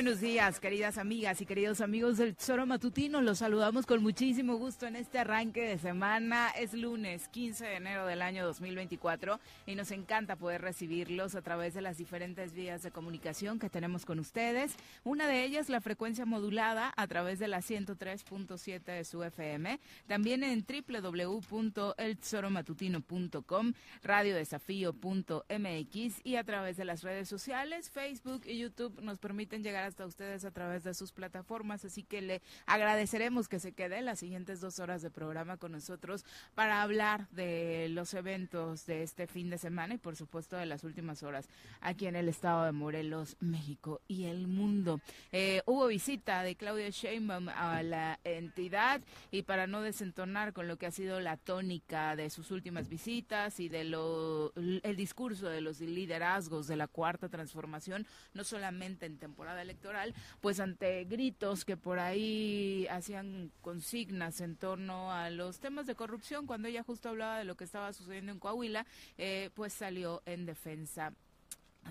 buenos días, queridas amigas y queridos amigos del Tesoro Matutino. Los saludamos con muchísimo gusto en este arranque de semana. Es lunes 15 de enero del año 2024 y nos encanta poder recibirlos a través de las diferentes vías de comunicación que tenemos con ustedes. Una de ellas, la frecuencia modulada a través de la 103.7 de su FM. También en www.eltesoromatutino.com, radiodesafío.mx y a través de las redes sociales, Facebook y YouTube nos permiten llegar hasta ustedes a través de sus plataformas, así que le agradeceremos que se quede las siguientes dos horas de programa con nosotros para hablar de los eventos de este fin de semana y por supuesto de las últimas horas aquí en el estado de Morelos, México y el mundo. Eh, hubo visita de Claudia Sheinbaum a la entidad y para no desentonar con lo que ha sido la tónica de sus últimas visitas y de lo el discurso de los liderazgos de la cuarta transformación, no solamente en temporada electoral, pues ante gritos que por ahí hacían consignas en torno a los temas de corrupción, cuando ella justo hablaba de lo que estaba sucediendo en Coahuila, eh, pues salió en defensa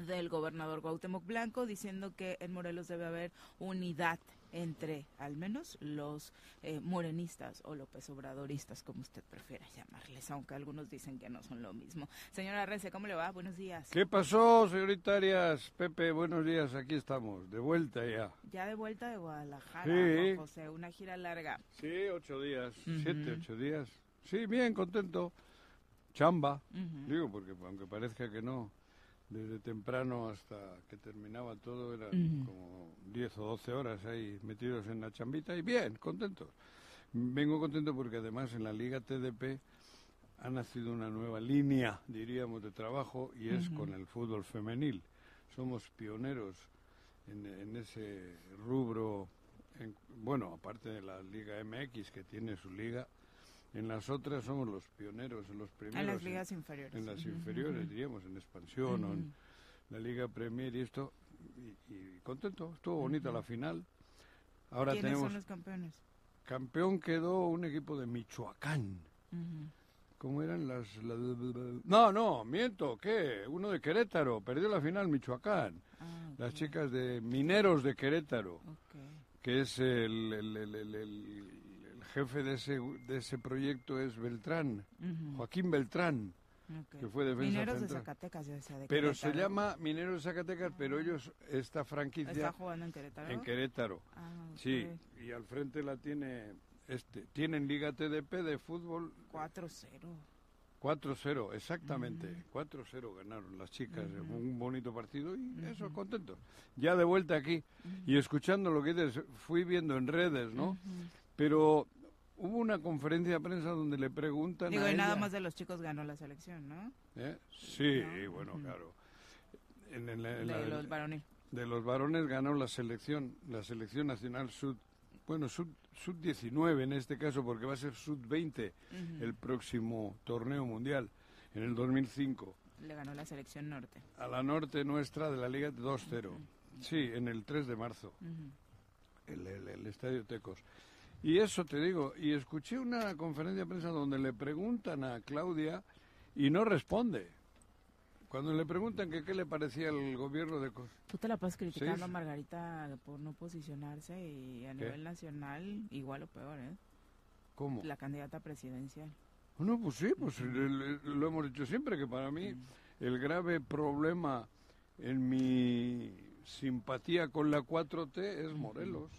del gobernador Cuauhtémoc Blanco diciendo que en Morelos debe haber unidad entre al menos los eh, morenistas o López Obradoristas, como usted prefiera llamarles, aunque algunos dicen que no son lo mismo. Señora Rece, ¿cómo le va? Buenos días. ¿Qué pasó, señorita Arias? Pepe, buenos días, aquí estamos, de vuelta ya. Ya de vuelta de Guadalajara, Sí. José, una gira larga. Sí, ocho días, siete, ocho días. Sí, bien, contento. Chamba, digo, porque aunque parezca que no, desde temprano hasta que terminaba todo eran como 10 o 12 horas ahí metidos en la chambita y bien, contento. Vengo contento porque además en la Liga TDP ha nacido una nueva línea, diríamos, de trabajo y es con el fútbol femenil. Somos pioneros en, en ese rubro, en- bueno, aparte de la Liga MX que tiene su liga, en las otras somos los pioneros, los primeros. En las en- ligas inferiores. en las inferiores, diríamos, en expansión o en la Liga Premier y esto. Y, y contento, estuvo bonita la final. Ahora ¿Quiénes tenemos son los campeones? campeón quedó un equipo de Michoacán. ¿Cómo eran las, la- No, no, miento, ¿qué? Uno de Querétaro, perdió la final Michoacán. Ah, Las chicas de Mineros de Querétaro, que es el- el- el jefe de ese, de ese proyecto es Beltrán, Ujú, Joaquín Beltrán, ok. que fue defensa Mineros de central. Zacatecas, yo decía, de Pero se llama Mineros de Zacatecas, pero ellos, esta ¿Está franquicia, jugando en Querétaro? en Querétaro. Ah, ok. Sí, y al frente la tiene, este, tienen Liga TDP de fútbol 4-0. 4-0, exactamente. 4-0 ganaron las chicas. Ujú. Un bonito partido y eso, Ujú. contento. Ya de vuelta aquí y escuchando lo que dices, fui viendo en redes, ¿no? Pero hubo una conferencia de prensa donde le preguntan Digo, a y nada ella- más de los chicos ganó la selección, ¿no? ¿Eh? Sí, ¿no? bueno, claro. En, en la- en la- De los varones. de los varones ganó la selección, la selección nacional sud, bueno, sud, sud 19 en este caso, porque va a ser sud 20 Ujú. el próximo torneo mundial en el 2005. Le ganó la selección norte. A la norte nuestra de la Liga 2-0. Sí, en el 3 de marzo, Ujú. el, el- el Estadio Tecos. Y eso te digo, y escuché una conferencia de prensa donde le preguntan a Claudia y no responde. Cuando le preguntan que qué le parecía el gobierno de... Tú te la pasas criticando Sí. a Margarita por no posicionarse y a ¿Qué? nivel nacional igual o peor, ¿eh? ¿Cómo? La candidata presidencial. No, pues sí, pues lo hemos dicho siempre, que para mí el grave problema en mi simpatía con la 4T es Morelos.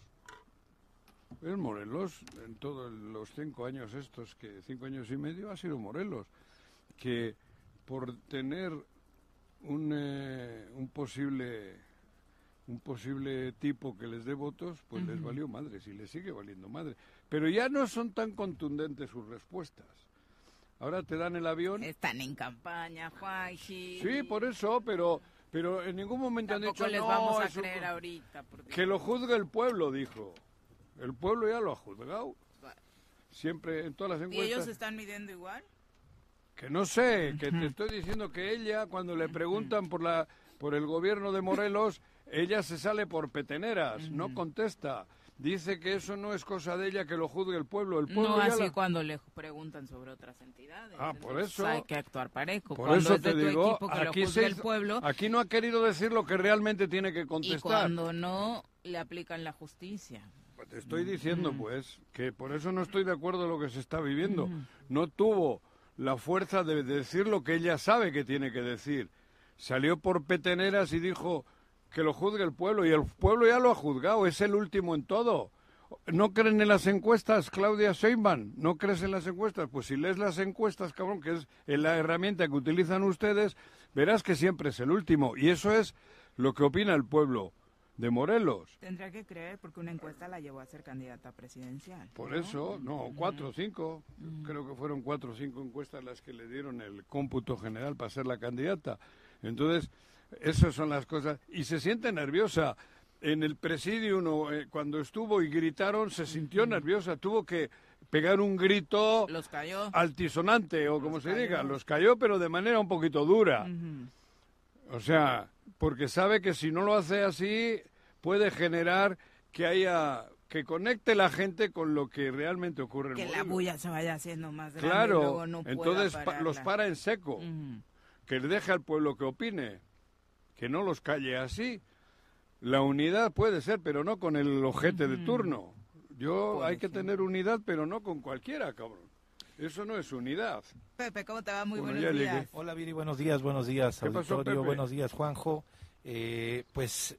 Es Morelos, en todos los cinco años estos, que cinco años y medio ha sido Morelos, que por tener un, eh, un posible un posible tipo que les dé votos, pues les valió madre, si les sigue valiendo madre. Pero ya no son tan contundentes sus respuestas. Ahora te dan el avión. Están en campaña, Juanji. Sí, por eso, pero pero en ningún momento han dicho les "No, vamos a creer ahorita. Porque... que lo juzgue el pueblo, dijo. El pueblo ya lo ha juzgado. Siempre en todas las ¿Y ellos encuestas. se están midiendo igual? Que no sé, que te estoy diciendo que ella, cuando le preguntan por la por el gobierno de Morelos, ella se sale por peteneras, no contesta. dice que eso no es cosa de ella que lo juzgue el pueblo. El pueblo no así la- cuando le preguntan sobre otras entidades. Ah, por eso- Hay que actuar parejo. Por cuando eso es de te tu digo, que aquí, lo se el pueblo aquí no ha querido decir lo que realmente tiene que y contestar. cuando no le aplican la justicia. Te estoy diciendo, Mm. pues, que por eso no estoy de acuerdo en lo que se está viviendo. Mm. No tuvo la fuerza de decir lo que ella sabe que tiene que decir. Salió por peteneras y dijo que lo juzgue el pueblo, y el pueblo ya lo ha juzgado, es el último en todo. ¿No creen en las encuestas, Claudia Sheinbaum? ¿No crees en las encuestas? Pues si lees las encuestas, cabrón, que es la herramienta que utilizan ustedes, verás que siempre es el último. Y eso es lo que opina el pueblo de Morelos. Tendría que creer porque una encuesta la llevó a ser candidata presidencial. Por ¿no? eso, no, cuatro o cinco, creo que fueron cuatro o cinco encuestas las que le dieron el cómputo general para ser la candidata. Entonces, esas son las cosas. Y se siente nerviosa. En el presidio, no, eh, cuando estuvo y gritaron, se sintió nerviosa. Tuvo que pegar un grito Los cayó. altisonante, o como se diga. Los cayó, pero de manera un poquito dura. O sea, porque sabe que si no lo hace así puede generar que haya que conecte la gente con lo que realmente ocurre en Que la bulla se vaya haciendo más grande y Claro, luego no pueda entonces pa- los para en seco, Ujú. que deje al pueblo que opine, que no los calle así. La unidad puede ser, pero no con el ojete de turno. Yo hay que tener unidad, pero no con cualquiera, cabrón. Eso no es unidad. Pepe, ¿cómo te va? Muy Bueno, buenos días. llegué. Hola Viri, buenos días, buenos días, ¿Qué pasó, auditorio, Pepe? buenos días Juanjo. Eh, pues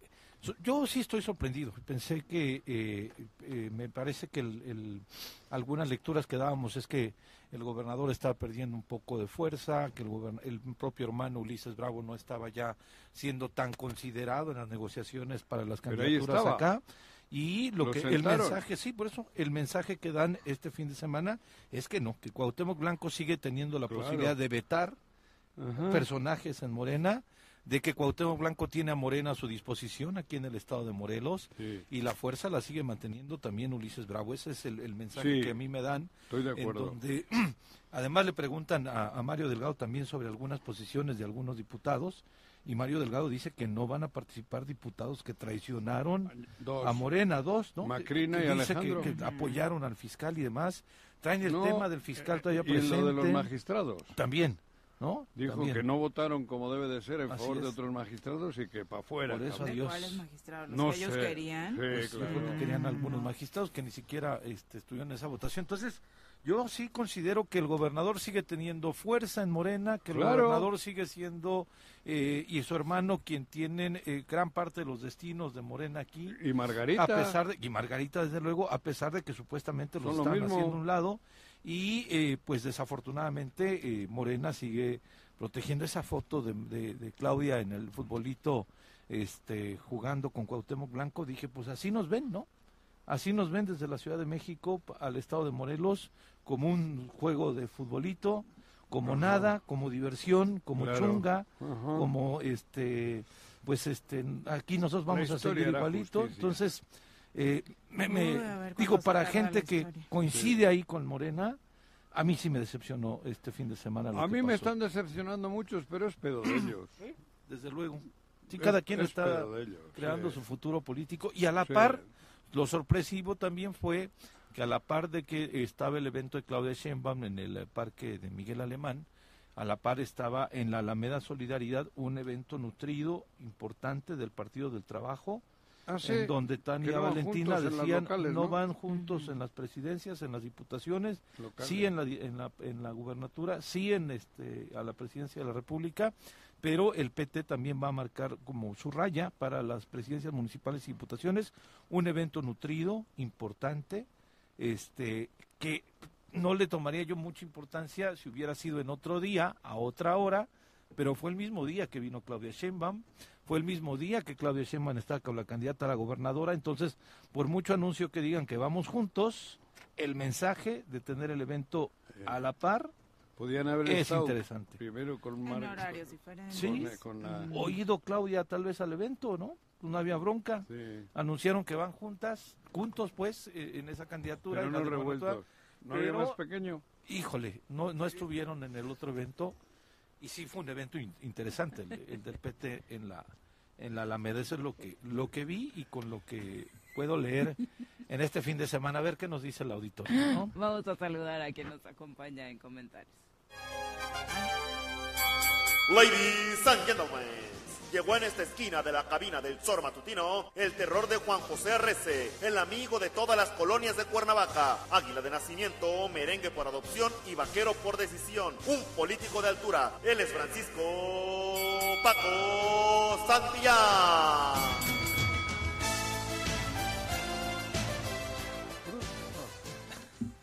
yo sí estoy sorprendido. Pensé que, eh, eh, me parece que el- el- algunas lecturas que dábamos es que el gobernador estaba perdiendo un poco de fuerza, que el, el propio hermano Ulises Bravo no estaba ya siendo tan considerado en las negociaciones para las candidaturas acá. Y lo Lo que el mensaje, sí, por eso el mensaje que dan este fin de semana es que no, que Cuauhtémoc Blanco sigue teniendo la Claro. posibilidad de vetar Ajá. personajes en Morena, de que Cuauhtémoc Blanco tiene a Morena a su disposición aquí en el estado de Morelos Sí, y la fuerza la sigue manteniendo también Ulises Bravo. Ese es el, el mensaje Sí. que a mí me dan. estoy de acuerdo. donde además le preguntan a, a Mario Delgado también sobre algunas posiciones de algunos diputados y Mario Delgado dice que no van a participar diputados que traicionaron Dos. a Morena, dos, ¿no? Macrina Que y dice Alejandro. Que, apoyaron al fiscal y demás. Traen el No, tema del fiscal todavía y presente. lo de los magistrados. También, ¿no? Dijo También. que no votaron como debe de ser en Así favor de otros magistrados y que para afuera. Por eso, cabrón. ¿De Adiós. cuáles magistrados? ¿Los No que ellos sé. querían? Sí, Pues, claro. que querían algunos magistrados que ni siquiera este, estuvieron en esa votación. Entonces, yo sí considero que el gobernador sigue teniendo fuerza en Morena, que el Claro. gobernador sigue siendo, eh, y su hermano, quien tienen eh, gran parte de los destinos de Morena aquí. Y Margarita. A pesar de, y Margarita, desde luego, a pesar de que supuestamente los Son lo están mismo. haciendo a un lado, y eh, pues desafortunadamente eh, Morena sigue protegiendo esa foto de, de- de Claudia en el futbolito este, jugando con Cuauhtémoc Blanco, dije, pues así nos ven, ¿no? Así nos ven desde la Ciudad de México al estado de Morelos como un juego de futbolito, como Ajá. nada, como diversión, como Claro. chunga, Ajá. como este pues este aquí nosotros vamos a seguir igualito entonces eh, me, me- ver digo para gente que historia. coincide ahí con Morena a mí sí me decepcionó este fin de semana lo A que mí me están decepcionando muchos, pero es pedo de ellos. desde luego sí Es- cada quien es está ellos, creando sí. su futuro político y a la Sí. par lo sorpresivo también fue que a la par de que estaba el evento de Claudia Sheinbaum en el parque de Miguel Alemán, a la par estaba en la Alameda Solidaridad un evento nutrido, importante del Partido del Trabajo, Ah, sí. en donde Tania no van Valentina juntos en las decían locales, no ¿no? van juntos en las presidencias, en las diputaciones, Locales. sí en la, en la en la gubernatura, sí en este a la presidencia de la República, pero el PT también va a marcar como su raya para las presidencias municipales y diputaciones un evento nutrido, importante, este que no le tomaría yo mucha importancia si hubiera sido en otro día, a otra hora, pero fue el mismo día que vino Claudia Sheinbaum, fue el mismo día que Claudia Sheinbaum está con la candidata a la gobernadora, entonces, por mucho anuncio que digan que vamos juntos, el mensaje de tener el evento a la par Podían haber es estado interesante. primero con En Mar- horarios diferentes. Sí. con, con la- Mm. Oído Claudia tal vez al evento, ¿no? No había bronca. sí, Anunciaron que van juntas, juntos pues, eh, en esa candidatura. pero en la no revueltos. No había pero- más pequeño. Híjole, no, no estuvieron en el otro evento y sí fue un evento in- interesante el, el del PT en la en la Alameda. Eso es lo que, lo que vi y con lo que puedo leer en este fin de semana. A ver qué nos dice el auditorio. ¿no? Vamos a saludar a quien nos acompaña en comentarios. Ladies and gentlemen, llegó en esta esquina de la cabina del Zor Matutino el terror de Juan José Arrece, el amigo de todas las colonias de Cuernavaca, águila de nacimiento, merengue por adopción y vaquero por decisión, un político de altura. Él es Francisco Paco Santillán.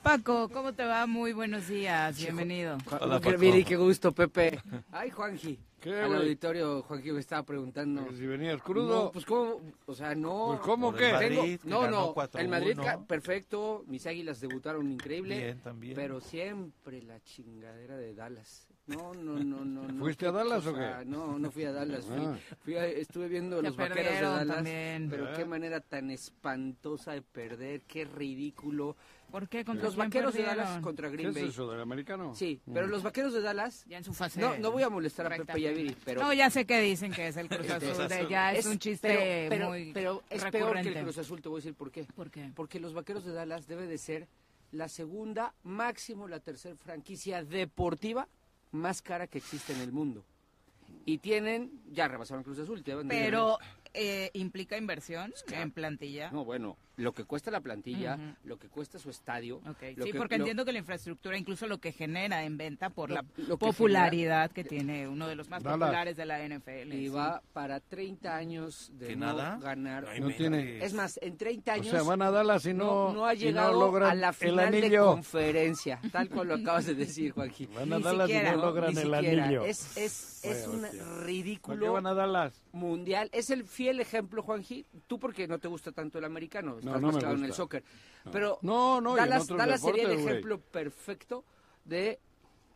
Paco, ¿cómo te va? Muy buenos días, bienvenido. Hola, qué, Paco. Viri, qué gusto, Pepe. Ay, Juanji. ¿Qué, Al auditorio, Juanji me estaba preguntando. Si venías crudo. No, pues cómo, o sea, no. Pues, ¿cómo qué? Madrid, Tengo- no, no, 4-1. el Madrid perfecto, mis águilas debutaron increíble, Bien, también. pero siempre la chingadera de Dallas. No, no, no, no. no, ¿Fuiste qué a Dallas o qué? No, no fui a Dallas, fui, Ah. fui a- estuve viendo los vaqueros de perdieron Dallas. también. Pero ¿Eh? qué manera tan espantosa de perder, qué ridículo. ¿Por qué? ¿Contra Los quién vaqueros de? Dallas contra ¿Qué Green es Bay. eso del americano? Sí, Mm. pero los vaqueros de Dallas Ya en su fase. No, no voy a molestar a Pepe Yaviri, pero No, ya sé que dicen que es el Cruz Este, Azul. de- ya es, un chiste pero, pero- muy pero es peor que el Cruz Azul, te voy a decir por qué. ¿Por qué? Porque los Vaqueros de Dallas debe de ser la segunda, máximo la tercera franquicia deportiva más cara que existe en el mundo. Y tienen, ya rebasaron Cruz Azul. te Pero eh, implica inversión en plantilla. No, bueno, lo que cuesta la plantilla, Ujú. lo que cuesta su estadio. Ok, lo Sí, que- porque lo- entiendo que la infraestructura, incluso lo que genera en venta por Lo- la lo que popularidad que tiene uno de los más Dallas. populares de la NFL. Y sí. va para 30 años de ¿Que no nada? ganar. No tiene- Es más, en 30 O años sea, van a Dallas y no, no, no ha llegado logran a la el final de anillo. conferencia, tal cual lo acabas de decir, Joaquín. Van a Ni Dallas siquiera, y no logran el anillo. Es, es, es Vaya un hostia. ¿Por qué ridículo van a Dallas? mundial. Es el fiel ejemplo, Juanji. Tú porque no te gusta tanto el americano, estás no más me claro en el soccer. Pero No, no, Dallas, sería el ejemplo perfecto de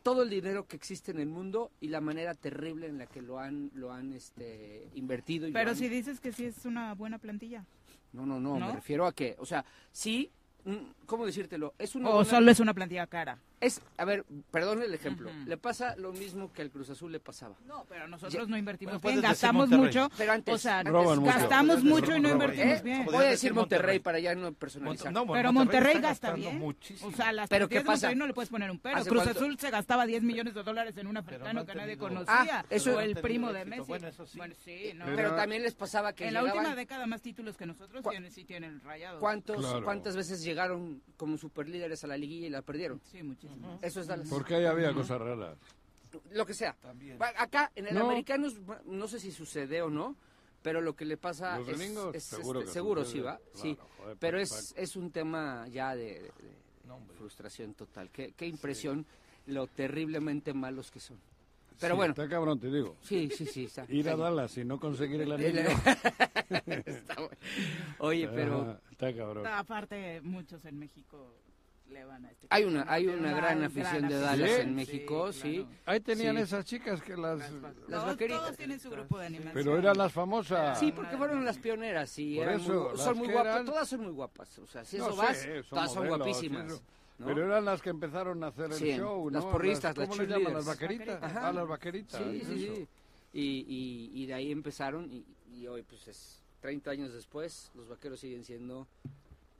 todo el dinero que existe en el mundo y la manera terrible en la que lo han lo han este invertido. y Pero han- si dices que sí es una buena plantilla. No, no, no, ¿No? me refiero a que, o sea, sí, mm, ¿cómo decírtelo? Es una O buena- solo es una plantilla cara. Es, a ver, perdón el ejemplo. Le pasa lo mismo que al Cruz Azul le pasaba. No, pero nosotros Ya- no invertimos Bueno, bien, gastamos mucho. Pero antes, o sea, antes Roban mucho. gastamos mucho y no invertimos Monterrey. bien. Voy a decir Monterrey, Monterrey. para ya no personalizar. No, bueno, Pero Monterrey gasta bien. muchísimo. O sea, las ¿Pero qué pasa? Monterrey no le puedes poner un pero. ¿Hace Cruz cuánto? Azul se gastaba 10 millones de dólares en un Pero africano no han que nadie conocía. Ah, eso- o el primo de. Messi. Bueno, eso sí. sí, no. Pero- Pero también les pasaba que en la última década más títulos que nosotros ¿Cu- tienen, sí tienen rayados. ¿cuántos, Claro. ¿Cuántas veces llegaron como superlíderes a la liguilla y la perdieron? Sí, muchísimo. Eso es Dallas. Porque ahí había cosas raras. Lo que sea. También. Va- Acá, en el No. americano, no sé si sucede o no, pero lo que le pasa Los es... gringos, es, seguro este, que seguro sucede. sí, ¿va? Claro, sí. joder, Pero Paco, es, es un tema ya de, de- de No, frustración total. Qué, qué impresión lo terriblemente malos que son. Pero Sí, bueno, Está cabrón, te digo. sí, sí, sí. está- Ir a Dallas y no conseguir el anillo. Está bueno. Oye, pero Ah, está cabrón. Aparte, muchos en México le van a este Hay una- hay una gran afición de Dallas en México, sí. Ahí tenían Sí. esas chicas que las... Las vaqueritas. Todos tienen su grupo de animación. Pero eran las famosas. Sí, porque fueron las pioneras y Por eran eso, muy- las son muy guapas, eran- todas son muy guapas. O sea, si No eso sé, vas, son todas son guapísimas. eso. ¿no? Pero eran las que empezaron a hacer el Sí, show, las ¿no? porristas, las ¿Cómo le llaman? Las vaqueritas. Ajá. Ah, las vaqueritas. Sí, sí, eso. sí. Y, y, y de ahí empezaron y, y hoy, pues es 30 años después, los vaqueros siguen siendo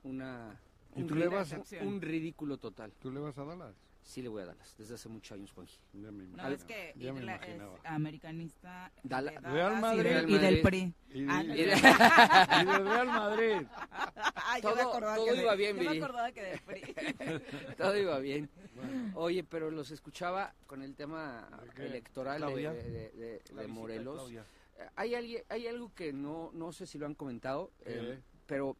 una... ¿Y un tú le vas a- un ridículo total. ¿Tú le vas a Dallas? Sí le voy a Dallas, desde hace muchos años, Juanji. Ya me No, es que Ya me es americanista de Dala- Dallas Real y Madrid. del- Real y del. PRI. Y, Ah, y- no, y Y- del Real Madrid. Ah, yo Todo- me todo que de- iba bien, yo me acordaba que del PRI. Todo iba bien. Oye, pero los escuchaba con el tema ¿De electoral de, de- de- de- de Morelos. Eh, Hay, alguien- hay algo que no, no sé si lo han comentado, eh, pero,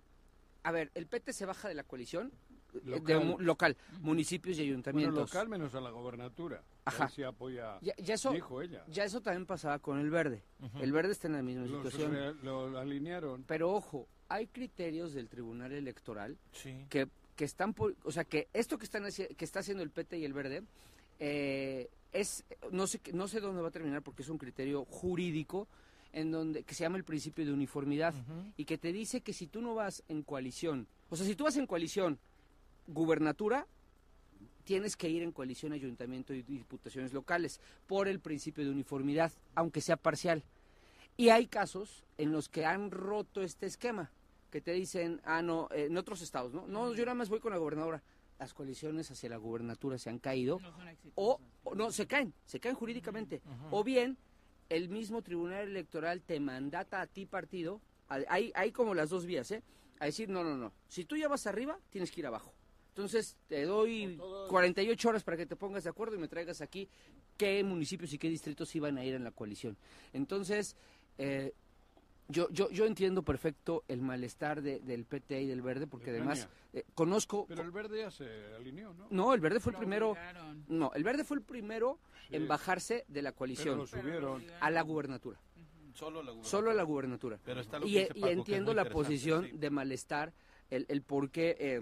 a ver, el PT se baja de la coalición eh, de Local. mu- local, municipios y Bueno, ayuntamientos. local menos a la gobernatura. Ajá. Apoya, Ya, ya eso, dijo ella. ya eso también pasaba con el verde. El verde está en la misma Los situación. lo alinearon. Pero ojo, hay criterios del Tribunal Electoral Sí. que, que están, por- o sea, que esto que están que está haciendo el PT y el Verde eh, es no sé no sé dónde va a terminar porque es un criterio jurídico en donde que se llama el principio de uniformidad y que te dice que si tú no vas en coalición, o sea, si tú vas en coalición gubernatura tienes que ir en coalición ayuntamiento y diputaciones locales por el principio de uniformidad, aunque sea parcial. Y hay casos en los que han roto este esquema, que te dicen, ah, no, eh, en otros estados, ¿no? No, yo nada más voy con la gobernadora. Las coaliciones hacia la gubernatura se han caído No o, o no, se caen, se caen jurídicamente. O bien, el mismo tribunal electoral te mandata a ti partido, hay, hay como las dos vías, ¿eh? A decir, no, no, no, si tú ya vas arriba, tienes que ir abajo. Entonces, te doy 48 horas para que te pongas de acuerdo y me traigas aquí qué municipios y qué distritos iban a ir en la coalición. Entonces, eh, yo, yo, yo entiendo perfecto el malestar de- del PT y del Verde, porque De además eh, conozco... Pero el verde ya se alineó, ¿no? No, el Verde fue el Lo primero... obligaron. No, el Verde fue el primero Sí. en bajarse de la Pero coalición lo subieron. a la gubernatura. Solo la Solo a la gubernatura. Pero está lo que Y, dice y Paco, que es entiendo la posición sí. de malestar, el, el por qué, eh,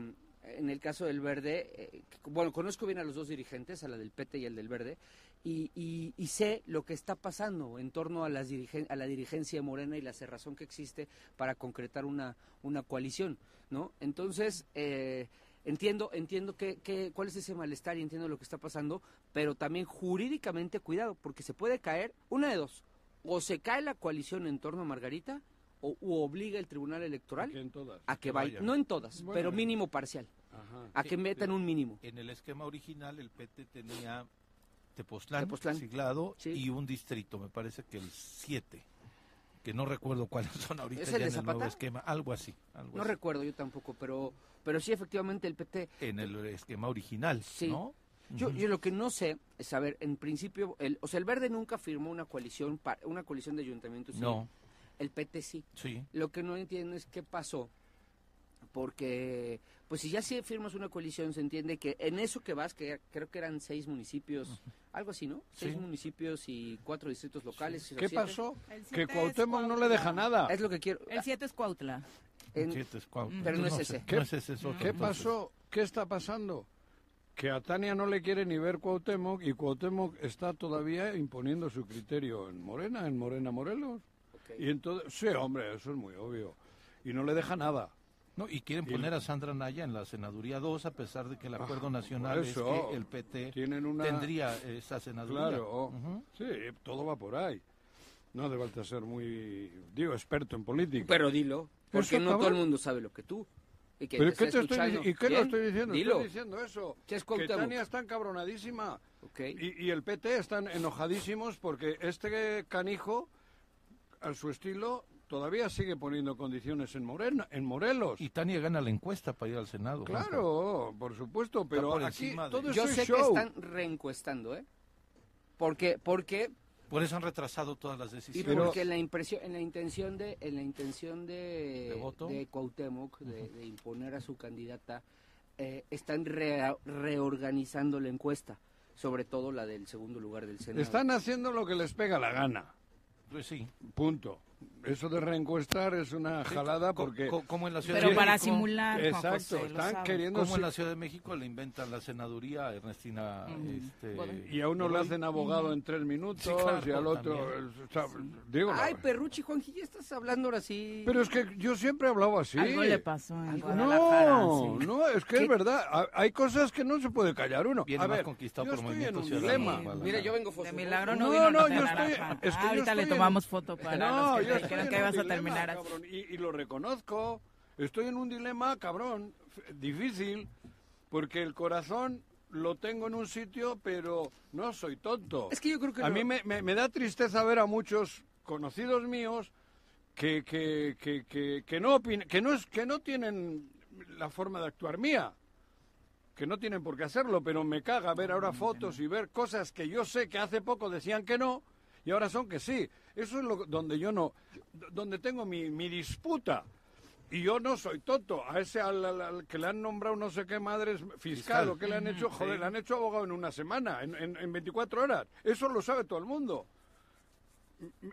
en el caso del Verde, eh, bueno, conozco bien a los dos dirigentes, a la del PT y al del Verde, y, y- y sé lo que está pasando en torno a, las dirigen- a la dirigencia de Morena y la cerrazón que existe para concretar una, una coalición, ¿no? Entonces, eh, entiendo, entiendo que, que- cuál es ese malestar y entiendo lo que está pasando, pero también jurídicamente cuidado, porque se puede caer una de dos, o se cae la coalición en torno a Margarita, o u obliga el Tribunal Electoral Que en todas. a que que vaya, no en todas, Bueno, pero mínimo parcial, Ajá. a que metan un mínimo. En el esquema original, el PT tenía Tepoztlán, Tepoztlán. siglado, Sí. y un distrito, me parece que el 7, que no recuerdo cuáles son ahorita ¿Es el ya de en el nuevo esquema, algo así. algo No así. recuerdo yo tampoco, pero, pero sí efectivamente el PT En el esquema original, Sí. ¿no? Yo, yo lo que no sé es saber, en principio, el, o sea, el Verde nunca firmó una coalición, una coalición de ayuntamientos. sí. No, El PT sí. sí. Lo que no entiendo es qué pasó, porque, pues si ya sí firmas una coalición, se entiende que en eso que vas, que creo que eran seis municipios, algo así, ¿no? Seis Sí. municipios y cuatro distritos locales. o ¿Qué siete. pasó? El Que Cuauhtémoc no le deja nada. Es lo que quiero. El 7 es Cuautla. en- Siete es Cuautla. Pero no es ese. ¿Qué- No es ese, es otro, ¿Qué entonces. pasó? ¿Qué está pasando? Que a Tania no le quiere ni ver Cuauhtémoc y Cuauhtémoc está todavía imponiendo su criterio en Morena, en Morena Morelos. Y entonces, sí, hombre, eso es muy obvio. Y no le deja nada. No, y quieren Y- poner a Sandra Naya en la senaduría 2, a pesar de que el acuerdo Ah, nacional por es que el PT Tienen una... tendría esa senaduría. Claro, sí, todo va por ahí. No hace falta ser muy, digo, experto en política. Pero dilo, porque no todo el mundo sabe lo que tú. Y que ¿Pero te qué te estoy ¿Y qué lo estoy diciendo? Dilo. Estoy diciendo eso. ¿Qué es que? Tania está encabronadísima. Ok. Y, y el PT están enojadísimos porque este canijo, a su estilo, todavía sigue poniendo condiciones en, Morena, en Morelos. Y Tania gana la encuesta para ir al Senado. Juanjo. Claro, por supuesto, pero por aquí encima de- todo Yo eso sé es que show. están reencuestando, ¿eh? Porque, porque, Por eso han retrasado todas las y decisiones. Pero- porque en la impresión, en la intención de, en la intención de, ¿De voto? de Cuauhtémoc, de, de imponer a su candidata, eh, están reorganizando la encuesta, sobre todo la del segundo lugar del Senado. Están haciendo lo que les pega la gana. Pues sí. Punto. Eso de reencuestar es una jalada Co- porque... co- como en la Ciudad Pero de para México, simular, Exacto, José, están queriendo... Como en la Ciudad de México le inventan la senaduría a Ernestina. Mm. este. Y a uno le hacen abogado en tres minutos Sí, claro, y al otro... o sea, digo, Ay, Perruchi, Juanji, ya estás hablando ahora sí. pero es que yo siempre he hablado así. Algo le pasó en. No, sí. no, es que ¿Qué? es verdad. ha- Hay cosas que no se puede callar uno. Viene a ver, conquistado yo por estoy en un Ciudadano. dilema. Mira, yo vengo De milagro no, No, no, yo estoy- Ah, ahorita le estoy tomamos foto para No, yo en que ibas a terminar así. cabrón, y, y lo reconozco. Estoy en un dilema, cabrón, difícil, porque el corazón lo tengo en un sitio, pero no soy tonto. Es que yo creo que A lo- mí me, me- me da tristeza ver a muchos conocidos míos que, que, que, que, que no opin- que no es que no tienen la forma de actuar mía que no tienen por qué hacerlo pero me caga ver ahora fotos y ver cosas que yo sé que hace poco decían que no y ahora son que sí eso es lo donde yo no donde tengo mi, mi disputa y yo no soy tonto. A ese al, al- al que le han nombrado no sé qué madres fiscal, Fiscal. o que le han hecho, joder, sí. le han hecho abogado en una semana, en, en, en 24 horas. Eso lo sabe todo el mundo.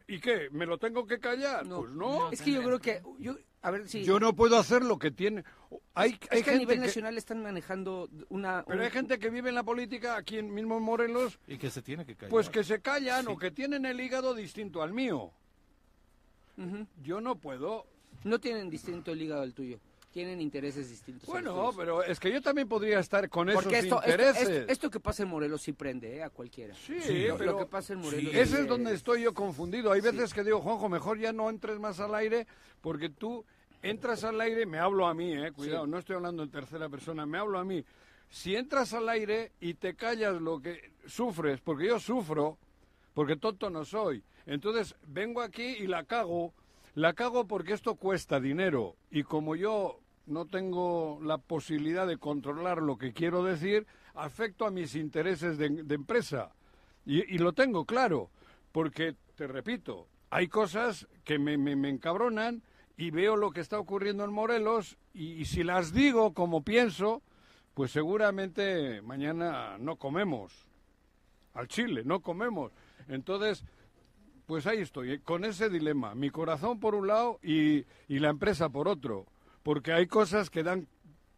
¿Y qué? ¿Me lo tengo que callar? No, pues no. Es que yo creo que. Yo, a ver, sí. Yo no puedo hacer lo que tiene. Hay, hay que a gente nivel que- nacional están manejando una. pero un- hay gente que vive en la política aquí en mismo Morelos, Y que se tiene que callar. pues que se callan o que tienen el hígado distinto al mío. Yo no puedo. No tienen distinto el hígado al tuyo. Tienen intereses distintos. Bueno, pero es que yo también podría estar con esos Porque esto, esto, intereses. esto, esto que pasa en Morelos sí prende ¿eh? a cualquiera. Sí, pero lo que pasa en Morelos. ese es donde estoy yo confundido. Hay veces que digo, Juanjo, mejor ya no entres más al aire porque tú entras al aire, me hablo a mí, eh, cuidado, no estoy hablando en tercera persona, me hablo a mí. Si entras al aire y te callas lo que sufres, porque yo sufro, porque tonto no soy. Entonces vengo aquí y la cago, la cago porque esto cuesta dinero y como yo no tengo la posibilidad de controlar lo que quiero decir, afecto a mis intereses de, empresa. Y, lo tengo claro, porque, te repito, hay cosas que me encabronan y veo lo que está ocurriendo en Morelos y, y si las digo como pienso, pues seguramente mañana no comemos al chile, no comemos. Entonces, pues ahí estoy, eh, con ese dilema, mi corazón por un lado y, y la empresa por otro, porque hay cosas que dan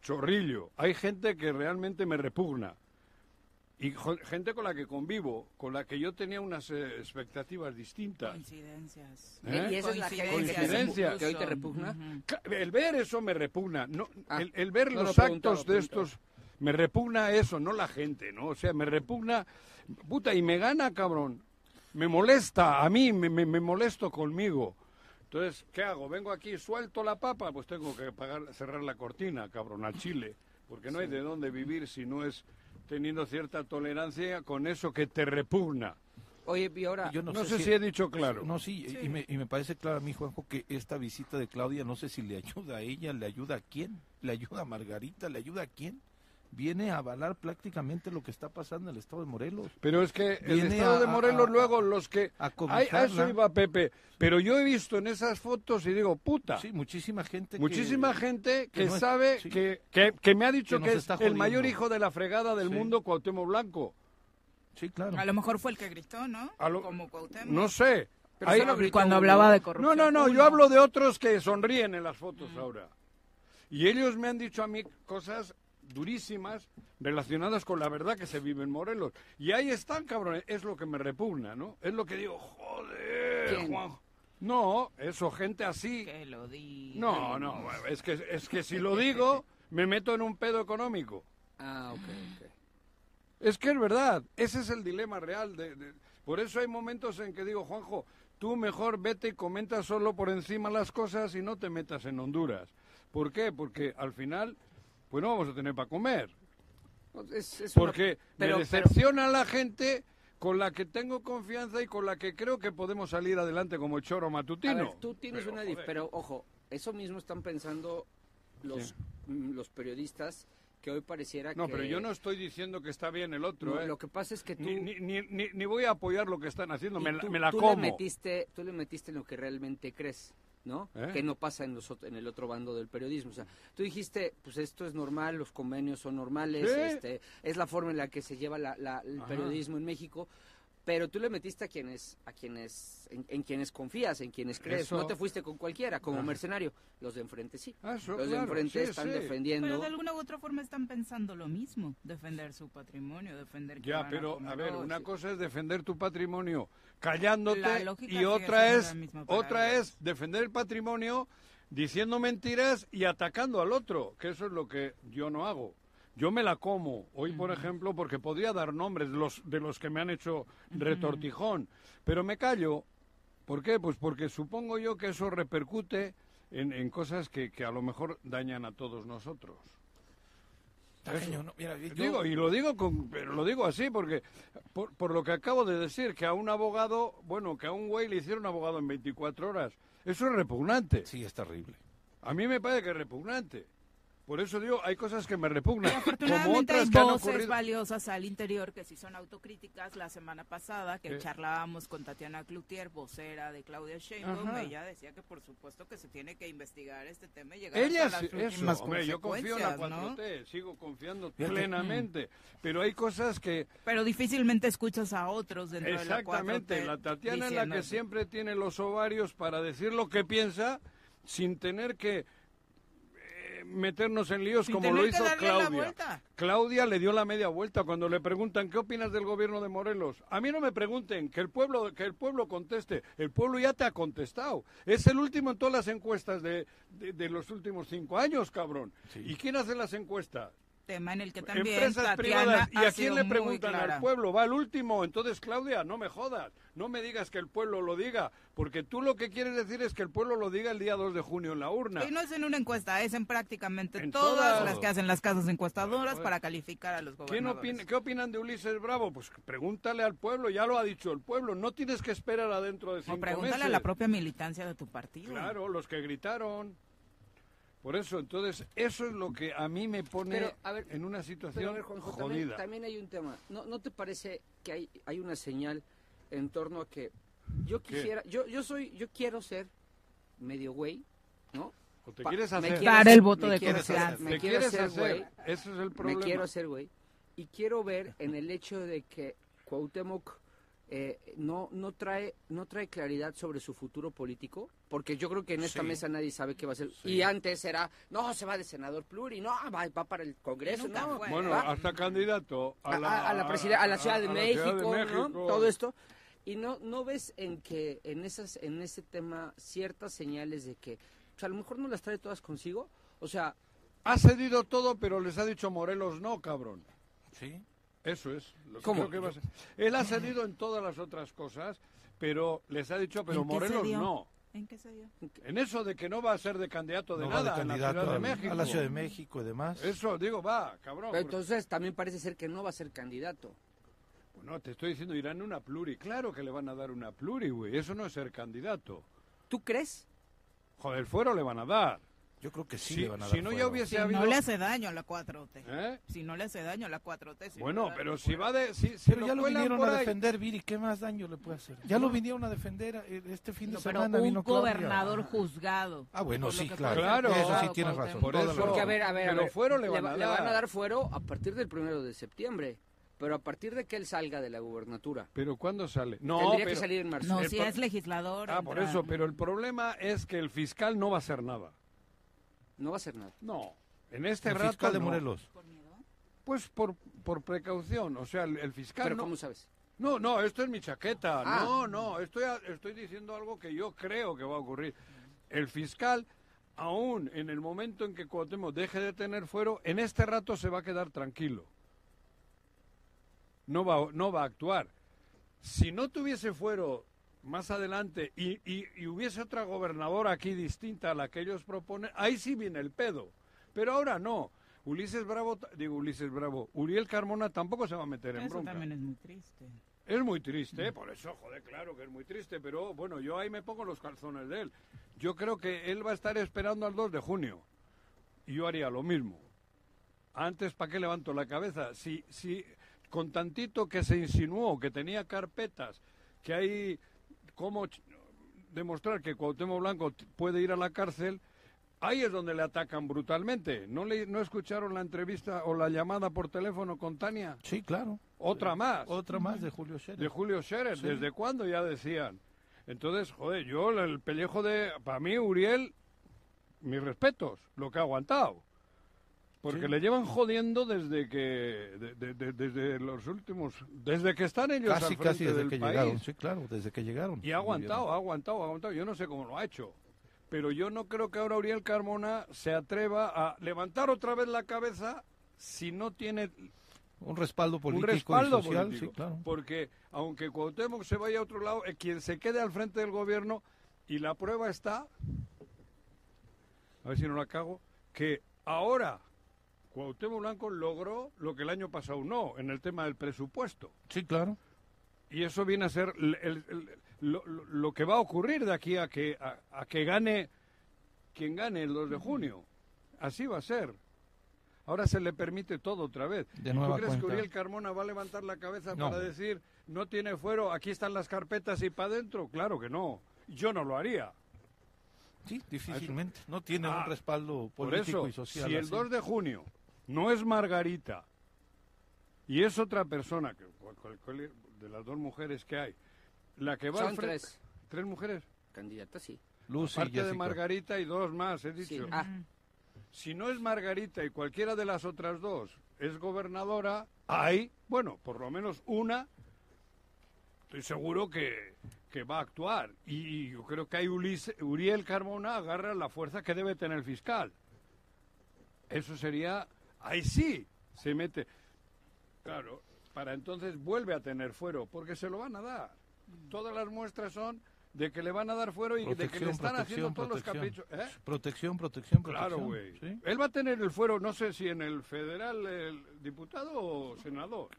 chorrillo, hay gente que realmente me repugna. Y gente con la que convivo, con la que yo tenía unas eh, expectativas distintas. Coincidencias. ¿Eh? Y esa es la que, hoy te repugna. El ver eso me repugna. No, Ah, el, el ver no, los actos de estos me repugna eso, no la gente, ¿no? O sea, me repugna. Puta, y me gana, cabrón. Me molesta, a mí me, me- me molesto conmigo. Entonces, ¿qué hago? Vengo aquí, suelto la papa, pues tengo que pagar, cerrar la cortina, cabrón, al Chile. Porque no hay de dónde vivir si no es teniendo cierta tolerancia con eso que te repugna. Oye, y ahora, Yo No, sé si he dicho claro. No, sí, Y, me, y me parece claro a mí, Juanjo, que esta visita de Claudia, no sé si le ayuda a ella, le ayuda a quién, le ayuda a Margarita, le ayuda a quién. Viene a avalar prácticamente lo que está pasando en el estado de Morelos. Pero es que el estado a- de Morelos, a- luego los que... a Ay, a cobijarla. eso iba Pepe. Pero yo he visto en esas fotos y digo, puta. Sí, muchísima gente. que- Muchísima gente que, que no es- sabe sí. que, que, que me ha dicho Que que, es está el mayor hijo de la fregada del Sí. mundo, Cuauhtémoc Blanco. Sí, claro. A lo mejor fue el que gritó, ¿no? A lo- Como Cuauhtémoc. No sé. Pero gritó Cuando uno. hablaba de No, corrupción. no, no, yo Uno. hablo de otros que sonríen en las fotos ahora. Y ellos me han dicho a mí cosas durísimas relacionadas con la verdad que se vive en Morelos. Y ahí están, cabrones. Es lo que me repugna, ¿no? Es lo que digo, joder, ¿Quién? Juan. No, eso, gente así. Que lo di. No, no, es que, es que si lo digo, me meto en un pedo económico. Ah, ok, ok. Es que es verdad, ese es el dilema real. De, de- por eso hay momentos en que digo, Juanjo, tú mejor vete y comenta solo por encima las cosas y no te metas en Honduras. ¿Por qué? Porque al final, pues no vamos a tener para comer. No, es- es una- Porque pero- me pero- decepciona la gente con la que tengo confianza y con la que creo que podemos salir adelante como choro matutino. A ver, tú tienes Pero, una... dif- joder. Pero, ojo, eso mismo están pensando los, mm, los periodistas que hoy pareciera No, que... pero yo no estoy diciendo que está bien el otro. No, ¿eh? Lo que pasa es que tú... Ni, ni, ni, ni- voy a apoyar lo que están haciendo, me, la- tú- me la tú como. Le metiste, tú le metiste en lo que realmente crees, ¿no? ¿Eh? Que no pasa en, los, en el otro bando del periodismo. O sea, tú dijiste, pues esto es normal, los convenios son normales, este, es la forma en la que se lleva la- la- el Ajá. periodismo en México. Pero tú le metiste a quienes, a quienes, en, en quienes confías, en quienes crees. Eso. No te fuiste con cualquiera, como Ajá. mercenario. Los de enfrente sí. Ah, eso, Los de claro, enfrente sí, están sí. defendiendo. Pero de alguna u otra forma están pensando lo mismo, defender su patrimonio, defender que Ya, pero a ver, una cosa es defender tu patrimono callándote y otra es otra es defender el patrimonio diciendo mentiras y atacando al otro, que eso es lo que yo no hago. Yo me la como hoy, por ejemplo, porque podría dar nombres de los de los que me han hecho retortijón, pero me callo. ¿Por qué? Pues porque supongo yo que eso repercute en, en cosas que, que a lo mejor dañan a todos nosotros. ¿no? Mira, yo- Digo, y lo digo con, pero lo digo así porque por, por lo que acabo de decir, que a un abogado, bueno, que a un güey le hicieron abogado en 24 horas, eso es repugnante. Sí, es terrible. A mí me parece que es repugnante. Por eso digo, hay cosas que me repugnan, Y como afortunadamente hay otras que han voces ocurrido. valiosas al interior que sí son autocríticas. La semana pasada que charlábamos con Tatiana Cloutier, vocera de Claudia Sheinbaum, Ajá. ella decía que por supuesto que se tiene que investigar este tema y llegar Ella hasta sí, las eso, últimas hombre, yo confío en la consecuencias, ¿no? 4T, sigo confiando plenamente, pero hay cosas que Pero difícilmente escuchas a otros dentro de la 4T. Exactamente, la Tatiana es la que siempre tiene los ovarios para decir lo que piensa sin tener que meternos en líos Sin como lo hizo Claudia. Claudia le dio la media vuelta cuando le preguntan qué opinas del gobierno de Morelos. A mí no me pregunten, que el pueblo que el pueblo conteste. El pueblo ya te ha contestado. Es el último en todas las encuestas de, de- de los últimos cinco años, cabrón. ¿Y quién hace las encuestas? Tema en el que también Empresas Tatiana privadas. ¿Y a quién le preguntan al pueblo? Va el último. Entonces, Claudia, no me jodas. No me digas que el pueblo lo diga. Porque tú lo que quieres decir es que el pueblo lo diga el día 2 de junio en la urna. Y no es en una encuesta, es en prácticamente En todas todas. las que hacen las casas encuestadoras para calificar a los ¿Quién gobernadores. opina- ¿Qué opinan de Ulises Bravo? Pues pregúntale al pueblo, ya lo ha dicho el pueblo. No tienes que esperar adentro de cinco O pregúntale meses. a la propia militancia de tu partido. Claro, los que gritaron. Por eso, entonces, eso es lo que a mí me pone Pero, a ver, en una Pero situación a ver, Juanjo, también, jodida. también hay un tema. ¿No, ¿No te parece que hay, hay una señal en torno a que yo ¿Qué? quisiera, yo, yo soy, yo quiero ser medio güey, ¿no? ¿O te Pa- quieres me hacer? quiero Dar el voto me de confianza. Me ¿Te quiero hacer güey. Ese es el Me problema. quiero hacer güey. Y quiero ver en el hecho de que Cuauhtémoc eh, no, no, trae, no trae claridad sobre su futuro político, porque yo creo que en esta Sí. mesa nadie sabe qué va a hacer. Y antes era, no, se va de senador pluri, no, va, va para el Congreso, no. fue. Bueno, va- hasta candidato a la, a- a la, preside- a la Ciudad de, a la México, Ciudad de ¿no? Todo esto. Y no, no ves en que en esas en ese tema ciertas señales de que pues, a lo mejor no las trae todas consigo. O sea, Ha cedido todo, pero les ha dicho Morelos no, cabrón. Sí. Eso es. Lo que ¿Cómo? creo que va a ser. Él ha cedido en todas las otras cosas, pero les ha dicho, pero ¿En qué Morelos no. ¿En qué se dio? En eso de que no va a ser de candidato de No nada de en la candidato Ciudad de México. a la Ciudad de México y demás. Eso, digo, va, cabrón. pero entonces también parece ser que no va a ser candidato. No, te estoy diciendo, irán una pluri. Claro que le van a dar una pluri, güey. Eso no es ser candidato. ¿Tú crees? Joder, fuero le van a dar. Yo creo que sí Si, le van a dar si no ya fuego. hubiese Si habido... no le hace daño a la 4T. ¿Eh? Si no le hace daño a la 4T. si Bueno, no le pero si va de... Si, si Pero ya lo vinieron por a ahí- defender, Viri, ¿qué más daño le puede hacer? Ya lo vinieron a defender eh, este fin de No, pero semana. un vino Claudia. gobernador juzgado. Ah, bueno, Por lo sí, claro. Claro. Eso sí tienes razón. Por eso... Porque a ver, a ver, a pero ver, fuero le va- van a le dar. van a dar fuero a partir del primero de septiembre. Pero a partir de que él salga de la gubernatura. Pero ¿cuándo sale? No, tendría pero... que salir en marzo. No, El si es legislador. Ah, por entra- eso, pero el problema es que el fiscal no va a hacer nada. No va a hacer nada. No. En este El rato fiscal de no. Morelos. Pues por, por precaución, o sea, el, el fiscal Pero no... ¿cómo sabes? No, no, esto es mi chaqueta. Ah. No, no, estoy, a- estoy diciendo algo que yo creo que va a ocurrir. El fiscal, aún en el momento en que Cuauhtémoc deje de tener fuero, en este rato se va a quedar tranquilo. No va, no va a actuar. Si no tuviese fuero más adelante y, y- y hubiese otra gobernadora aquí distinta a la que ellos proponen, ahí sí viene el pedo. Pero ahora no. Ulises Bravo, digo Ulises Bravo, Uriel Carmona tampoco se va a meter en Eso bronca. también es muy triste. Es muy triste, por eso, joder, claro que es muy triste, pero bueno, yo ahí me pongo los calzones de él. Yo creo que él va a estar esperando al 2 de junio. Y yo haría lo mismo. Antes, ¿para qué levanto la cabeza? Si, si con tantito que se insinuó, que tenía carpetas, que hay cómo demostrar que Cuauhtémoc Blanco puede ir a la cárcel, ahí es donde le atacan brutalmente. ¿No, le, ¿No escucharon la entrevista o la llamada por teléfono con Tania? Sí, claro. Otra más Otra más de Julio Scherer. de Julio Scherer. Sí. ¿Desde cuándo ya decían? Entonces, joder, yo el pellejo de... Para mí, Uriel, mis respetos, lo que ha aguantado. Porque Sí. le llevan jodiendo desde que... de- de- de- desde los últimos... Desde que están ellos Casi, al frente casi desde del que país. llegaron. Sí, claro, desde que llegaron. Y ha aguantado, ha aguantado, ha aguantado. Yo no sé cómo lo ha hecho. Pero yo no creo que ahora Uriel Carmona se atreva a levantar otra vez la cabeza si no tiene Un respaldo político un respaldo y social, político. sí, claro. Porque aunque Cuauhtémoc se vaya a otro lado, eh, quien se quede al frente del gobierno, y la prueba está, a ver si no la cago, que ahora Cuauhtémoc Blanco logró lo que el año pasado no, en el tema del presupuesto. Sí, claro. Y eso viene a ser el- el- el- lo, lo- que va a ocurrir de aquí a que, a, a que gane quien gane el 2 de junio. Así va a ser. Ahora se le permite todo otra vez. De ¿Y ¿Tú crees cuenta. que Uriel Carmona va a levantar la cabeza No. para decir no tiene fuero, aquí están las carpetas y para adentro? Claro que no. Yo no lo haría. Sí, difícilmente. No tiene Ah, un respaldo Por político eso, y social. si el así. 2 de junio no es Margarita y es otra persona, que, cual- cual- cual- de las dos mujeres que hay, la que va Son al frente- tres ¿Tres mujeres? candidatas, sí. Lucy Aparte de Jessica. Margarita y dos más, he dicho. Sí. Ah, si no es Margarita y cualquiera de las otras dos es gobernadora, hay, bueno, por lo menos una, estoy seguro que, que va a actuar. Y, yo creo que hay Ulises, Uriel Carmona agarra la fuerza que debe tener el fiscal. Eso sería, ahí sí, se mete. Claro, para entonces vuelve a tener fuero, porque se lo van a dar. Todas las muestras son de que le van a dar fuero y de que le están haciendo todos los caprichos. ¿eh? Protección, protección, protección. Claro, güey. Él va a tener el fuero, no sé si en el federal, el diputado o senador.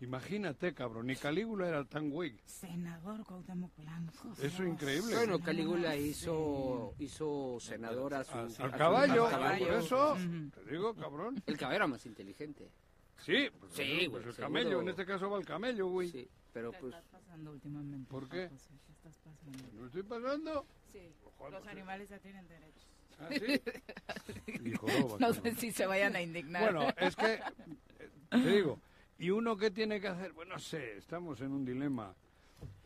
Imagínate, cabrón, ni Calígula era tan güey. Senador Cuauhtémoc Blanco. Eso es increíble. Bueno, Calígula hizo, hizo senador a su... A, caballo, por eso, te digo, cabrón. El caballo era más inteligente. Sí, pues, sí, pues el camello, en este caso va el camello, güey. Sí, pero pues... ¿Qué estás pasando últimamente? ¿Por qué? ¿Qué estás pasando? ¿No estoy pasando? Sí, los animales ya tienen derechos. ¿Ah, sí? no sé si se vayan a indignar. Bueno, es que, eh, te digo, ¿y uno qué tiene que hacer? Bueno, no sé, estamos en un dilema.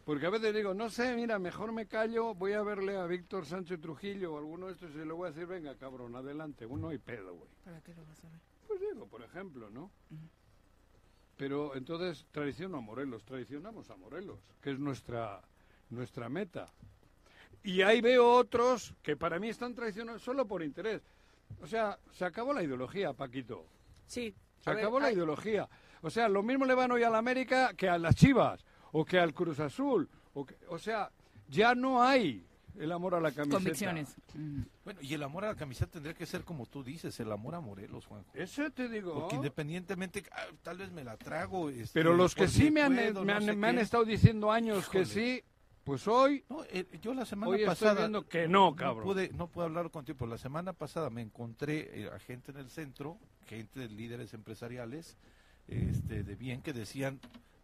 Porque a veces digo, no sé, mira, mejor me callo, voy a verle a Víctor Sánchez Trujillo o alguno de estos y le voy a decir, venga, cabrón, adelante, uno y pedo, güey. ¿Para qué lo vas a ver? Pues digo, por ejemplo, ¿no? Pero entonces traiciono a Morelos, traicionamos a Morelos, que es nuestra, nuestra meta. Y ahí veo otros que para mí están traicionados solo por interés. O sea, se acabó la ideología, Paquito. Sí. Se acabó la ideología. O sea, lo mismo le van hoy a la América que a las Chivas, o que al Cruz Azul. O, o sea, ya no hay el amor a la camiseta. Convicciones. Bueno, y el amor a la camiseta tendría que ser como tú dices, el amor a Morelos, Juanjo. Eso te digo. Porque independientemente, ah, tal vez me la trago. Este, Pero los que sí me han, me, han, me han, estado diciendo años que sí, pues hoy. No, eh, yo la semana hoy pasada. Estoy viendo que no, cabrón. No pude, no pude hablar contigo, pero la semana pasada me encontré eh, a gente en el centro, gente de líderes empresariales, este, de bien, que decían: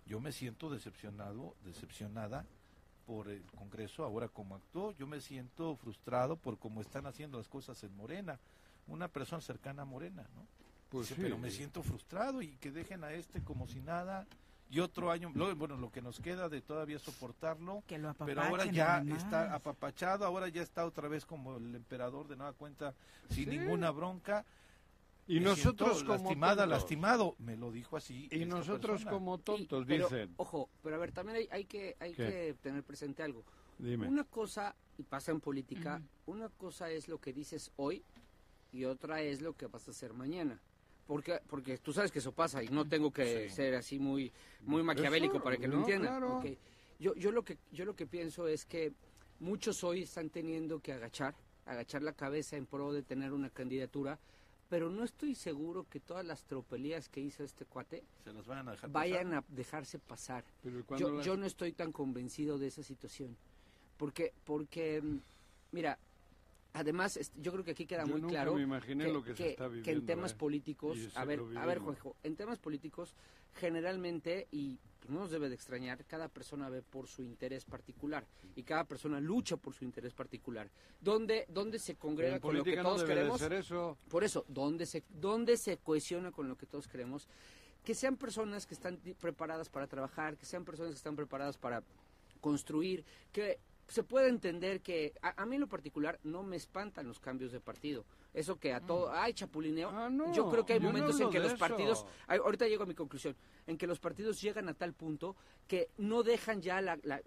Yo me siento decepcionado, decepcionada por el Congreso, ahora como actuó, yo me siento frustrado por cómo están haciendo las cosas en Morena, una persona cercana a Morena, ¿no? Pues sí. Pero me siento frustrado y que dejen a este como si nada y otro año, bueno, lo que nos queda de todavía soportarlo, pero ahora ya está apapachado, ahora ya está otra vez como el emperador de nueva cuenta, sin ninguna bronca. Y nosotros como lastimada, lastimado, me lo dijo así. Y nosotros como tontos, dicen. Ojo, pero a ver, también hay, hay que, hay que tener presente algo. Dime. Una cosa, y pasa en política, una cosa es lo que dices hoy y otra es lo que vas a hacer mañana. Porque, porque tú sabes que eso pasa y no tengo que ser así muy, muy maquiavélico para que lo entiendan. Yo, yo, lo que, yo lo que pienso es que muchos hoy están teniendo que agachar, agachar la cabeza en pro de tener una candidatura pero no estoy seguro que todas las tropelías que hizo este cuate vayan a, dejarse pasar. Yo, yo, no estoy tan convencido de esa situación. Porque, porque mm, mira, además yo creo que aquí queda muy claro que, que, en temas ¿eh? políticos, a ver, a ver, Juanjo, en temas políticos generalmente, y no nos debe de extrañar, cada persona ve por su interés particular y cada persona lucha por su interés particular. ¿Dónde, dónde se congrega con lo que todos queremos? eso. Por eso, ¿dónde se, ¿dónde se cohesiona con lo que todos queremos? Que sean personas que están preparadas para trabajar, que sean personas que están preparadas para construir, que se puede entender que a, mí en lo particular no me espantan los cambios de partido. Eso que a mm. todo, ay, chapulineo. Ah, yo creo que hay momentos en que los partidos, ahorita llego a mi conclusión, en que los partidos llegan a tal punto que no dejan ya la, la,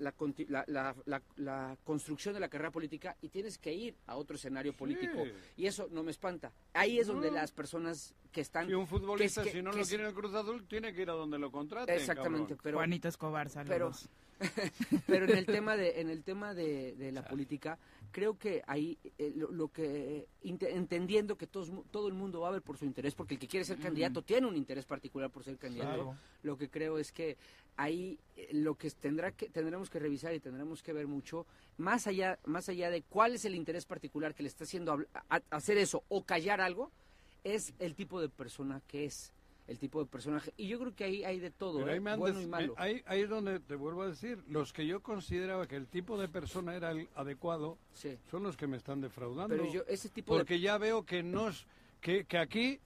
la, construcción de la carrera política y tienes que ir a otro escenario político. Y eso no me espanta. Ahí es donde las personas que están... Si un futbolista, si no lo quiere el Cruz Azul, tiene que ir a donde lo contraten. Exactamente. Pero, Juanito Escobar, saludos. Pero en el tema de, en el tema de, la política, creo que ahí eh, lo, que entendiendo que todos, todo el mundo va a ver por su interés, porque el que quiere ser candidato tiene un interés particular por ser candidato. Lo que creo es que ahí eh, lo que tendrá que tendremos que revisar y tendremos que ver mucho más allá más allá de cuál es el interés particular que le está haciendo hacer eso o callar algo es el tipo de persona que es el tipo de personaje. Y yo creo que ahí hay de todo, ¿eh? bueno y malo. Ahí, ahí, es donde te vuelvo a decir, los que yo consideraba que el tipo de persona era el adecuado, son los que me están defraudando. Pero yo, ese tipo porque ya veo que, nos, que, que aquí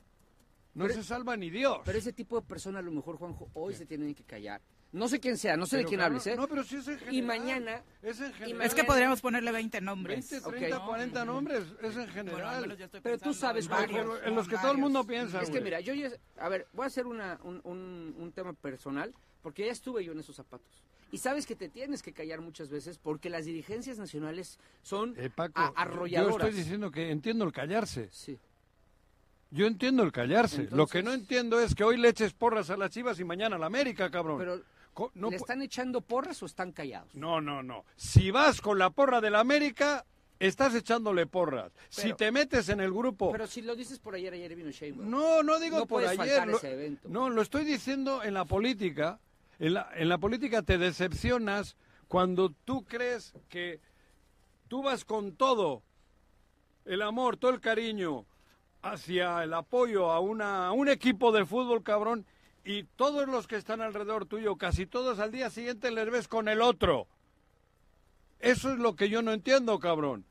no se salva ni Dios. Pero ese tipo de persona, a lo mejor, Juanjo, hoy se tienen que callar. No sé quién sea, no sé de quién cabrón, hables, ¿eh? No, pero sí es en general. Y mañana, Es en general. Es que podríamos ponerle 20 nombres. 20, Ok. 30, 40 nombres. Es en general. yo Pero tú sabes varios, en los que todo el mundo piensa. es que mira, yo ya, a ver, voy a hacer una, un, un- un tema personal, porque ya estuve yo en esos zapatos. Y sabes que te tienes que callar muchas veces porque las dirigencias nacionales son Eh, Paco, a- yo arrolladoras. estoy diciendo que entiendo el callarse. Sí. Yo entiendo el callarse. Lo que no entiendo es que hoy le eches porras a las chivas y mañana a la América, cabrón. Pero, no, ¿le están echando porras o están callados? no, no, no. Si vas con la porra de la América, estás echándole porras. si te metes en el grupo... Pero si lo dices por ayer, ayer vino Sheinbaum. No, no digo No por ayer. faltar lo- ese evento. No, lo estoy diciendo en la política. En la, en la política te decepcionas cuando tú crees que tú vas con todo el amor, todo el cariño hacia el apoyo a, una, a un equipo de fútbol, cabrón, y todos los que están alrededor tuyo, casi todos al día siguiente les ves con el otro. Eso es lo que yo no entiendo, cabrón.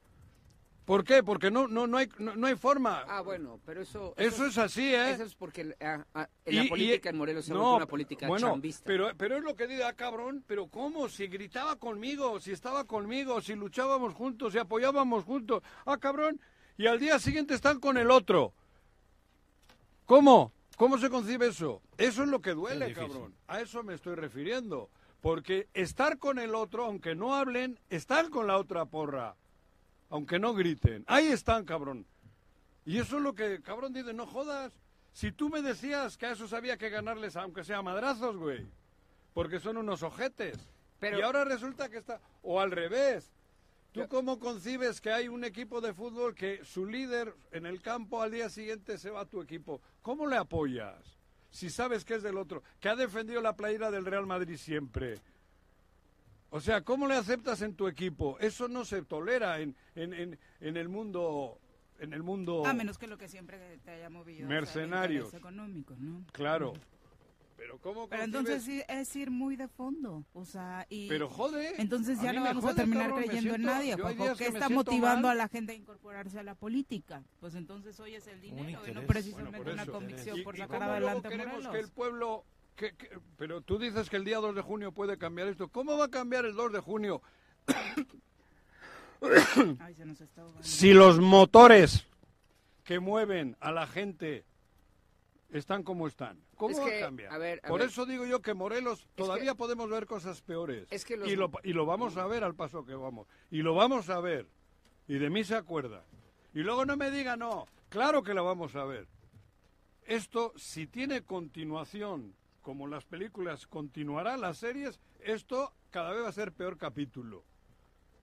¿Por qué? Porque no, no, no, hay, no, no hay forma. Ah, bueno, pero eso... Eso es así, ¿eh? Eso es porque ah, ah, en Y- la y- política en Morelos se no, una política bueno, chambista. Pero, pero es lo que digo, ah, cabrón, pero ¿cómo? Si gritaba conmigo, si estaba conmigo, si luchábamos juntos, si apoyábamos juntos. Ah, cabrón, y al día siguiente están con el otro. ¿Cómo? ¿Cómo se concibe eso? Eso es lo que duele, cabrón. A eso me estoy refiriendo. Porque estar con el otro, aunque no hablen, están con la otra porra. Aunque no griten. Ahí están, cabrón. Y eso es lo que, cabrón, dice, no jodas. Si tú me decías que a esos había que ganarles, aunque sea madrazos, güey. Porque son unos ojetes. Pero- y ahora resulta que está... O al revés. ¿Tú cómo concibes que hay un equipo de fútbol que su líder en el campo al día siguiente se va a tu equipo? ¿Cómo le apoyas? Si sabes que es del otro, que ha defendido la playera del Real Madrid siempre. O sea, ¿cómo le aceptas en tu equipo? Eso no se tolera en, en, en, en el mundo... En el mundo... A menos que lo que siempre te haya movido. Mercenarios. interés económico, ¿no? Claro. Pero ¿cómo Pero entonces sí es ir muy de fondo, o sea, y Pero jode. entonces ya no me vamos jode, a terminar cabrón, creyendo en nadie, ¿Qué que está motivando mal. a la gente a incorporarse a la política? Pues entonces hoy es el dinero y no precisamente Bueno, por una convicción ¿Y- por sacar adelante queremos Morelos. que el pueblo... que- que- pero tú dices que el día 2 de junio puede cambiar esto. ¿Cómo va a cambiar el 2 de junio Ay, se nos está ahogando. si los motores que mueven a la gente están como están? ¿Cómo Es va que, a cambiar? a ver, a Por ver. eso digo yo que Morelos todavía podemos ver cosas peores. Es que los- y, lo, y lo vamos a ver al paso que vamos. Y lo vamos a ver. Y de mí se acuerda. Y luego no me diga no. Claro que lo vamos a ver. Esto, si tiene continuación, como las películas continuará, las series, esto cada vez va a ser peor capítulo.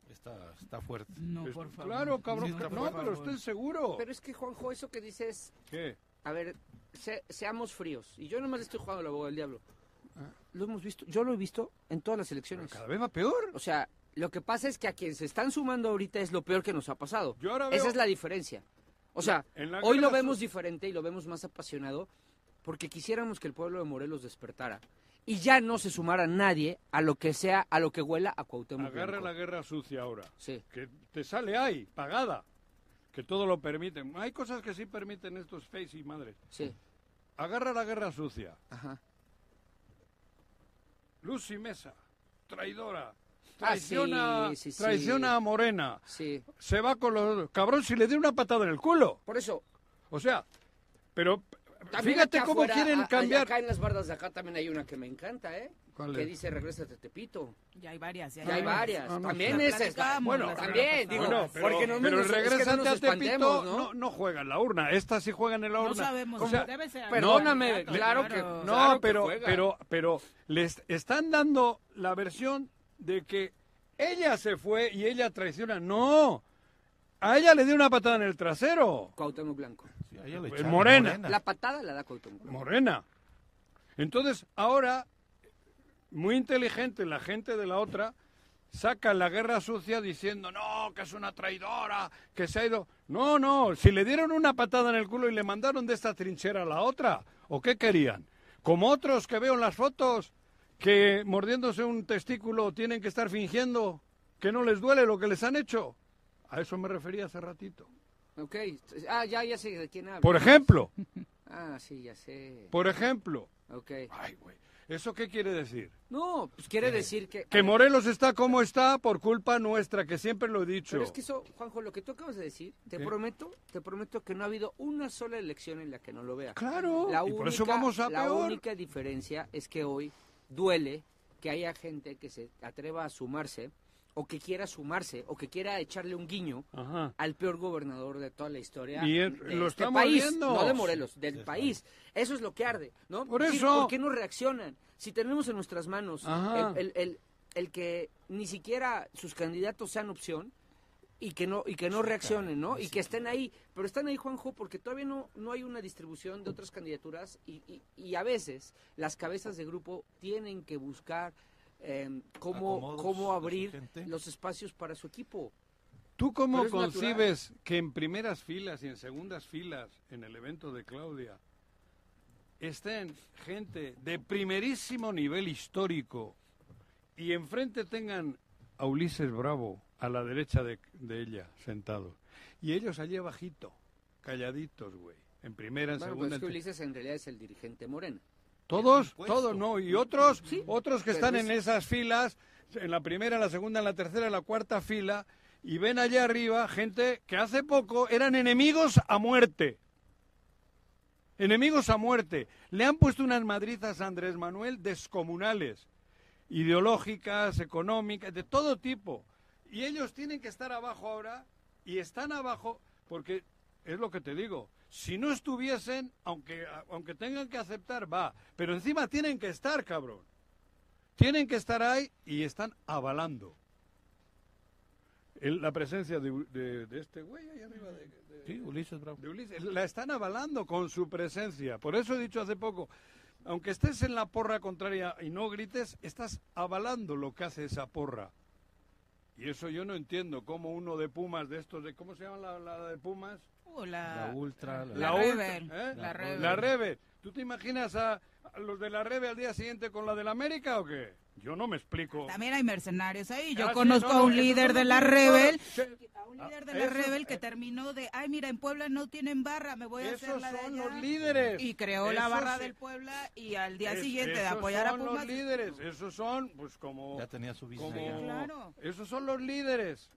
Está, está fuerte. No, Es- por favor. Claro, cabrón. Sí, no, pero estoy seguro. Pero es que, Juanjo, eso que dices, ¿Qué? a ver, se- seamos fríos. Y yo nomás le estoy jugando la abogado del diablo. Ah. Lo hemos visto, yo lo he visto en todas las elecciones. Cada vez va peor. O sea, lo que pasa es que a quien se están sumando ahorita es lo peor que nos ha pasado. Yo ahora Esa es la diferencia. O sea, hoy lo vemos diferente y lo vemos más apasionado porque quisiéramos que el pueblo de Morelos despertara y ya no se sumara nadie a lo que sea, a lo que huela a Cuauhtémoc Agarra Blanco. la guerra sucia ahora. Sí. Que te sale ahí, pagada. Que todo lo permiten. Hay cosas que sí permiten estos face y madres. Sí. Agarra la guerra sucia. Ajá. Lucy Mesa, traidora. Ah, sí, Traiciona, sí, sí. traiciona a Morena. Sí. Se va con los... Cabrón, si le dio una patada en el culo. Por eso, O sea, pero también fíjate cómo afuera, quieren cambiar. Acá en las bardas de acá también hay una que me encanta, ¿eh? ¿Cuál que es? dice regrésate Tepito. Ya hay varias. Ya hay varias. no, no también es. Bueno, también, digo. Bueno, pero, porque no pero es que no regresante nos a Tepito ¿no? ¿no? no juega en la urna. Estas sí juegan en la No urna. sabemos, O sea, debe ser perdóname, claro que- No, Claro que pero, juega. pero, pero les están dando la versión de que ella se fue y ella traiciona. No, a ella le dio una patada en el trasero. Cuauhtémoc Blanco. Sí, a ella le Pues echaron Morena. La patada la da Cuauhtémoc Blanco. Morena. Entonces, ahora, muy inteligente la gente de la otra, saca la guerra sucia diciendo, no, que es una traidora, que se ha ido... No, no, si le dieron una patada en el culo y le mandaron de esta trinchera a la otra, ¿o qué querían? Como otros que veo en las fotos, que mordiéndose un testículo tienen que estar fingiendo que no les duele lo que les han hecho. A eso me refería hace ratito. Ok. Ah, ya, ya sé de quién habla. Por ejemplo, Ah, sí, ya sé. por ejemplo, Ok. Ay, güey. ¿Eso qué quiere decir? No, pues quiere decir que... Que Morelos está como está por culpa nuestra, que siempre lo he dicho. Pero es que eso, Juanjo, lo que tú acabas de decir, te ¿Qué? prometo, te prometo que no ha habido una sola elección en la que no lo vea. Claro, La y por eso única- vamos a La peor. única diferencia es que hoy duele que haya gente que se atreva a sumarse, o que quiera sumarse, o que quiera echarle un guiño Ajá. al peor gobernador de toda la historia Y de lo este estamos país, viendo. no de Morelos, del país. Eso es lo que arde, ¿no? Por Es decir, eso. ¿Por qué no reaccionan? Si tenemos en nuestras manos el- el- el que ni siquiera sus candidatos sean opción y que no y que no reaccionen, ¿no? Y que estén ahí, pero están ahí Juanjo porque todavía no no hay una distribución de otras candidaturas y, y- y a veces las cabezas de grupo tienen que buscar eh, cómo cómo abrir los espacios para su equipo. ¿Tú cómo natural. concibes que en primeras filas y en segundas filas en el evento de Claudia estén gente de primerísimo nivel histórico y enfrente tengan a Ulises Bravo a la derecha de, de ella sentado y ellos allí abajito, calladitos, güey, en primera, en Bueno, pues segunda, es que Ulises en realidad es el dirigente Morena. Todos, todos, no. Y otros, Sí, otros que pero están es- en esas filas, en la primera, en la segunda, en la tercera, en la cuarta fila, y ven allá arriba gente que hace poco eran enemigos a muerte. Enemigos a muerte. Le han puesto unas madrizas a Andrés Manuel descomunales, ideológicas, económicas, de todo tipo. Y ellos tienen que estar abajo ahora, y están abajo porque, es lo que te digo, si no estuviesen, aunque, aunque tengan que aceptar, va. Pero encima tienen que estar, cabrón. Tienen que estar ahí y están avalando. El- la presencia de, de- de este güey ahí arriba de, de- Sí, Ulises Bravo. de Ulises. La están avalando con su presencia. Por eso he dicho hace poco, aunque estés en la porra contraria y no grites, estás avalando lo que hace esa porra. Y eso yo no entiendo, cómo uno de Pumas, de estos, de ¿cómo se llama la, la de Pumas? Uh, la, La Ultra, la- la Rebel, ¿eh? la Rebel. La Rebe. ¿Tú te imaginas a, a los de la Rebe al día siguiente con la del América o qué? Yo no me explico. También hay mercenarios ahí. Yo Ah, sí, conozco no, a un esos líder son de la. Rebel. A un líder de Ah, la esos- Rebel que eh, terminó de, ay, mira, en Puebla no tienen barra, me voy a hacer Esos la de son allá". los líderes. Y creó la Esos barra sí. del Puebla y al día Es- siguiente de esos apoyar a son Pumas. los líderes. Esos son, pues como... Ya tenía su visa. como ya. claro. Esos son los líderes.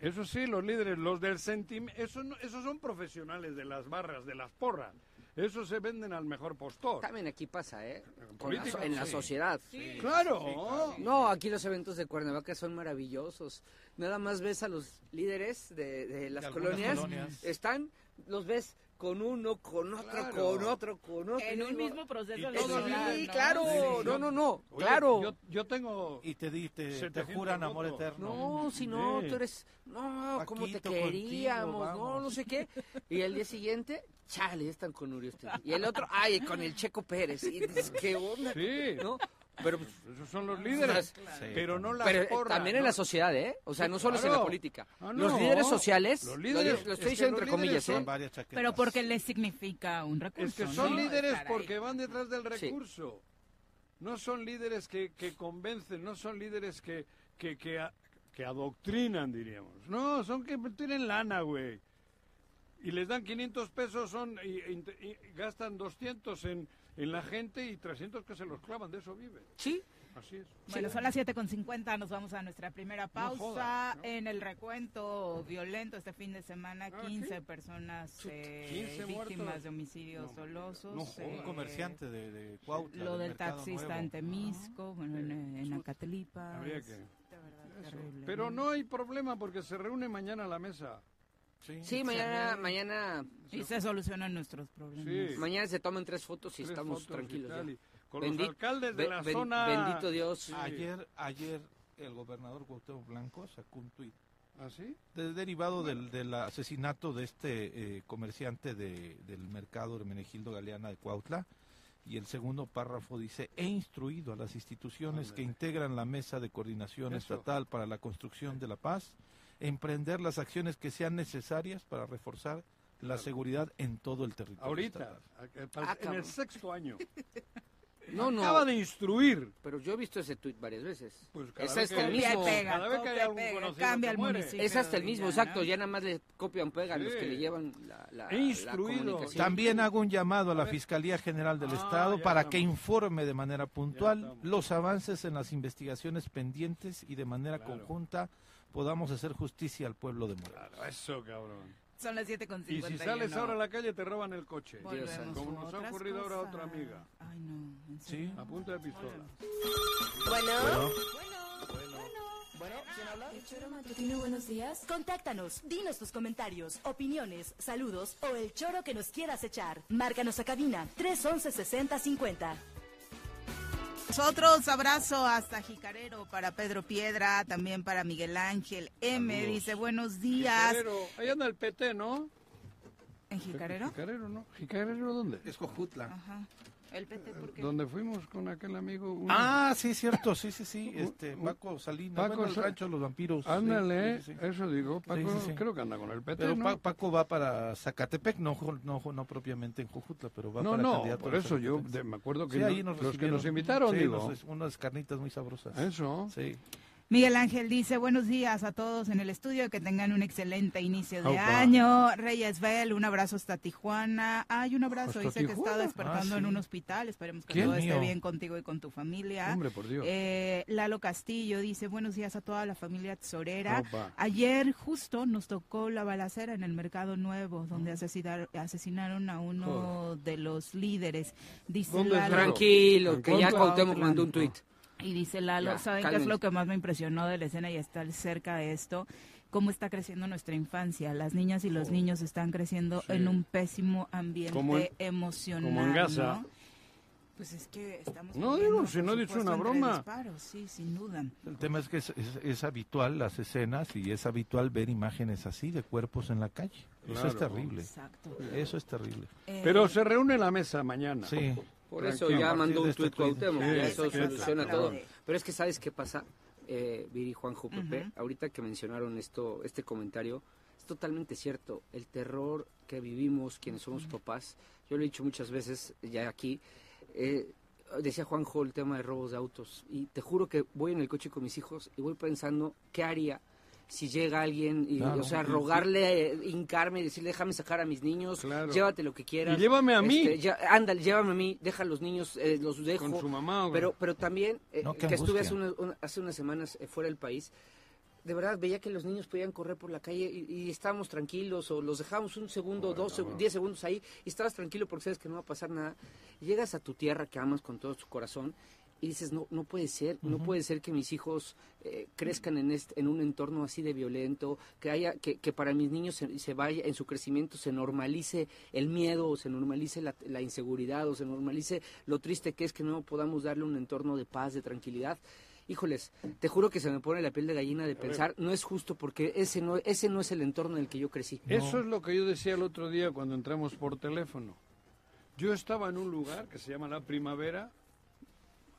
Eso sí, los líderes, los del sentimiento, esos, no- esos son profesionales de las barras, de las porras. Esos se venden al mejor postor. También aquí pasa, ¿eh? En la- en la sí. sociedad. Claro. No, aquí los eventos de Cuernavaca son maravillosos. Nada más ves a los líderes de, de las De colonias, colonias. están, los ves con uno, con otro, Claro. con otro, con otro. En un mismo proceso Y Sí, claro, Sí. no, no, no, Oye, claro. Yo, yo tengo... Y te, di- te, te 700 juran amor eterno. No, si no, Sí. tú eres, no, como te contigo, queríamos, no, no sé qué. Y el día siguiente, chale, están con Uri ustedes. Y el otro, ay, con el Checo Pérez. Y dices, ¿qué onda? Sí. ¿No? Pero, pues, Esos son los líderes. Pero no las pero eh, porras, también en la sociedad, ¿eh? O sea, no solo es en la política. Ah, Los líderes sociales, Los lo líderes- lo, es estoy diciendo entre comillas, ¿eh? Son varias chaquetas. Pero porque les significa un recurso. Es que son ¿no? líderes porque van detrás del Sí. recurso. No son líderes que, que convencen, no son líderes que, que, que, a- que adoctrinan, diríamos. No, son que tienen lana, güey. Y les dan 500 pesos son y, y- y gastan 200 en, en la gente y 300 que se los clavan, de eso viven. Sí, Así es. Bueno, son las 7.50, nos vamos a nuestra primera pausa. jodas, ¿no? En el recuento violento este fin de semana, Ah, 15 ¿sí? personas eh, 15 víctimas muertos. de homicidios No, dolosos. no eh, Un comerciante de, de Cuautla. Lo del taxista Nuevo. en Temisco, bueno, en, en Acatelipa. Habría que- de verdad Pero no hay problema porque se reúne mañana la mesa. Sí. sí, mañana, mañana, Y se solucionan nuestros problemas. Sí. mañana se toman tres fotos y Tres estamos fotos tranquilos. tal, ya. y con Bendi- los alcaldes de la zona. Bendito Dios. Sí. Ayer, ayer el gobernador Cuauhtémoc Blanco sacó un tuit ¿Ah, sí? de- derivado del, del asesinato de este eh, comerciante de- del mercado Hermenegildo Galeana de Cuautla. Y el segundo párrafo dice, he instruido a las instituciones que integran la mesa de coordinación Eso. estatal para la construcción de la paz, emprender las acciones que sean necesarias para reforzar la seguridad en todo el territorio. Ahorita, estatal". Ah, en el sexto año. No, no. Acaba de instruir. Pero yo he visto ese tuit varias veces. Pues cada es vez hasta que- el mismo. pega, cada vez que hay algún pega, conocido cambia el municipio. Es hasta el mismo, ya, exacto. Ya nada más le copian, pegan los Sí. que le llevan la, la, He la comunicación. También hago un llamado a la Fiscalía General del Ah, Estado para estamos. que informe de manera puntual los avances en las investigaciones pendientes y de manera Claro. conjunta podamos hacer justicia al pueblo de Morelos. Claro, eso, cabrón. Son las 7 con Y si sales ahora a la calle te roban el coche. Volvemos Como nos ha ocurrido ahora a otra amiga. Ay, no. ¿en Sí. A punta de pistola. Bueno, Bueno, ¿quién habla? El Choro Matutino, buenos días. Contáctanos, dinos tus comentarios, opiniones, saludos o el choro que nos quieras echar. Márcanos a cabina 311 6050. Nosotros, abrazo hasta Jicarero para Pedro Piedra, también para Miguel Ángel M. Saludos. Dice buenos días. Jicarero. Ahí anda el PT, ¿no? ¿En Jicarero? Jicarero, ¿no? ¿Jicarero dónde? Es Cojutla. Ajá. ¿El PT por qué? Donde fuimos con aquel amigo. un- Ah, sí, cierto, sí, sí, sí. Este, Paco Salinas, Paco bueno, el Sa- rancho de los vampiros. Ándale, sí, sí, sí. eso digo. Paco, Sí, sí, sí. creo que anda con el PT, Pero ¿no? Pa- Paco va para Zacatepec, no, no, no propiamente en Jujutla, pero va no, para no, candidato por eso yo de- me acuerdo que Sí, no- ahí nos los que nos invitaron, Sí, digo. nos- unas carnitas muy sabrosas. Eso. Sí. Miguel Ángel dice buenos días a todos en el estudio, que tengan un excelente inicio de año. Reyes Bell, un abrazo hasta Tijuana. Hay un abrazo, ¿Hasta dice que está Tijuana? despertando Ah, en un hospital. Esperemos que todo esté bien contigo y con tu familia. Hombre, por Dios. Eh, Lalo Castillo dice buenos días a toda la familia Tesorera. Ayer justo nos tocó la balacera en el Mercado Nuevo, donde asesinar- asesinaron a uno de los líderes. Dice. Tranquilo, ¿En que ya? Cuauhtémoc mandó un tuit. Y dice Lalo, Ya, ¿saben qué es lo que más me impresionó de la escena y estar cerca de esto? Cómo está creciendo nuestra infancia. Las niñas y los niños están creciendo Oh. Sí. en un pésimo ambiente Como en- emocional. como en Gaza. ¿no? Pues es que estamos. No, digo, si no he dicho una broma. disparos, sí, sin duda. El tema es que es, es- es habitual las escenas y es habitual ver imágenes así de cuerpos en la calle. Eso es terrible. Exacto. Eso es terrible. Eh, Pero se reúne la mesa mañana. Sí. Por eso ya mandó un este tuit. Cuauhtémoc, Sí, ya eso soluciona todo. Pero es que ¿sabes qué pasa? Eh, Viri, Juanjo, Pepe, ahorita que mencionaron esto, este comentario, es totalmente cierto. El terror que vivimos quienes somos papás, yo lo he dicho muchas veces ya aquí, eh, decía Juanjo el tema de robos de autos, y te juro que voy en el coche con mis hijos y voy pensando qué haría si llega alguien y, Claro. o sea, rogarle, eh, hincarme y decirle, déjame sacar a mis niños, Claro. llévate lo que quieras. Y llévame a mí. Este, ya- ándale, llévame a mí, deja a los niños, eh, los dejo. Con su mamá. güey. Pero, pero también, eh, No, que estuve hace, angustia. una- una- hace unas semanas eh, fuera del país, de verdad veía que los niños podían correr por la calle y, y estábamos tranquilos o los dejamos un segundo, dos, diez segundos ahí y estabas tranquilo porque sabes que no va a pasar nada. Llegas a tu tierra que amas con todo tu corazón y dices, no, no puede ser, no puede ser que mis hijos eh, crezcan en, este, en un entorno así de violento, que haya, que, que para mis niños se, se vaya, en su crecimiento se normalice el miedo, o se normalice la, la inseguridad, o se normalice lo triste que es que no podamos darle un entorno de paz, de tranquilidad. Híjoles, te juro que se me pone la piel de gallina de pensar, no es justo porque ese no, ese no es el entorno en el que yo crecí. Eso es lo que yo decía el otro día cuando entramos por teléfono. Yo estaba en un lugar que se llama La Primavera,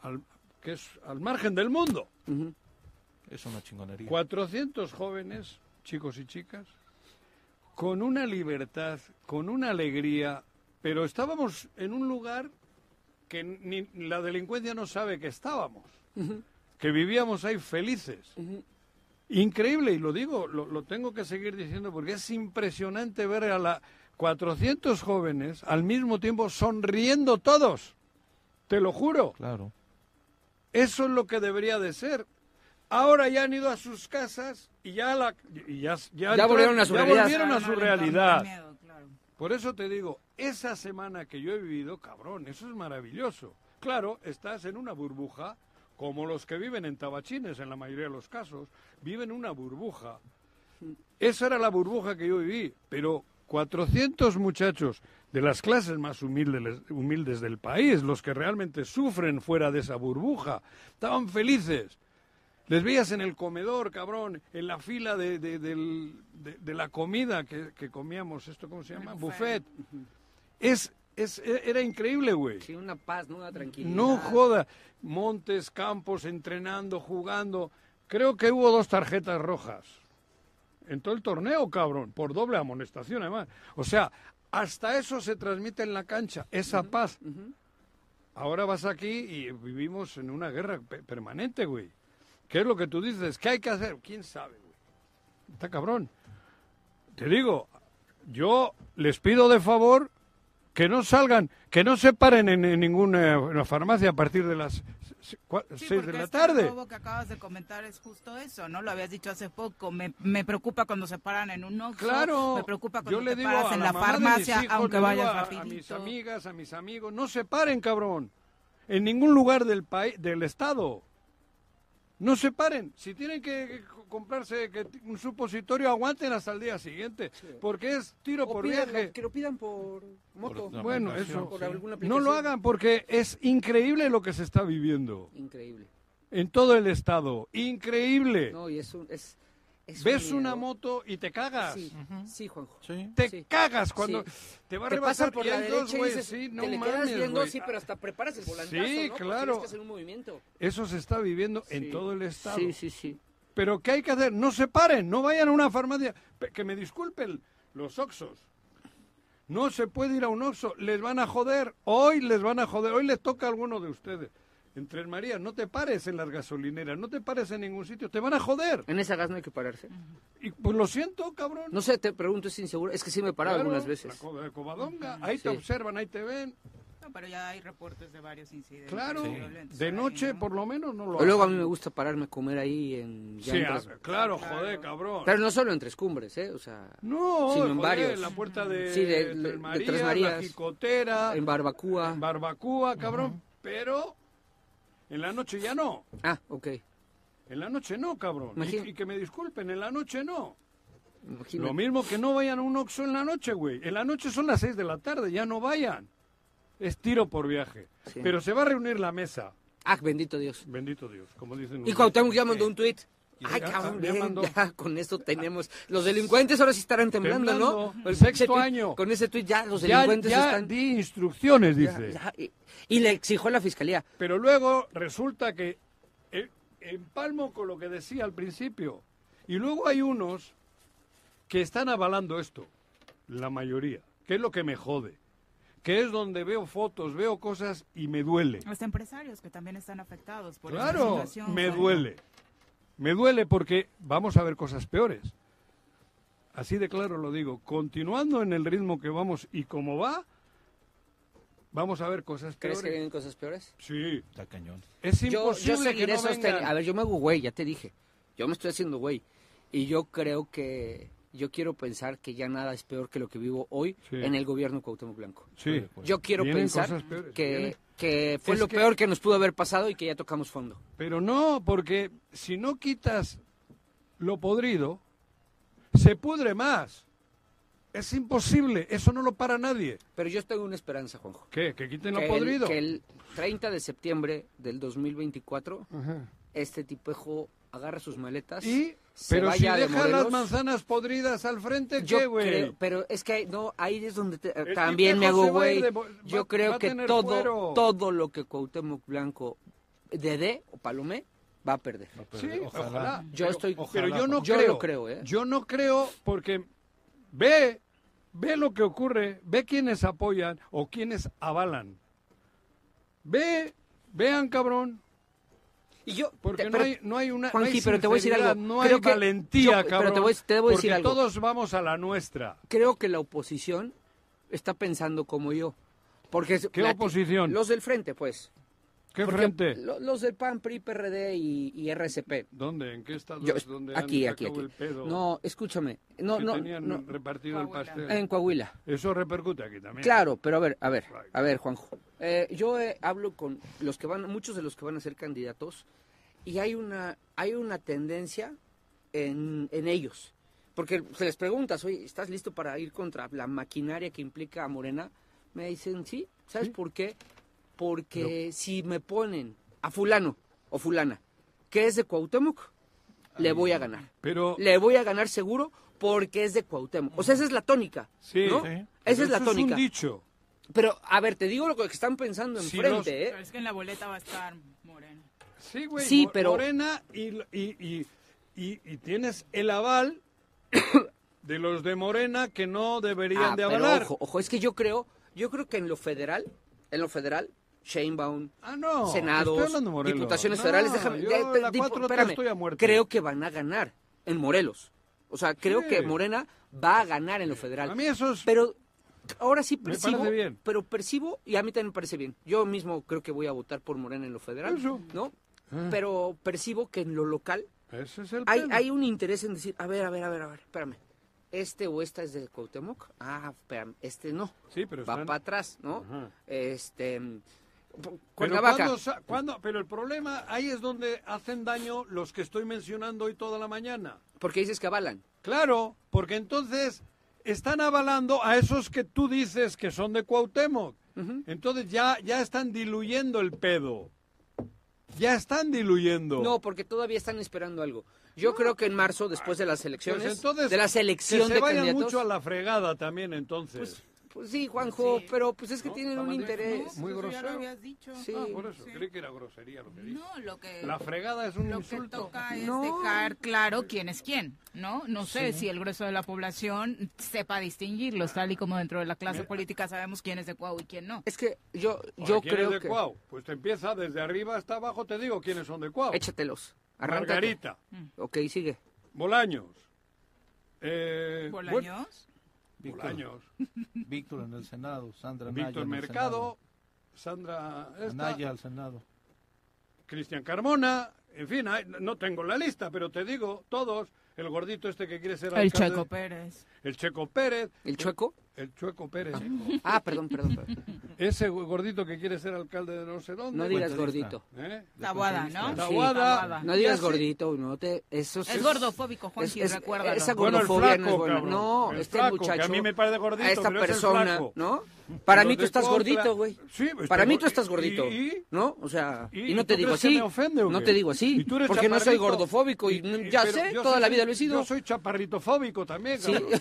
al- que es al margen del mundo. Es una chingonería. 400 jóvenes, chicos y chicas, con una libertad, con una alegría, pero estábamos en un lugar que ni la delincuencia no sabe que estábamos, que vivíamos ahí felices. Increíble, y lo digo, lo, lo tengo que seguir diciendo porque es impresionante ver a la 400 jóvenes al mismo tiempo sonriendo todos. Te lo juro. Claro. Eso es lo que debería de ser. Ahora ya han ido a sus casas y ya la y ya, ya, Ya volvieron a su ya realidad. volvieron a Claro, su no, el entorno de realidad. miedo, claro. Por eso te digo, esa semana que yo he vivido, cabrón, eso es maravilloso. Claro, estás en una burbuja, como los que viven en tabachines en la mayoría de los casos, viven en una burbuja. Esa era la burbuja que yo viví, pero 400 muchachos de las clases más humildes, humildes del país, los que realmente sufren fuera de esa burbuja, estaban felices. Les veías en el comedor, cabrón, en la fila de, de- del- de- de la comida que, que comíamos, ¿esto cómo se llama? Buffet. Es, es, e- era increíble, güey. Sí, una paz, ¿no? Una tranquilidad. No joda. Montes, campos, entrenando, jugando. Creo que hubo dos tarjetas rojas. En todo el torneo, cabrón. Por doble amonestación, además. O sea, hasta eso se transmite en la cancha. Esa paz. ahora vas aquí y vivimos en una guerra pe- permanente, güey. ¿Qué es lo que tú dices? ¿Qué hay que hacer? ¿Quién sabe, güey? Está cabrón. Te digo, yo les pido de favor que no salgan, que no se paren en, en ninguna una farmacia a partir de las Sí, seis de la este tarde. robo que acabas de comentar es justo eso, ¿no? Lo habías dicho hace poco. Me, me preocupa cuando se paran en un Oxxo. Claro, Me preocupa yo cuando le te digo paras a en la la, farmacia, hijos, aunque vayas a- rapidito. A mis amigas, a mis amigos, no se paren, cabrón. En ningún lugar del país, del estado. No se paren. Si tienen que que comprarse que un supositorio, aguanten hasta el día siguiente, porque es tiro O por pidan- viaje. que lo pidan por moto. Por- Bueno, eso. por No lo hagan porque es increíble lo que se está viviendo Increíble. en todo el estado. Increíble. No, y es un... Es, es un Ves una miedo. moto y te cagas. Sí, sí, Juanjo. Sí. Te Sí. cagas cuando Sí. te va a Te rebasar por la derecha dos, y güey, dices, sí, no te le mames, quedas viendo, güey. sí, pero hasta preparas el volantazo, Sí, claro. Tienes que hacer un movimiento. Eso se está viviendo en todo el estado. Sí, sí, sí. Pero ¿qué hay que hacer? No se paren, no vayan a una farmacia. Que me disculpen los oxos. No se puede ir a un oxo, les van a joder. Hoy les van a joder, hoy les toca a alguno de ustedes. En Tres Marías, no te pares en las gasolineras, no te pares en ningún sitio, te van a joder. En esa gas no hay que pararse. Y pues lo siento, cabrón. No sé, te pregunto, es inseguro. Es que sí me he parado Claro, algunas La, veces. co- la Covadonga, ahí te observan, ahí te ven. No, pero ya hay reportes de varios incidentes. Claro, de ahí, noche ¿no? por lo menos no lo O luego a mí me gusta pararme a comer ahí en... ya Sí, en a- Tres- claro, joder, cabrón. Pero no solo en Tres Cumbres, ¿eh? O sea, No, sino en varios. la puerta de, Sí, de- Tres de Marías, Tres la Marías. Jicotera, en Barbacoa. en Barbacoa, cabrón. Pero en la noche ya no. Ah, ok. En la noche no, cabrón. Y, Imagina- y que me disculpen, en la noche no. Imagínate. Lo mismo que no vayan a un Oxxo en la noche, güey. En la noche son las seis de la tarde, ya no vayan. Es tiro por viaje. Sí. Pero se va a reunir la mesa. Ah, bendito Dios. Bendito Dios, como dicen. Y. Cuauhtémoc ya mandó un tuit. Y Ay, ya- cabrón, ya bien, ya con esto tenemos. Los delincuentes ahora sí estarán temblando, Temblando. ¿no? El sexto tuit- año. Con ese tuit ya los Ya, delincuentes ya están... di instrucciones, ya- dice. ya, y, y le exigió a la fiscalía. Pero luego resulta que eh, empalmo con lo que decía al principio. Y luego hay unos que están avalando esto, la mayoría, que es lo que me jode. Que es donde veo fotos, veo cosas y me duele. Los empresarios que también están afectados por esta Claro, situación. me duele. Me duele porque vamos a ver cosas peores. Así de claro lo digo. Continuando en el ritmo que vamos y como va, vamos a ver cosas ¿Crees peores. que vienen cosas peores? Sí, Está cañón. es imposible yo seguiré que no sosteniendo. vengan. A ver, yo me hago güey, ya te dije. Yo me estoy haciendo güey. Y yo creo que. Yo quiero pensar que ya nada es peor que lo que vivo hoy Sí. en el gobierno Cuauhtémoc Blanco. Sí, Yo quiero Vienen pensar cosas peores, que, vienen. Que fue Es lo que- peor que nos pudo haber pasado y que ya tocamos fondo. Pero no, porque si no quitas lo podrido, se pudre más. Es imposible, eso no lo para nadie. Pero yo tengo una esperanza, Juanjo. ¿Qué? ¿Que quiten que lo el- podrido? que el 30 de septiembre del 2024, Ajá. este tipejo agarra sus maletas. Y, se pero si vaya de deja las manzanas podridas al frente, Yo ¿qué, güey? pero es que no, ahí es donde te- también me hago güey. Yo va- creo va que todo, todo lo que Cuauhtémoc Blanco de dé o Palomé va a perder. Sí, ojalá. Yo Pero- estoy- Pero yo no Yo creo. lo creo, ¿eh? Yo no creo porque ve, ve lo que ocurre, ve quienes apoyan o quienes avalan. Ve, vean, cabrón, Y yo, porque te- no, pero- hay, no hay una no Juanji, hay pero te voy a decir algo. no hay Creo que valentía, yo- pero cabrón. te voy- te debo decir porque algo. todos vamos a la nuestra. creo que la oposición está pensando como yo. Porque ¿Qué la- oposición? Los del frente, pues. ¿Qué Porque frente? lo- los del PAN, PRI, PRD y, y RCP. ¿Dónde? ¿En qué estado? Yo- es donde aquí, han aquí, aquí. el pedo? No, escúchame. No, que no, tenían no. repartido el pastel. En Coahuila. Eso repercute aquí también. Claro, pero a ver, a ver, a ver, Juanjo. Eh, yo eh, hablo con los que van, muchos de los que van a ser candidatos, y hay una, hay una tendencia en, en ellos. Porque se les preguntas, oye, ¿estás listo para ir contra la maquinaria que implica a Morena? Me dicen, sí. ¿Sabes Sí. por qué? Porque si me ponen a fulano o fulana que es de Cuauhtémoc, le voy a ganar. Pero Le voy a ganar seguro porque es de Cuauhtémoc. O sea, esa es la tónica. Sí. ¿no? Sí. Esa pero es la eso tónica. un dicho. Pero, a ver, te digo lo que están pensando Si enfrente, los- ¿eh? Pero es que en la boleta va a estar Moreno. Sí, güey. Sí, Mo- pero- Morena y, y, y, y- y tienes el aval de los de Morena que no deberían Ah, de pero avalar. ojo, ojo, es que yo creo, yo creo que en lo federal, en lo federal, Sheinbaum, Ah, no. senados, diputaciones No, federales. Déjame, yo de- de- la dipo- 4T espérame, estoy a muerte. creo que van a ganar en Morelos. O sea, creo Sí. que Morena va a ganar en lo federal. A mí eso es... Pero ahora sí percibo, bien. pero percibo y a mí también me parece bien. Yo mismo creo que voy a votar por Morena en lo federal, Eso. ¿no? Ah. Pero percibo que en lo local Ese es el hay, un interés en decir, a ver, a ver, a ver, a ver, espérame. Este o esta es de Cuauhtémoc. Ah, espérame, este no. Sí, pero Va están- para atrás, ¿no? Ajá. Este Pero Cuernavaca. ¿cuándo sa- cuándo? pero el problema, ahí es donde hacen daño los que estoy mencionando hoy toda la mañana. Porque dices que avalan. Claro, porque entonces están avalando a esos que tú dices que son de Cuauhtémoc. Entonces ya, ya están diluyendo el pedo. Ya están diluyendo. No, porque todavía están esperando algo. Yo creo que en marzo, después de las elecciones, Pues entonces, de la selección que se de vayan candidatos, mucho a la fregada también entonces. pues sí, Juanjo, Sí. pero pues es que No, tienen un interés. dicho. Muy Eso ya lo grosero. habías dicho. Sí. Ah, por eso, Sí. creí que era grosería lo que dije. No, lo que... La fregada es un Lo que insulto. toca es No. dejar claro quién es quién, ¿no? No sé si el grueso de la población sepa distinguirlos, tal y como dentro de la clase política sabemos quién es de Cuau y quién no. Es que yo, Ahora, yo ¿quién creo es de que... Cuau? Pues te empieza desde arriba hasta abajo, te digo quiénes son de Cuau. Échatelos. Arráncate. Margarita, Ok, sigue. Bolaños. Eh, ¿Bolaños? Víctor, Bolaños. Víctor en el Senado, Sandra Víctor en el Mercado, Sandra esta, Anaya al Senado. Cristian Carmona, en fin, hay- no tengo la lista, pero te digo, todos, el gordito este que quiere ser El alcalde, Checo Pérez. el Checo Pérez, ¿El chueco? El Chueco Pérez, Ah, perdón, perdón. perdón. ese gordito que quiere ser alcalde de no sé dónde. No digas gordito. ¿eh? Tabuada, ¿no? Sí, Tabuada. No digas gordito, no te... Eso Es gordofóbico, Juanji, es- recuérdalo. Esa Bueno, el gordofobia flaco, no es buena. No, El este flaco, que muchacho... a mí me parece gordito, a esta pero es el persona, flaco. ¿no? Para mí tú estás gordito, güey. Sí, estoy Para mí tú estás ¿Y- gordito, y? ¿no? O sea, ¿Y- y, no te digo así. me ofende o no te digo así. ¿Y tú eres Porque no soy gordofóbico y, Y- ya sé, toda soy- la vida lo he sido. Yo soy chaparritofóbico también, Sí. cabrón.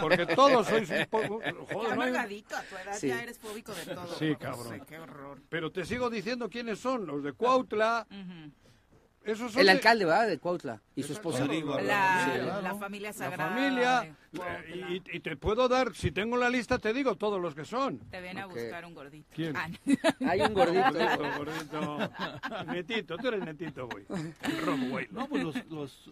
Porque todos sois un poco... Ya Joder, no hay- a tu edad Sí. ya eres fóbico de todo. Sí, cabrón. Qué horror. Pero te sigo diciendo quiénes son, los de Cuautla. Ujú. Esos son El de- alcalde, ¿verdad? De Cuautla y su esposa. Rodrigo, La, Sí, la claro. familia La sagrada. familia. de Cuautla. eh, Y, y te puedo dar, si tengo la lista, te digo todos los que son. Te viene a buscar un gordito. ¿Quién? Ah, Hay un gordito. Gordito, gordito. Netito, tú eres netito, güey. Robo, güey. No, pues los, los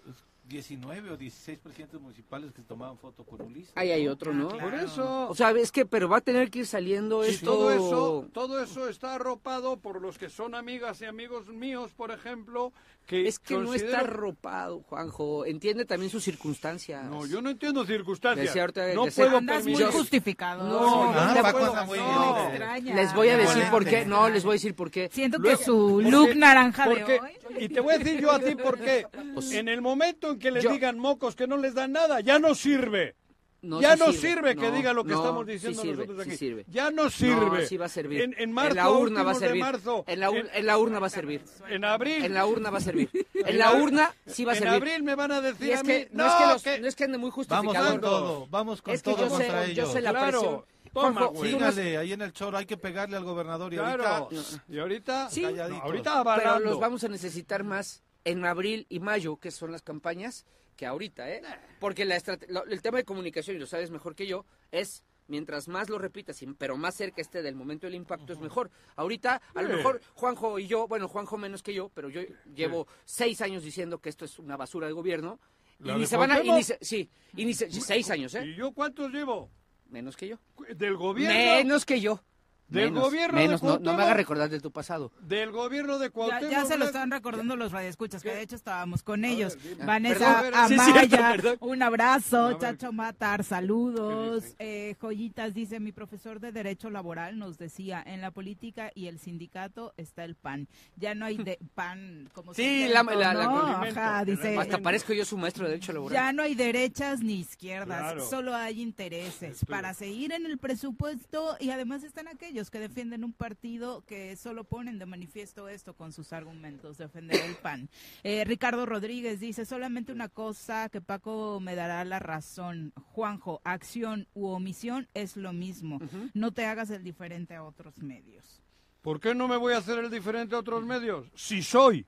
19 o 16 presidentes municipales que se tomaban foto con Ulises. Ahí hay otro, ¿no? Ah, Por eso. O sea, es que, pero va a tener que ir saliendo Y esto. todo eso, todo eso está arropado por los que son amigas y amigos míos, por ejemplo, que Es que no está arropado, Juanjo. Entiende también sus circunstancias. No, yo no entiendo circunstancias. Decía ahorita- no decía- puedo Andas muy justificado. No, Ah, puedo- muy no, bien. extraña. Les voy a decir por qué. No, les voy a decir por qué. Siento Luego, que su porque- look naranja de porque- hoy. Y te voy a decir yo a ti por qué. en el momento en que les Yo- digan mocos que no les dan nada, ya no sirve. No, ya sí no sirve, que No, diga lo que no, estamos sí diciendo sirve, nosotros sí aquí. sirve. Ya no sirve. No, sí va a servir. En, en marzo, la urna va a servir. marzo, en, la, ur- en, en la urna va a servir. en abril. En la urna va a servir. En En la urna sí va a en servir. abril me van a decir a mí, que no, no, es que, los- que- no es que ande muy Vamos justificado. con todo, vamos con Es que todo yo sé, contra yo ellos. sé la Claro. presión. Toma, güey. Sígale, ahí en el choro hay que pegarle al gobernador y Claro. ahorita Y ahorita, Sí. pero los vamos a necesitar más en abril y mayo, que son las campañas, que ahorita, ¿eh? Porque la lo- el tema de comunicación, y lo sabes mejor que yo, es mientras más lo repitas, y- pero más cerca esté del momento del impacto, es mejor. Ahorita, a lo mejor Juanjo y yo, bueno, Juanjo menos que yo, pero yo llevo seis años diciendo que esto es una basura de gobierno. Y ¿La ni se van a... Y Cuauhtémoc? ni se- sí, y ni se- seis años, ¿eh? ¿Y yo cuántos llevo? Menos que yo. Del gobierno. Menos que yo. Del Menos, gobierno de menos, no, no me Cuauhtémoc. haga recordar de tu pasado. Del gobierno de Ya, Cuauhtémoc. ya se lo están recordando los radioescuchas, que de hecho estábamos con ellos. ver. Vanessa Perdón, sí es cierto, Amaya, un abrazo. Chacho Matar, saludos. Eh, Joyitas dice, mi profesor de Derecho Laboral nos decía, en la política y el sindicato está el PAN. Ya no hay de PAN como Sí, sustento, la- la- la- ¿no? Ajá, dice, Hasta parezco yo su maestro de Derecho Laboral. ya no hay derechas ni izquierdas, Claro. solo hay intereses Estoy- para seguir en el presupuesto y además están aquellos que defienden un partido que solo ponen de manifiesto esto con sus argumentos, defender el PAN. Eh, Ricardo Rodríguez dice solamente una cosa que Paco me dará la razón. Juanjo, acción u omisión es lo mismo. No te hagas el diferente a otros medios. ¿Por qué no me voy a hacer el diferente a otros medios? Si soy.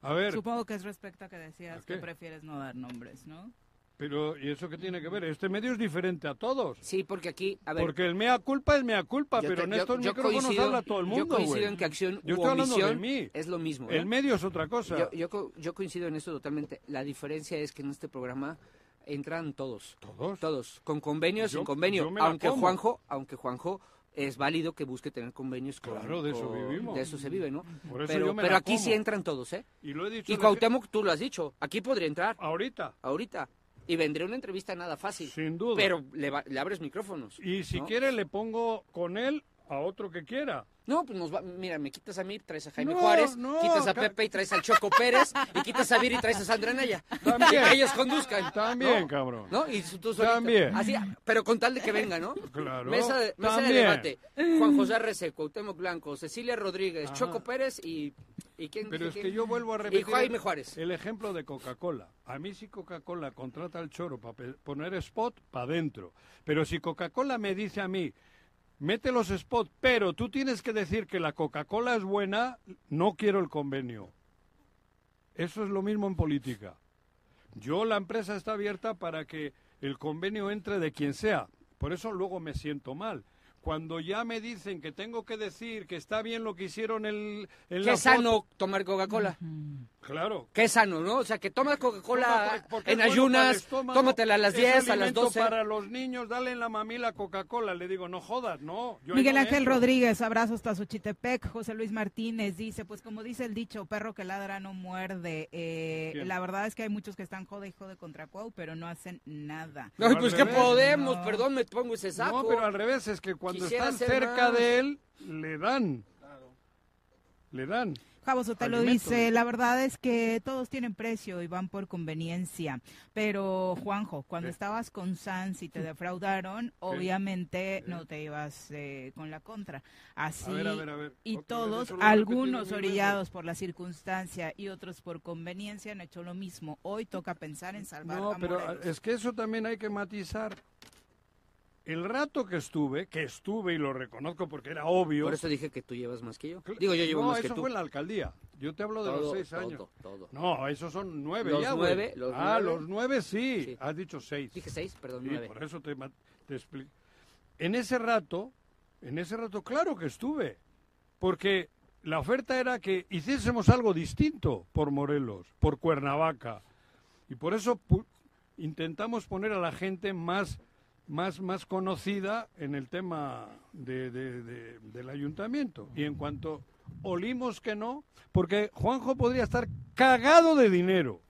A ver, Supongo que es respecto a que decías que prefieres no dar nombres, ¿no? Pero, ¿y eso qué tiene que ver? Este medio es diferente a todos. Sí, porque aquí, a ver, Porque el mea culpa es mea culpa, pero en yo- estos yo micrófonos coincido- habla todo el mundo, Yo coincido en que acción Yo u estoy hablando de mí. es lo mismo. El ¿no? medio es otra cosa. Yo, yo, co- yo coincido en eso totalmente. La diferencia es que en este programa entran todos. ¿Todos? Todos, con convenio, Yo- sin convenio. Aunque como. Juanjo, aunque Juanjo es válido que busque tener convenios con... Claro, de eso con- vivimos. De eso se vive, ¿no? Por eso pero pero aquí como. sí entran todos, ¿eh? Y lo he dicho. Y Cuauhtémoc, tú lo has dicho, aquí podría entrar, Ahorita, ahorita. Y vendría una entrevista nada fácil. sin duda. Pero le, va- le abres micrófonos. Y si ¿no? quiere le pongo con él a otro que quiera. No, pues nos va, mira, me quitas a mí, traes a Jaime No, Juárez, no, quitas a Pepe y traes al Choco Pérez, y quitas a Viri y traes a Sandra Anaya. También. Y que ellos conduzcan. También, ¿no? cabrón. ¿No? Y tú solito. También. Así, pero con tal de que venga, ¿no? Claro. Mesa de, mesa de debate. Juan José Arrece, Cuauhtémoc Blanco, Cecilia Rodríguez, Ajá. Choco Pérez y... ¿y quién, Pero es quién? que yo vuelvo a Y repetir Jaime Juárez. el ejemplo de Coca-Cola. A mí si Coca-Cola contrata al choro para poner spot, para adentro. Pero si Coca-Cola me dice a mí, mete los spots, pero tú tienes que decir que la Coca-Cola es buena, no quiero el convenio. Eso es lo mismo en política. Yo, la empresa está abierta para que el convenio entre de quien sea. Por eso luego me siento mal. Cuando ya me dicen que tengo que decir que está bien lo que hicieron el, en Qué la sano foto- tomar Coca-Cola. Claro, Qué sano, ¿no? O sea, que tomas Coca-Cola Toma, porque en bueno ayunas, estómago, tómatela a las es 10, a las alimento 12. para los niños, dale en la mamila Coca-Cola. Le digo, no jodas, no. yo Miguel no Ángel entro. Rodríguez, abrazo hasta Xochitepec. José Luis Martínez dice, pues como dice el dicho, perro que ladra no muerde. Eh, la verdad es que hay muchos que están jode y jode contra Cuau, pero no hacen nada. Ay, Al pues que podemos, No. perdón, me pongo ese saco. No, pero al revés, es que cuando Quisiera están cerca más. de él, le dan. Le dan. Javo Sotelo dice, la verdad es que todos tienen precio y van por conveniencia. Pero, Juanjo, cuando estabas con Sans y te defraudaron, obviamente no te ibas eh, con la contra. Así, A ver, a ver, a ver. y vez, todos, algunos orillados por la circunstancia y otros por conveniencia, han hecho lo mismo. Hoy toca pensar en salvar No, a pero Morelos. es que eso también hay que matizar. El rato que estuve, que estuve y lo reconozco porque era obvio. Por eso dije que tú llevas más que yo. Digo, yo llevo no, más eso que tú. fue en la alcaldía. Yo te hablo de los seis todo, años. todo. No, esos son nueve Los ya, nueve, los ah, nueve. los nueve sí. Sí. Has dicho seis. Dije seis, perdón, Sí, nueve. por eso te, te explico. En ese rato, en ese rato, claro que estuve. Porque la oferta era que hiciésemos algo distinto por Morelos, por Cuernavaca. Y por eso pu- intentamos poner a la gente más, más, más conocida en el tema de- de- de- del ayuntamiento. Y en cuanto olimos que no, porque Juanjo podría estar cagado de dinero.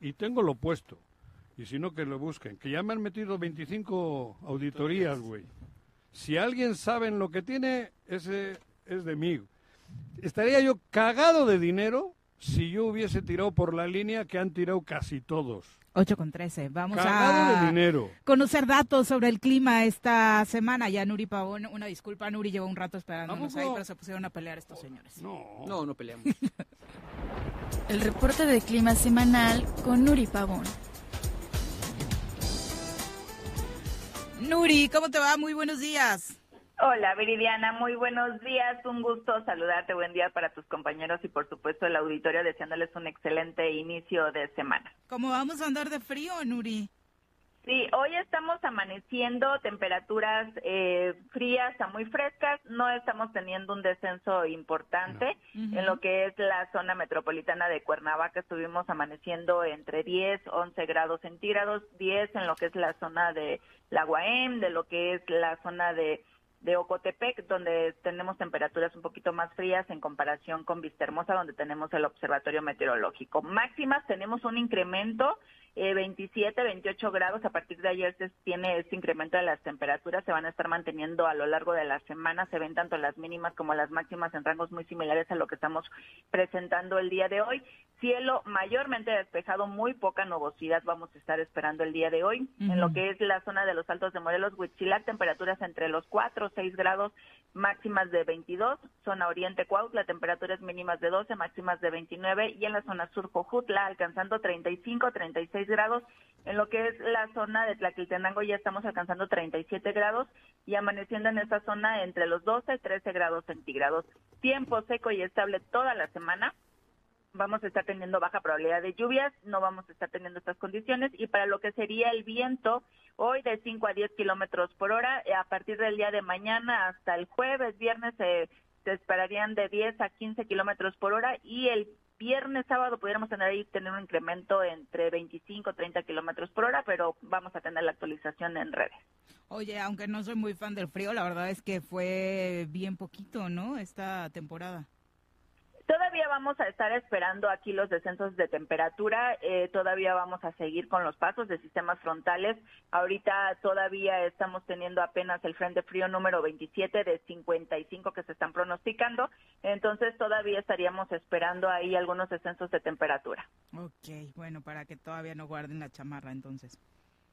Y tengo lo puesto. Y si no, que lo busquen. Que ya me han metido 25 auditorías, güey. Si alguien sabe en lo que tiene, ese es de mí. Estaría yo cagado de dinero si yo hubiese tirado por la línea que han tirado casi todos. 8 con 13. Vamos Cagado a de dinero. conocer datos sobre el clima esta semana. Ya Nuri Pavón, una disculpa, Nuri llevó un rato ¿A esperándonos ahí, pero se pusieron a pelear estos señores. No. No, no peleamos. El reporte de clima semanal con Nuri Pavón. Nuri, ¿cómo te va? Muy buenos días. Hola, Viridiana, muy buenos días. Un gusto saludarte. Buen día para tus compañeros y, por supuesto, el auditorio, deseándoles un excelente inicio de semana. ¿Cómo vamos a andar de frío, Nuri? Sí, hoy estamos amaneciendo temperaturas eh, frías a muy frescas. No estamos teniendo un descenso importante No. en lo que es la zona metropolitana de Cuernavaca. Estuvimos amaneciendo entre 10, 11 grados centígrados, 10 en lo que es la zona de la Guaem, de lo que es la zona de de Ocotepec, donde tenemos temperaturas un poquito más frías en comparación con Vistahermosa, donde tenemos el observatorio meteorológico. Máximas tenemos un incremento, eh, 27, 28 grados. A partir de ayer se tiene este incremento de las temperaturas, se van a estar manteniendo a lo largo de la semana. Se ven tanto las mínimas como las máximas en rangos muy similares a lo que estamos presentando el día de hoy. Cielo mayormente despejado, muy poca nubosidad vamos a estar esperando el día de hoy. En lo que es la zona de los Altos de Morelos, Huitzilac, temperaturas entre los 4 o 6 grados, máximas de 22. Zona Oriente, Cuautla, temperaturas mínimas de 12, máximas de 29. Y en la zona sur, Jojutla, alcanzando 35, 36 grados. En lo que es la zona de Tlaquiltenango ya estamos alcanzando 37 grados y amaneciendo en esta zona entre los 12 y 13 grados centígrados. Tiempo seco y estable toda la semana vamos a estar teniendo baja probabilidad de lluvias, no vamos a estar teniendo estas condiciones y para lo que sería el viento, hoy de 5 a 10 kilómetros por hora, eh, a partir del día de mañana hasta el jueves, viernes, se esperarían de 10 a 15 kilómetros por hora y el viernes, sábado pudiéramos tener ahí tener un incremento entre 25 y 30 kilómetros por hora, pero vamos a tener la actualización en redes. Oye, aunque no soy muy fan del frío, la verdad es que fue bien poquito, ¿no? Esta temporada. Todavía vamos a estar esperando aquí los descensos de temperatura, eh, todavía vamos a seguir con los pasos de sistemas frontales. Ahorita todavía estamos teniendo apenas el frente frío número 27 de 55 que se están pronosticando, entonces todavía estaríamos esperando ahí algunos descensos de temperatura. Ok, bueno, para que todavía no guarden la chamarra entonces.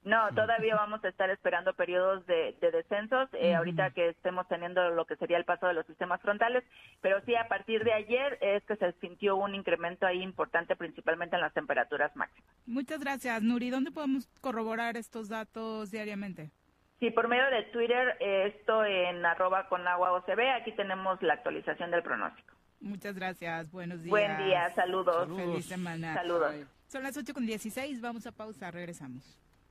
No, todavía vamos a estar esperando periodos de, descensos, eh, ahorita que estemos teniendo lo que sería el paso de los sistemas frontales, pero sí a partir de ayer es que se sintió un incremento ahí importante, principalmente en las temperaturas máximas. Muchas gracias, Nuri. ¿Dónde podemos corroborar estos datos diariamente? Sí, por medio de Twitter, esto en arroba con agua OCB, aquí tenemos la actualización del pronóstico. Muchas gracias, buenos días. Buen día, saludos. Feliz semana. Saludos. Son las 8 con 16, vamos a pausa, regresamos.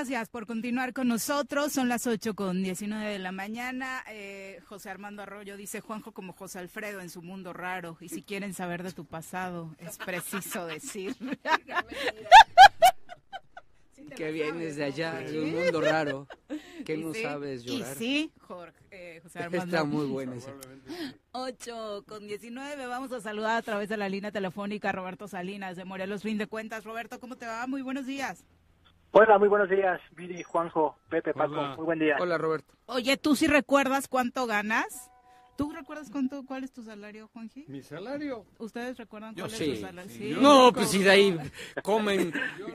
Gracias por continuar con nosotros. Son las 8 con 19 de la mañana. Eh, José Armando Arroyo dice Juanjo como José Alfredo en su mundo raro. Y si quieren saber de tu pasado, es preciso decir. que vienes de allá, de un mundo raro. Que no sabes llorar. Y sí, Jorge, eh, José Armando. Está muy buena esa. 8 con 19. Vamos a saludar a través de la línea telefónica a Roberto Salinas de Morelos Fin de Cuentas. Roberto, ¿cómo te va? Muy buenos días. Hola, muy buenos días, Viri, Juanjo, Pepe, Paco, muy buen día. Hola, Roberto. Oye, ¿tú sí recuerdas cuánto ganas? ¿Tú recuerdas cuánto, cuál es tu salario, Juanji? ¿Mi salario? ¿Ustedes recuerdan Yo cuál sí. es su salario? Sí. Yo No, pues si de ahí comen,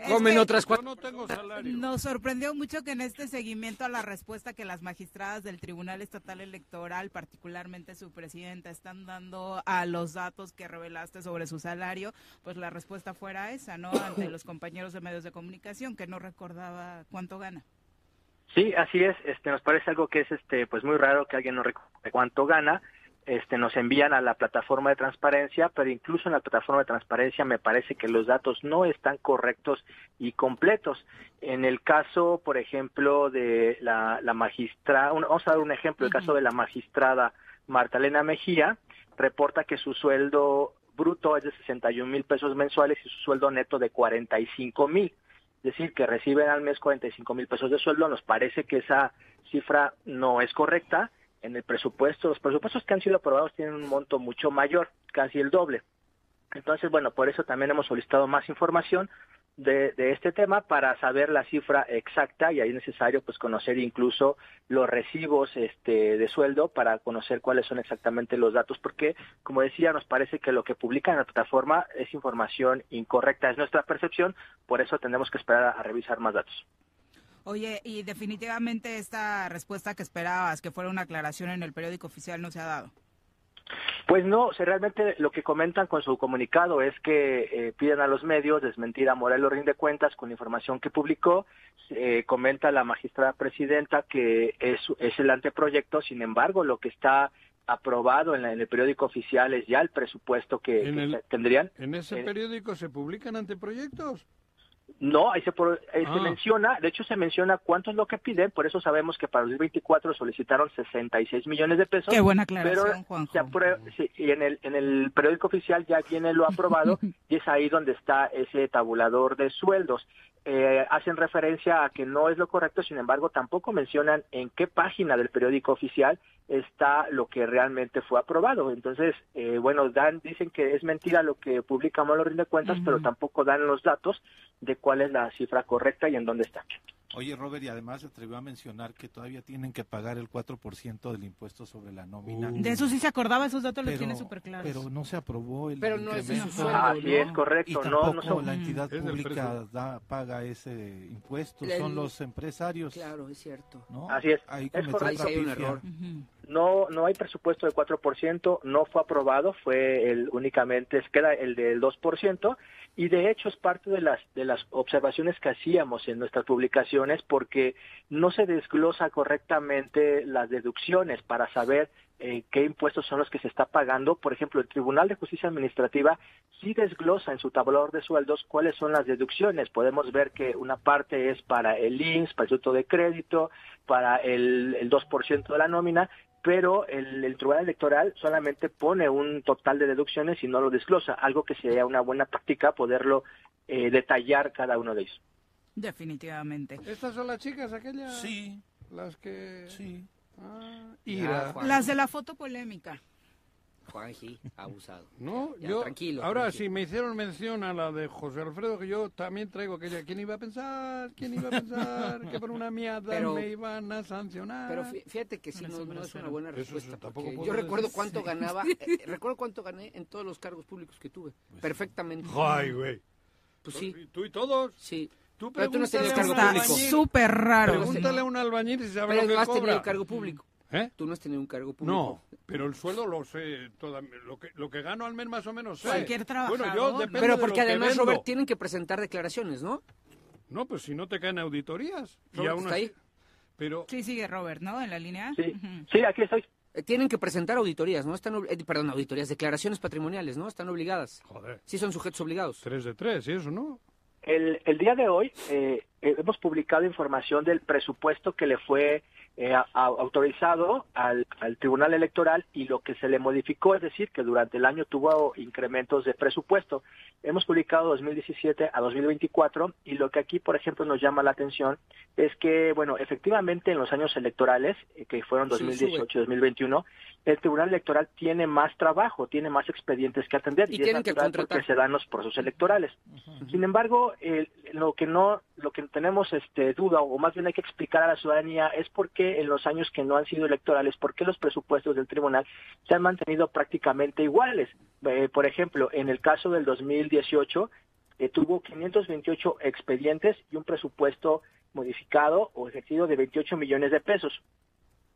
comen que- otras Yo cuatro. no tengo salario. Nos sorprendió mucho que en este seguimiento a la respuesta que las magistradas del Tribunal Estatal Electoral, particularmente su presidenta, están dando a los datos que revelaste sobre su salario, pues la respuesta fuera esa, ¿no? Ante los compañeros de medios de comunicación, que no recordaba cuánto gana. Sí, así es. Este, nos parece algo que es, este, pues muy raro que alguien no recuerde cuánto gana. Este, nos envían a la plataforma de transparencia, pero incluso en la plataforma de transparencia me parece que los datos no están correctos y completos. En el caso, por ejemplo, de la, la magistrada, vamos a dar un ejemplo, el caso de la magistrada Marta Elena Mejía, reporta que su sueldo bruto es de 61 mil pesos mensuales y su sueldo neto de 45 mil. Decir, que reciben al mes 45 mil pesos de sueldo, nos parece que esa cifra no es correcta. En el presupuesto, los presupuestos que han sido aprobados tienen un monto mucho mayor, casi el doble. Entonces, bueno, por eso también hemos solicitado más información de, de este tema para saber la cifra exacta y ahí es necesario pues conocer incluso los recibos este de sueldo para conocer cuáles son exactamente los datos porque como decía nos parece que lo que publican en la plataforma es información incorrecta es nuestra percepción por eso tendremos que esperar a, a revisar más datos Oye, y definitivamente esta respuesta que esperabas, que fuera una aclaración en el periódico oficial, no se ha dado. Pues no, realmente lo que comentan con su comunicado es que eh, piden a los medios desmentir a Morelos Rinde Cuentas con la información que publicó. Eh, comenta la magistrada presidenta que es, es el anteproyecto, sin embargo, lo que está aprobado en, la- en el periódico oficial es ya el presupuesto que, el- tendrían. ¿En ese Eh, periódico se publican anteproyectos? No, ahí se, por- ahí se Ah. menciona, de hecho se menciona cuánto es lo que piden, por eso sabemos que para el 2024 solicitaron 66 millones de pesos. Qué buena pero aclaración, Juanjo. se aprueba- sí, y en el, en el periódico oficial ya viene lo aprobado y es ahí donde está ese tabulador de sueldos. Eh, hacen referencia a que no es lo correcto, sin embargo, tampoco mencionan en qué página del periódico oficial está lo que realmente fue aprobado. Entonces, eh, bueno, dan, dicen que es mentira lo que publica Malo Rinde Cuentas, pero tampoco dan los datos de cuál es la cifra correcta y en dónde está. Oye, Robert, y además se atrevió a mencionar que todavía tienen que pagar el 4% del impuesto sobre la nómina. De eso sí se acordaba, esos datos los Pero- tiene súper claros. Pero no se aprobó el Pero no es su sueldo, Así es, correcto. Y No, tampoco no son- la entidad del pública da, paga ese impuesto, El- son los empresarios. Claro, es cierto. ¿no? Así es. Ahí Es correcto. otra Ahí sí hay un error. No, no hay presupuesto de 4%, no fue aprobado, fue el únicamente, queda el del 2%, y de hecho es parte de las, de las observaciones que hacíamos en nuestras publicaciones porque no se desglosa correctamente las deducciones para saber eh, qué impuestos son los que se está pagando. Por ejemplo, el Tribunal de Justicia Administrativa sí desglosa en su tabulador de sueldos cuáles son las deducciones. Podemos ver que una parte es para el INSS, para el Instituto de Crédito, para el, el 2% de la nómina, pero el, el Tribunal Electoral solamente pone un total de deducciones y no lo desglosa, algo que sería una buena práctica poderlo eh, detallar cada uno de ellos. Definitivamente. ¿Estas son las chicas aquellas? Sí, Las que... sí. Ah, ira. Las de la foto polémica. Juanji, abusado. No, Ya, yo... tranquilo, Ahora, tranquilo. si me hicieron mención a la de José Alfredo, que yo también traigo aquella... ¿Quién iba a pensar? ¿Quién iba a pensar que por una mierda Pero- me iban a sancionar? Pero fí- fíjate que sí, no, no es una buena respuesta. porque yo recuerdo decir. cuánto ganaba, eh, recuerdo cuánto gané en todos los cargos públicos que tuve. Perfectamente. Ay, güey. Pues sí, ¿Tú y todos? sí. Tú Pero tú no has tenido pregúntale cargo público. súper raro. Pregúntale a un albañil si sabe Pero lo que no has cobra. tenido cargo público. ¿Eh? Tú no has tenido un cargo público. No, pero el sueldo lo sé, toda- lo, que, lo que gano al mes más o menos sé. Cualquier depende Pero de porque lo además. Robert, tienen que presentar declaraciones, ¿no? No, pues si no te caen auditorías. Y Robert, aún ¿está así- ahí? Pero Sí, sigue Robert, ¿no? En la línea. Sí, sí, aquí estoy. Eh, tienen que presentar auditorías, ¿no? Están, eh, perdón, auditorías, declaraciones patrimoniales, ¿no? Están obligadas. Joder, Sí son sujetos obligados. tres de tres, y eso, ¿no? El, el día de hoy hemos publicado información del presupuesto que le fue eh, a- autorizado al, al Tribunal Electoral y lo que se le modificó, es decir, que durante el año tuvo incrementos de presupuesto. Hemos publicado 2017 a 2024 y lo que aquí, por ejemplo, nos llama la atención es que, bueno, efectivamente en los años electorales, eh, que fueron Sí, 2018 y 2021, el Tribunal Electoral tiene más trabajo, tiene más expedientes que atender Y y, es tienen que natural contratar. porque se dan los procesos electorales. Sin embargo, el- lo que no, lo que tenemos este duda o más bien hay que explicar a la ciudadanía es por qué en los años que no han sido electorales, por qué los presupuestos del tribunal se han mantenido prácticamente iguales. Eh, por ejemplo, en el caso del 2018 eh, tuvo 528 expedientes y un presupuesto modificado o ejercido de 28 millones de pesos.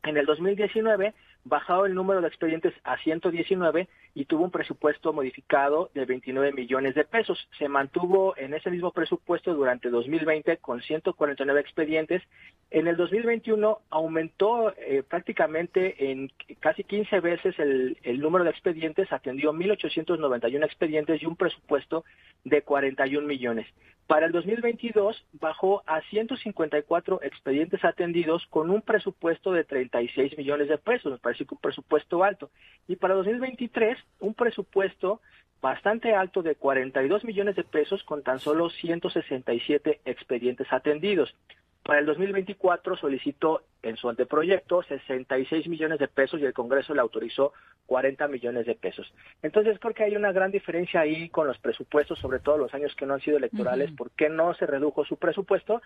En el 2019 bajado el número de expedientes a 119 y tuvo un presupuesto modificado de 29 millones de pesos. Se mantuvo en ese mismo presupuesto durante 2020 con 149 expedientes. En el 2021 aumentó eh, prácticamente en casi 15 veces el, el número de expedientes, atendió 1.891 expedientes y un presupuesto de 41 millones. Para el 2022 bajó a 154 expedientes atendidos con un presupuesto de 36 millones de pesos, me parece que un presupuesto alto. Y para 2023 un presupuesto bastante alto de 42 millones de pesos con tan solo 167 expedientes atendidos. Para el 2024 solicitó en su anteproyecto 66 millones de pesos y el Congreso le autorizó 40 millones de pesos. Entonces creo que hay una gran diferencia ahí con los presupuestos, sobre todo los años que no han sido electorales, Ujú. por qué no se redujo su presupuesto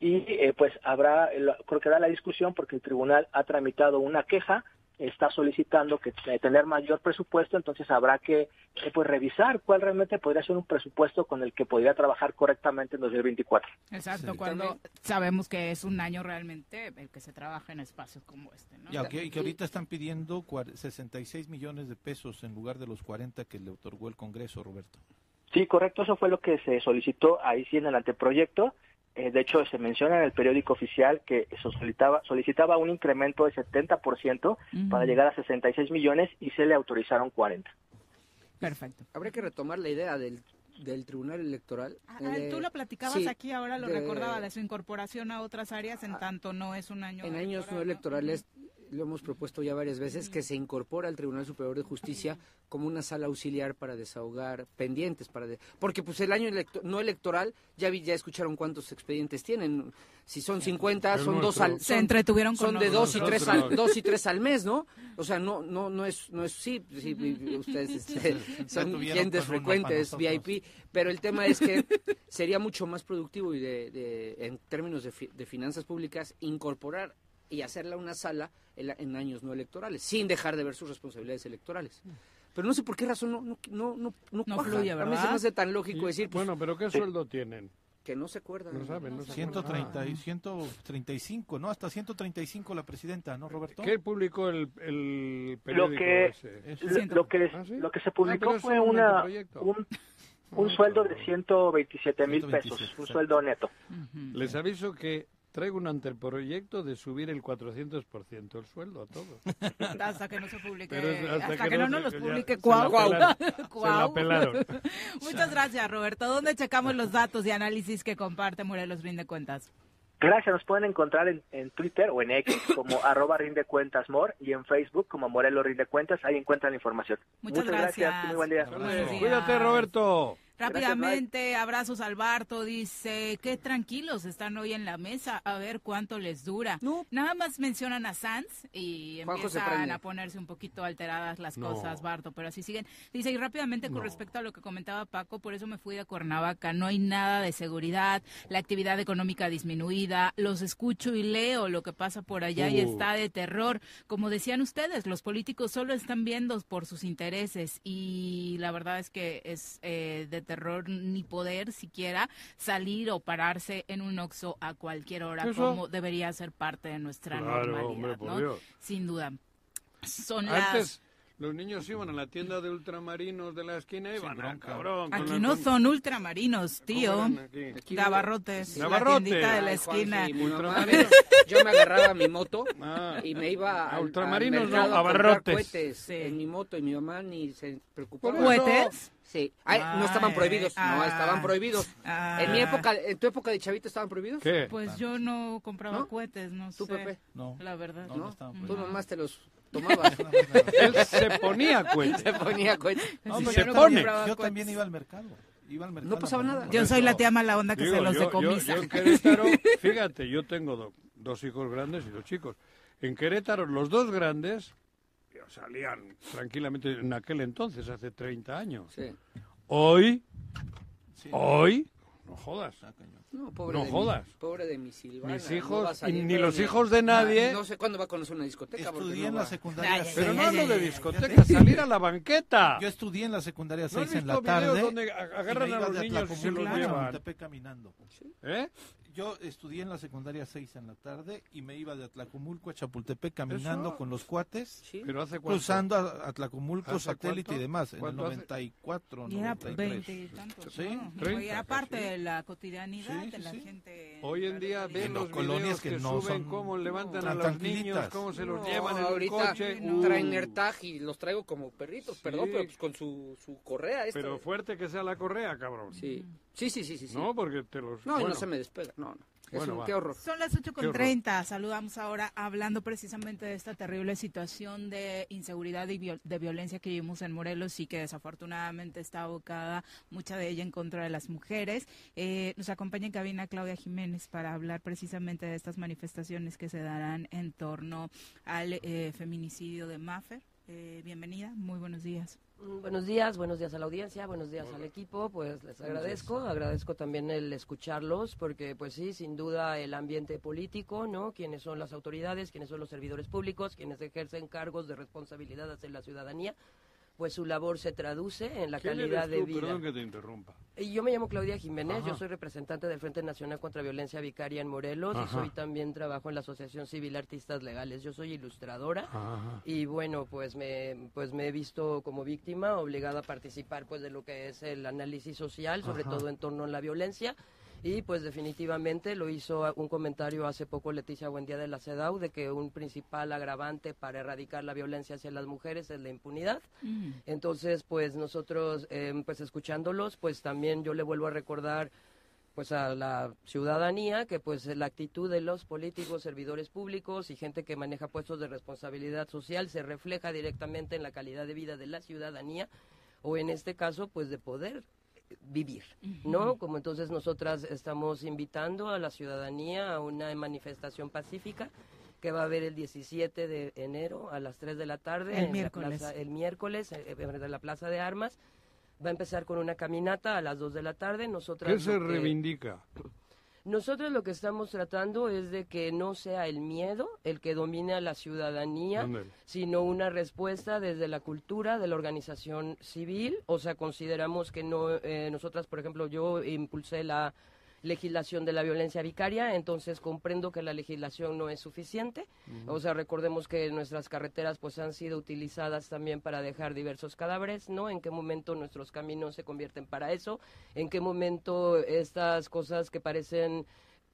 y eh, pues habrá, creo que da la discusión porque el tribunal ha tramitado una queja está solicitando que eh, tener mayor presupuesto, entonces habrá que eh, pues revisar cuál realmente podría ser un presupuesto con el que podría trabajar correctamente en 2024. Exacto, Sí. cuando También- sabemos que es un año realmente el que se trabaja en espacios como este, ¿no? Y que, y que ahorita están pidiendo cua- 66 millones de pesos en lugar de los 40 que le otorgó el Congreso, Roberto. Sí, correcto, eso fue lo que se solicitó ahí sí en el anteproyecto. Eh, de hecho, se menciona en el periódico oficial que solicitaba, solicitaba un incremento de 70% Ujú. para llegar a 66 millones y se le autorizaron 40. Perfecto. Habría que retomar la idea del, del Tribunal Electoral. Ah, eh, tú lo platicabas sí, aquí, ahora lo de- recordaba, de su incorporación a otras áreas en tanto no es un año En años no electoral, electorales lo hemos propuesto ya varias veces, que se incorpora al Tribunal Superior de Justicia como una sala auxiliar para desahogar pendientes, para de- porque pues el año electo- no electoral, ya vi, ya escucharon cuántos expedientes tienen, si son 50, El son dos al, Se son- entretuvieron con son de dos y tres al, dos y tres al mes, ¿no? O sea, no, no, no es, no es, sí, sí, ustedes este, son clientes frecuentes. VIP, pero el tema es que sería mucho más productivo y de, de- en términos de, fi- de finanzas públicas incorporar y hacerla una sala en, en años no electorales, sin dejar de ver sus responsabilidades electorales. Pero no sé por qué razón no, no, no, no, no fluye, A mí se ¿verdad? me hace tan lógico Y, decir pues, bueno, pero ¿qué sueldo tienen? que no se acuerdan. No saben, no saben. 130 y 135, ¿no? Hasta 135 la presidenta, ¿no, Roberto? ¿Qué publicó el, el Lo periódico que, ese? Es- lo, lo que, ¿Ah, sí? lo que se Ah, publicó es fue un una, un, un Ah, sueldo de 127 mil 127, pesos, un sueldo neto. Les aviso que traigo un anteproyecto de subir el 400% el sueldo a todos. Hasta que no se publique, Pero es- hasta, hasta que, que no, no nos los publique se Cuau. la pelaron. Se la pelaron. Muchas gracias, Roberto. ¿Dónde checamos los datos y análisis que comparte Morelos Rinde Cuentas? Gracias, nos pueden encontrar en, en Twitter o en X como arroba rinde cuentas more y en Facebook como Morelos rinde cuentas, ahí encuentran la información. Muchas gracias. muy buen día. Cuídate, Roberto. Rápidamente, abrazos al Barto, dice, qué tranquilos están hoy en la mesa, a ver cuánto les dura. No. Nada más mencionan a Sanz y empiezan a ponerse un poquito alteradas las No. cosas, Barto, pero así siguen. Dice, y rápidamente con No. respecto a lo que comentaba Paco, por eso me fui de Cuernavaca, no hay nada de seguridad, la actividad económica disminuida, los escucho y leo lo que pasa por allá y Uh. está de terror. Como decían ustedes, los políticos solo están viendo por sus intereses y la verdad es que es eh, de terror ni poder siquiera salir o pararse en un oxo a cualquier hora Eso. como debería ser parte de nuestra Claro, normalidad. Sin duda. Son las los niños iban a la tienda de ultramarinos de la esquina y iban a cabrón. Aquí no con- son ultramarinos, tío. Aquí- Gabarrotes, la de la Ay, Juan, esquina. yo me agarraba mi moto Ah. y me iba A al, ultramarinos no, a cohetes Sí. en mi moto y mi mamá ni se preocupaba. ¿Cohetes? Sí, Ay, no estaban Ay, prohibidos, no ah. estaban prohibidos. Ah. En mi época, en tu época de chavito estaban prohibidos. ¿Qué? Pues yo no compraba ¿No? cohetes, no ¿Tú, sé. Pepe? No. La verdad. No, no estaban Tú No. nomás te los tomabas. Él se ponía cuenta. Se ponía cohetes. No, Sí, pero yo no pone. yo cohetes. también iba al mercado. Iba al mercado No pasaba nada. Yo soy la tía mala onda que Digo, se los yo, yo- decomisa. yo en Querétaro, fíjate, yo tengo do- dos hijos grandes y dos chicos. En Querétaro, los dos grandes salían tranquilamente en aquel entonces, hace 30 años. Sí. Hoy, Sí. hoy, no jodas. Ah, cañón. No, pobre No de jodas. Mi, pobre de mi Silvana. Mis no hijos, y ni los hijos de nadie. No sé cuándo va a conocer una discoteca. Estudié no en la secundaria Ay, Pero ay, no hablo de discoteca, salir a la banqueta. Yo estudié en la secundaria ¿No has 6 en la tarde. donde agarran a los niños y se los llevan? Caminando. ¿Eh? Yo estudié en la secundaria 6 en la tarde y me iba de Atlacomulco a Chapultepec caminando Eso. con los cuates, Sí. Pero hace cruzando a Atlacomulco, ¿Hace satélite cuánto? y demás, en el ¿Cuánto hace? 94, Y era 93. 20 y tantos, Sí, ¿no? 30 Y era parte casi. de la cotidianidad Sí, de sí, la sí. gente. Hoy en día ven no, los colonias que que, no suben, son cómo levantan tan a los tranquilitas. niños, cómo se los No, llevan en ahorita coche. no. traen Uh, AirTag y los traigo como perritos, perdón, Sí. pero pues con su, su correa esta. Pero fuerte que sea la correa, cabrón. Sí, sí, sí, sí, sí. sí. No, porque te los... No, y bueno, no se me despega, no, no. Es Bueno, un, qué horror. Son las 8 con 30. Saludamos ahora hablando precisamente de esta terrible situación de inseguridad y viol- de violencia que vivimos en Morelos y que desafortunadamente está abocada mucha de ella en contra de las mujeres. Eh, nos acompaña en cabina Claudia Jiménez para hablar precisamente de estas manifestaciones que se darán en torno al eh, feminicidio de Maffer. Eh, bienvenida, muy buenos días. Mm, Buenos días, buenos días a la audiencia, buenos días al equipo, pues les agradezco, agradezco también el escucharlos, porque pues sí, sin duda el ambiente político, ¿no? Quiénes son las autoridades, quiénes son los servidores públicos, quienes ejercen cargos de responsabilidad hacia la ciudadanía, pues su labor se traduce en la ¿quién calidad eres de vida. Perdón que te interrumpa. Y Yo me llamo Claudia Jiménez, Ajá. yo soy representante del Frente Nacional contra Violencia Vicaria en Morelos y soy también trabajo en la Asociación Civil Artistas Legales. Yo soy ilustradora Ajá. y bueno, pues me pues me he visto como víctima, obligada a participar pues de lo que es el análisis social, sobre todo en torno a la violencia. Y pues definitivamente lo hizo un comentario hace poco Leticia Buendía de la CEDAW de que un principal agravante para erradicar la violencia hacia las mujeres es la impunidad. Mm. Entonces, pues nosotros, eh, pues escuchándolos, pues también yo le vuelvo a recordar pues a la ciudadanía que pues la actitud de los políticos, servidores públicos y gente que maneja puestos de responsabilidad social se refleja directamente en la calidad de vida de la ciudadanía o en este caso pues de poder vivir, ¿no? Como entonces nosotras estamos invitando a la ciudadanía a una manifestación pacífica que va a haber el 17 de enero a las 3 de la tarde. El en miércoles. La plaza, el miércoles, eh, en la Plaza de Armas. Va a empezar con una caminata a las 2 de la tarde. Nosotras ¿Qué se que- reivindica? Nosotros lo que estamos tratando es de que no sea el miedo el que domine a la ciudadanía, sino una respuesta desde la cultura de la organización civil. O sea, consideramos que no, eh, nosotras, por ejemplo, yo impulsé la legislación de la violencia vicaria, entonces comprendo que la legislación no es suficiente. O sea, recordemos que nuestras carreteras pues han sido utilizadas también para dejar diversos cadáveres, ¿no? En qué momento nuestros caminos se convierten para eso, en qué momento estas cosas que parecen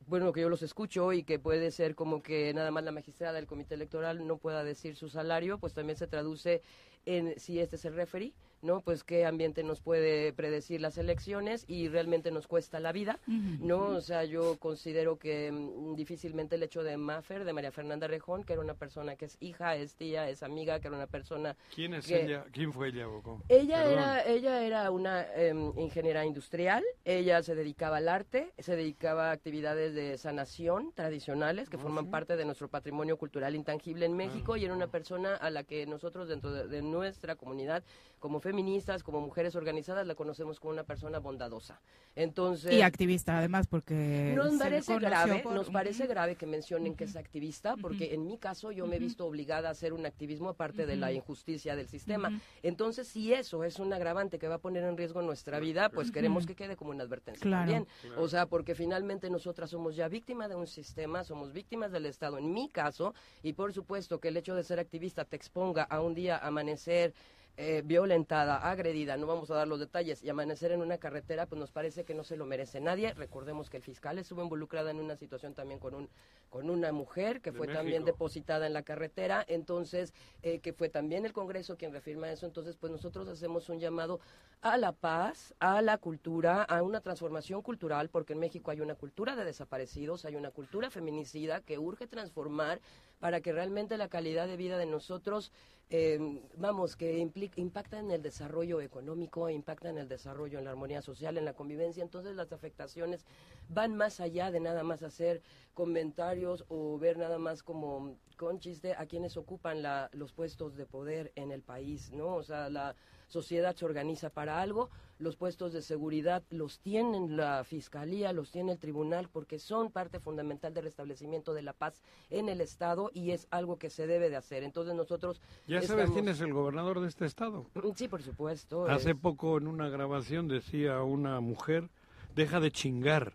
bueno, que yo los escucho y que puede ser como que nada más la magistrada del comité electoral no pueda decir su salario, pues también se traduce en si este es el referee, ¿no? Pues qué ambiente nos puede predecir las elecciones y realmente nos cuesta la vida, ¿no? O sea, yo considero que mm, difícilmente el hecho de Maffer, de María Fernanda Rejón, que era una persona que es hija, es tía, es amiga, que era una persona... ¿Quién es que- ella? ¿Quién fue ella, Bocó? ella Perdón. era, ella era una em, ingeniera industrial, ella se dedicaba al arte, se dedicaba a actividades de sanación tradicionales que forman parte de nuestro patrimonio cultural intangible en México y era una persona a la que nosotros dentro de, de nuestra comunidad, como feministas, como mujeres organizadas, la conocemos como una persona bondadosa. Entonces, Y activista, además, porque. nos parece grave, por- nos parece grave que mencionen que es activista, porque en mi caso yo me he visto obligada a hacer un activismo aparte de la injusticia del sistema. Entonces, si eso es un agravante que va a poner en riesgo nuestra vida, pues queremos que quede como una advertencia Claro. también. O sea, porque finalmente nosotras somos ya víctimas de un sistema, somos víctimas del Estado, en mi caso, y por supuesto que el hecho de ser activista te exponga a un día amanecer eh, violentada, agredida, no vamos a dar los detalles, y amanecer en una carretera, pues nos parece que no se lo merece nadie. Recordemos que el fiscal estuvo involucrada en una situación también con un con una mujer que De fue también depositada en la carretera, entonces eh, que fue también el Congreso quien refirma eso, entonces pues nosotros hacemos un llamado a la paz, a la cultura, a una transformación cultural, porque en México hay una cultura de desaparecidos, hay una cultura feminicida que urge transformar para que realmente la calidad de vida de nosotros, eh, vamos, que impli- impacta en el desarrollo económico, impacta en el desarrollo, en la armonía social, en la convivencia. Entonces las afectaciones van más allá de nada más hacer comentarios o ver nada más como con chiste a quienes ocupan la, los puestos de poder en el país, ¿no? O sea, la sociedad se organiza para algo, los puestos de seguridad los tienen la fiscalía, los tiene el tribunal, porque son parte fundamental del restablecimiento de la paz en el Estado y es algo que se debe de hacer. Entonces nosotros... ¿Ya sabes quién es el gobernador de este estado? Sí, por supuesto. Hace es- poco en una grabación decía una mujer, deja de chingar,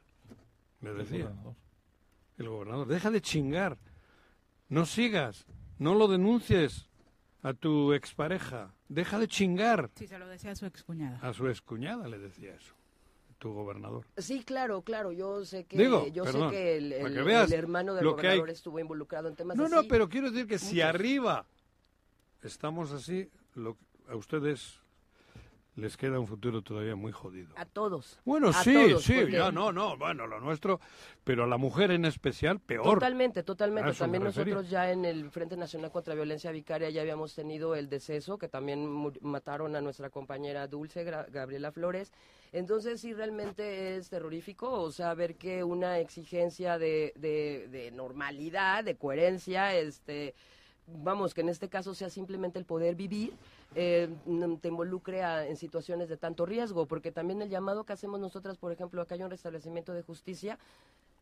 le decía. gobernador. El gobernador, deja de chingar, no sigas, no lo denuncies a tu expareja, deja de chingar. Sí, se lo decía a su excuñada. A su excuñada le decía eso, tu gobernador. Sí, claro, claro. Yo sé que, Digo, yo perdón, sé que el, el- que veas el hermano del hay- gobernador estuvo involucrado en temas No, así. no, pero quiero decir que si arriba estamos así, lo, a ustedes les queda un futuro todavía muy jodido. A todos. Bueno, a sí, todos, sí, porque- ya no, no, bueno, lo nuestro, pero a la mujer en especial peor. Totalmente, totalmente. También nosotros ya en el Frente Nacional contra Violencia Vicaria ya habíamos tenido el deceso, que también mataron a nuestra compañera Dulce, Gra- Gabriela Flores. Entonces sí, realmente es terrorífico, o sea, ver que una exigencia de, de, de normalidad, de coherencia, este vamos, que en este caso sea simplemente el poder vivir, eh, te involucre a- en situaciones de tanto riesgo, porque también el llamado que hacemos nosotras, por ejemplo, acá hay un restablecimiento de justicia,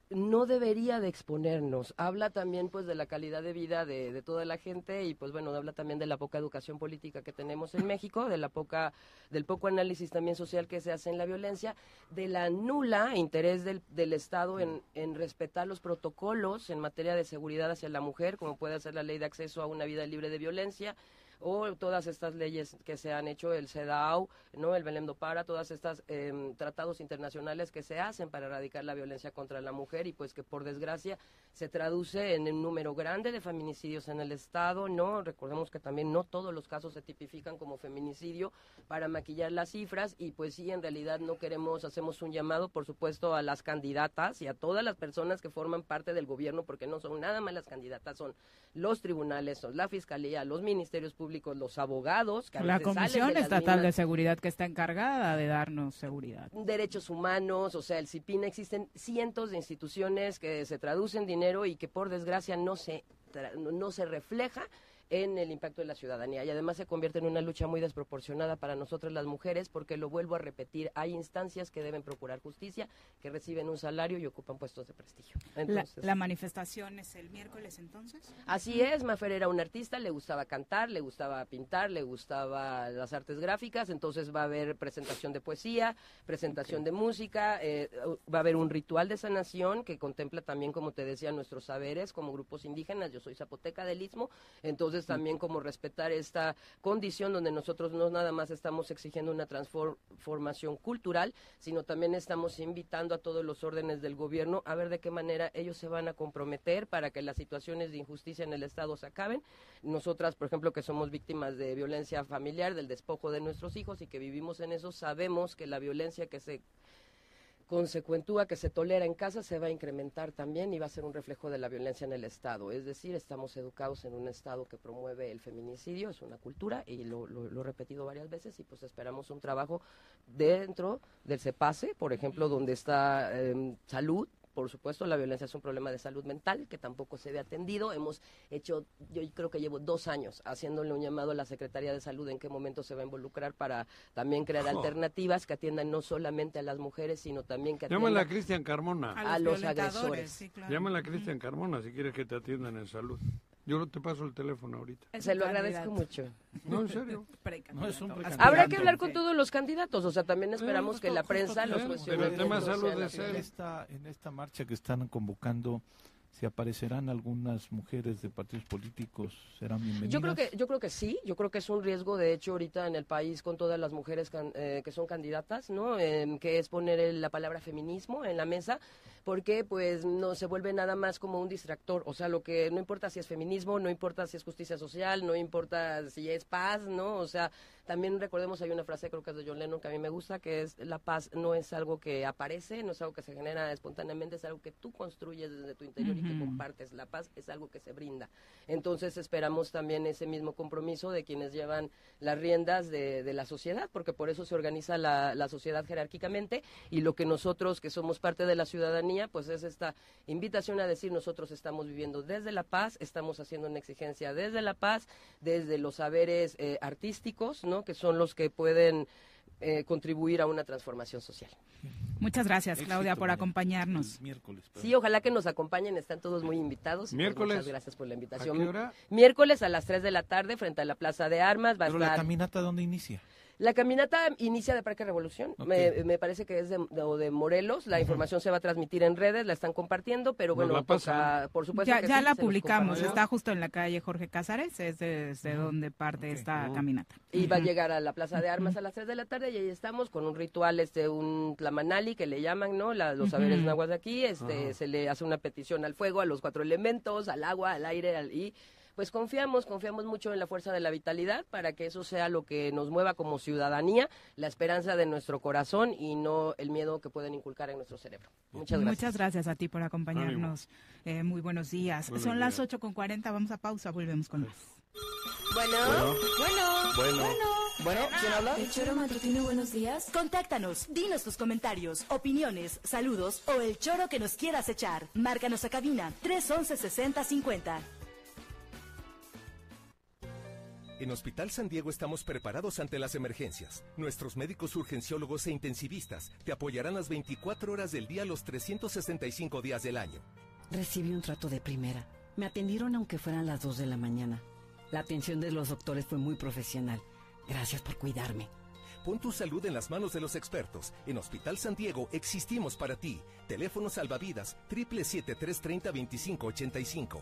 no debería de exponernos. Habla también pues de la calidad de vida de, toda la gente y pues bueno, habla también de la poca educación política que tenemos en México, de la poca, del poco análisis también social que se hace en la violencia, de la nula interés del, del Estado en, en respetar los protocolos en materia de seguridad hacia la mujer, como puede ser la ley de acceso a una vida libre de violencia, o todas estas leyes que se han hecho, el CEDAW, ¿no? el Belém Para, todas estas em, tratados internacionales que se hacen para erradicar la violencia contra la mujer y pues que por desgracia se traduce en un número grande de feminicidios en el Estado, ¿no? Recordemos que también no todos los casos se tipifican como feminicidio para maquillar las cifras y pues sí, en realidad no queremos, hacemos un llamado, por supuesto, a las candidatas y a todas las personas que forman parte del gobierno, porque no son nada más las candidatas, son los tribunales, son la fiscalía, los ministerios públicos, los abogados. Que a la Comisión de Estatal de Seguridad que está encargada de darnos seguridad. derechos humanos, o sea, el CIPIN, existen cientos de instituciones que se traducen dinero y que por desgracia no se, no se refleja en el impacto de la ciudadanía y además se convierte en una lucha muy desproporcionada para nosotras las mujeres porque lo vuelvo a repetir, hay instancias que deben procurar justicia, que reciben un salario y ocupan puestos de prestigio. La, Entonces, la manifestación es el miércoles entonces. Así es, Mafer era un artista, le gustaba cantar, le gustaba pintar, le gustaba las artes gráficas, entonces va a haber presentación de poesía, presentación de música, eh, va a haber un ritual de sanación que contempla también, como te decía, nuestros saberes como grupos indígenas, yo soy zapoteca del Istmo, entonces también como respetar esta condición donde nosotros no nada más estamos exigiendo una transformación cultural, sino también estamos invitando a todos los órdenes del gobierno a ver de qué manera ellos se van a comprometer para que las situaciones de injusticia en el Estado se acaben. Nosotras, por ejemplo, que somos víctimas de violencia familiar, del despojo de nuestros hijos y que vivimos en eso, sabemos que la violencia que se consecuentúa que se tolera en casa se va a incrementar también y va a ser un reflejo de la violencia en el Estado. Es decir, estamos educados en un Estado que promueve el feminicidio, es una cultura y lo, lo- he repetido varias veces y pues esperamos un trabajo dentro del CEPASE, por ejemplo, donde está em, salud. Por supuesto, la violencia es un problema de salud mental que tampoco se ve atendido. Hemos hecho, yo creo que llevo dos años haciéndole un llamado a la Secretaría de Salud en qué momento se va a involucrar para también crear alternativas que atiendan no solamente a las mujeres, sino también que atiendan Llámala a Cristian Carmona. a los agresores. Llámala a Cristian Carmona si quieres que te atiendan en salud. Yo no te paso el teléfono ahorita. Se lo agradezco mucho. No, en serio. No, es un Habrá que hablar con todos los candidatos, o sea, también esperamos que la prensa los cuestione. Pero el tema salud. En esta, en esta marcha que están convocando, ¿se aparecerán algunas mujeres de partidos políticos? ¿Serán bienvenidas? Yo creo que yo creo que sí, yo creo que es un riesgo de hecho ahorita en el país con todas las mujeres can- eh, que son candidatas, ¿no? Em, que es poner el- la palabra feminismo en la mesa porque pues no se vuelve nada más como un distractor, o sea, lo que no importa si es feminismo, no importa si es justicia social, no importa si es paz, ¿no? O sea, también recordemos hay una frase creo que es de John Lennon que a mí me gusta que es la paz no es algo que aparece, no es algo que se genera espontáneamente, es algo que tú construyes desde tu interior y que compartes. La paz es algo que se brinda. Entonces esperamos también ese mismo compromiso de quienes llevan las riendas de, de la sociedad, porque por eso se organiza la, la sociedad jerárquicamente y lo que nosotros que somos parte de la ciudadanía, pues es esta invitación a decir nosotros estamos viviendo desde la paz, estamos haciendo una exigencia desde la paz, desde los saberes eh, artísticos, ¿no? Que son los que pueden eh, contribuir a una transformación social. Muchas gracias, Claudia, Éxito, por acompañarnos. Miércoles. Sí, ojalá que nos acompañen, están todos muy invitados. pues Miércoles. muchas gracias por la invitación. ¿A qué hora? Miércoles a las 3 de la tarde frente a la Plaza de Armas va a Pero la estar... caminata, ¿dónde inicia? La caminata inicia de Parque Revolución, me, me parece que es de, de- Morelos, la información se va a transmitir en redes, la están compartiendo, pero bueno, la por supuesto Ya, que ya sí, la publicamos, está justo en la calle Jorge Cázares, es desde donde parte esta caminata. Y va a llegar a la Plaza de Armas a las 3 de la tarde y ahí estamos con un ritual, este, un tlamanali que le llaman, ¿no? La- los saberes nahuas de aquí, este, se le hace una petición al fuego, a los cuatro elementos, al agua, al aire, al, y pues confiamos, confiamos mucho en la fuerza de la vitalidad para que eso sea lo que nos mueva como ciudadanía, la esperanza de nuestro corazón y no el miedo que pueden inculcar en nuestro cerebro. Muchas gracias. Muchas gracias a ti por acompañarnos. Eh, muy buenos días. Buenos Son las días. 8 con 40, vamos a pausa, volvemos con más. Bueno, Bueno. bueno, Bueno. Bueno, ¿quién habla? El choro matutino, buenos días. Contáctanos, dinos tus comentarios, opiniones, saludos o el choro que nos quieras echar. Márcanos a cabina 311 6050. En Hospital San Diego estamos preparados ante las emergencias. Nuestros médicos urgenciólogos e intensivistas te apoyarán las 24 horas del día los 365 días del año. Recibí un trato de primera. Me atendieron aunque fueran las 2 de la mañana. La atención de los doctores fue muy profesional. Gracias por cuidarme. Pon tu salud en las manos de los expertos. En Hospital San Diego existimos para ti. Teléfono salvavidas 777-330-2585.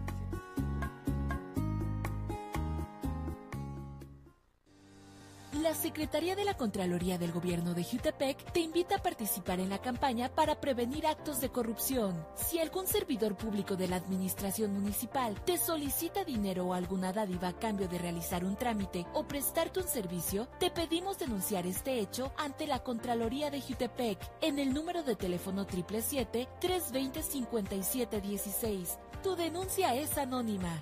La Secretaría de la Contraloría del Gobierno de Jutepec te invita a participar en la campaña para prevenir actos de corrupción. Si algún servidor público de la Administración Municipal te solicita dinero o alguna dádiva a cambio de realizar un trámite o prestarte un servicio, te pedimos denunciar este hecho ante la Contraloría de Jutepec en el número de teléfono 777-320-5716. Tu denuncia es anónima.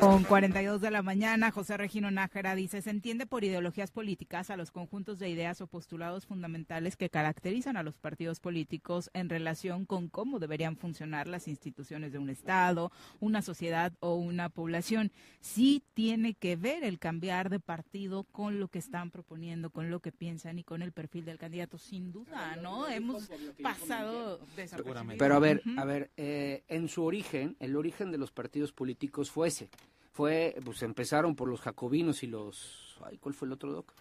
Con 42 de la mañana, José Regino Nájera dice, se entiende por ideologías políticas a los conjuntos de ideas o postulados fundamentales que caracterizan a los partidos políticos en relación con cómo deberían funcionar las instituciones de un Estado, una sociedad o una población. Sí tiene que ver el cambiar de partido con lo que están proponiendo, con lo que piensan y con el perfil del candidato, sin duda, ¿no? Hemos pasado desapercibidos. Pero a ver, a ver, eh, en su origen, el origen de los partidos políticos fue ese. Fue, pues empezaron por los jacobinos y los... Ay, ¿cuál fue el otro, Doc?